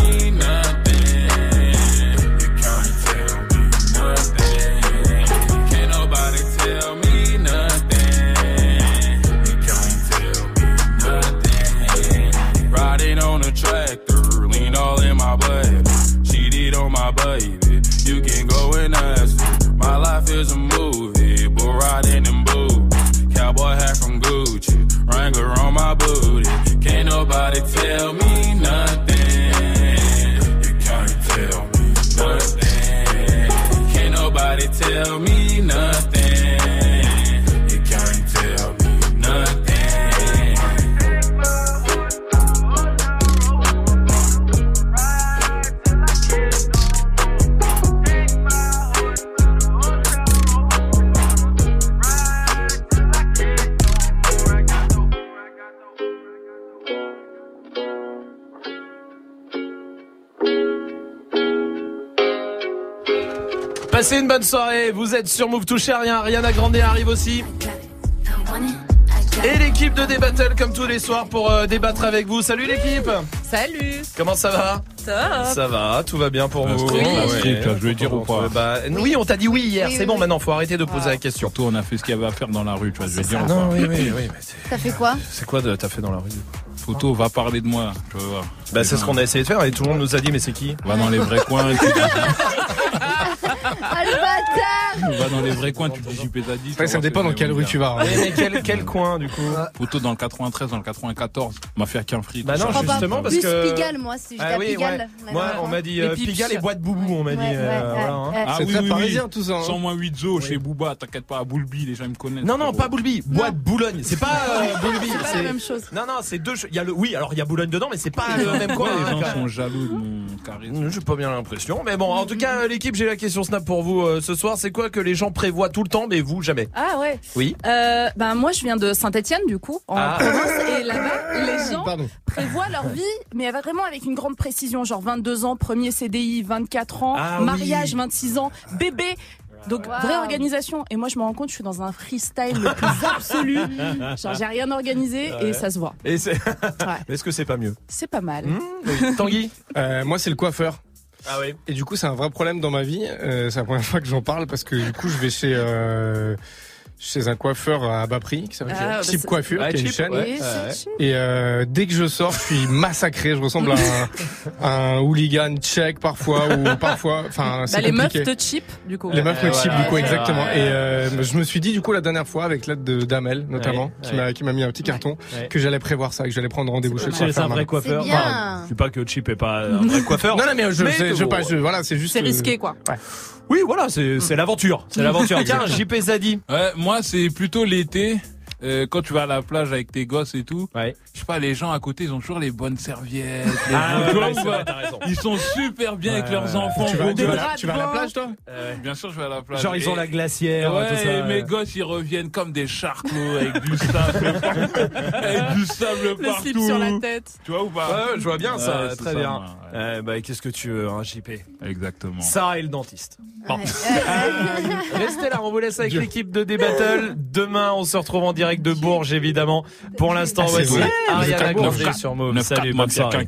baby, you can go and ask her. My life is a movie, but riding in boots. Cowboy hat from Gucci, Wrangler on my booty. Can't nobody tell me nothing. You can't tell me nothing. Can't nobody tell me nothing. Passez une bonne soirée, vous êtes sur Move Touché Rien, Ariana Grande arrive aussi. Et l'équipe de Débattle comme tous les soirs pour euh, débattre avec vous. Salut l'équipe Salut Comment ça va? Ça va Ça va, tout va bien pour vous? Ah ouais. là, je voulais dire ou pas? Bah, Oui, on t'a dit oui hier, Oui, c'est oui, bon oui. maintenant, faut arrêter de poser la question. Surtout, on a fait ce qu'il y avait à faire dans la rue, tu vois, je vais dire Non, oui, oui, oui. mais c'est- T'as fait quoi? C'est quoi de t'as fait dans la rue? Photo, va parler de moi, tu vas voir. Bah c'est ce qu'on a essayé de faire et tout le monde nous a dit mais c'est qui? Va dans les vrais coins, tu Ah bâtard va dans les vrais coins, tu dis JP t'as dit. Ouais, ça dépend dans quelle rue tu vas. hein. Mais, quel, quel coin du coup Photo dans le 93, dans le 94, m'a fait qu'un fric. Bah non, justement parce que Pigalle, moi, si j'étais Ah à Pigalle. Moi, on m'a dit Les euh. Pigalle et boîte boubou, on m'a dit. C'est oui, très oui, parisien, oui. tout ça, hein. 100 moins 8 zo chez Booba, t'inquiète pas, à Boulby, les gens ils me connaissent. Non, non, pas Boulby, boîte Boulogne. C'est pas euh, Boulby. C'est pas la même chose. Non, non, c'est deux. Il y a le, oui, alors il y a Boulogne dedans, mais c'est pas le même coin. Ouais, hein, les gens sont jaloux de mon charisme. J'ai pas bien l'impression, mais bon, en tout cas, l'équipe, j'ai la question Snap pour vous euh, ce soir. C'est quoi que les gens prévoient tout le temps, mais vous jamais Ah ouais. Oui. Euh, ben moi je viens de Saint-Etienne du coup en Ah. province et là-bas les gens Pardon. prévoient leur vie mais vraiment avec une grande précision genre 22 ans premier CDI 24 ans Ah oui. mariage 26 ans bébé Donc vraie organisation. Et moi je me rends compte, je suis dans un freestyle le plus absolu. Genre j'ai rien organisé Ouais. et ça se voit. Et c'est. Est-ce que c'est pas mieux? C'est pas mal. Tanguy? Euh, Moi, c'est le coiffeur. Ah oui. Et du coup, c'est un vrai problème dans ma vie. Euh, c'est la première fois que j'en parle parce que du coup, je vais chez euh, chez un coiffeur à bas prix qui s'appelle Ah, bah, Cheap c'est- Coiffure, Ouais, qui est une chaîne. ouais. Et c'est- Et euh, dès que je sors, je suis massacré. Je ressemble à un, un hooligan tchèque parfois ou parfois. Enfin, c'est Bah, les meufs te cheap du coup. Les meufs me voilà, du coup, c'est exactement. Et euh, je me suis dit, du coup, la dernière fois, avec l'aide de d'Amel, notamment, Ouais, qui ouais. m'a qui m'a mis un petit carton, Ouais. que j'allais prévoir ça, que j'allais prendre rendez-vous chez le C'est coiffeur. un vrai coiffeur. C'est. Enfin, je dis pas que Chip est pas un vrai coiffeur. Non, non, mais je, sais- je, pas, je- voilà, c'est juste. C'est euh, risqué quoi. ouais. Oui, voilà, c'est c'est l'aventure. C'est l'aventure. Tiens, JP Zadi. Ouais, c'est plutôt l'été. Euh, quand tu vas à la plage avec tes gosses et tout, Ouais. je sais pas, les gens à côté, ils ont toujours les bonnes serviettes. les Ah, ouais, vrai. Ils sont super bien avec leurs ouais. enfants. Tu vas, tu vas- gosses. tu vas à la plage, toi Bien sûr, je vais à la plage. Genre, ils ont Et- la glacière, Ouais, tout ça. et mes gosses, ils reviennent comme des charclos avec du sable partout. avec du sable Le partout. slip sur la tête. Tu vois ou pas je vois bien ça, très ça, bien. Euh, bah, qu'est-ce que tu veux, hein, JP Exactement. Sarah et le dentiste. Bon. Restez là, on vous laisse avec l'équipe de D-Battle. Demain, on se retrouve en direct de Bourges, évidemment. Pour l'instant, Ah, c'est voici. Ariana Grande sur Move. Salut, bonne soirée.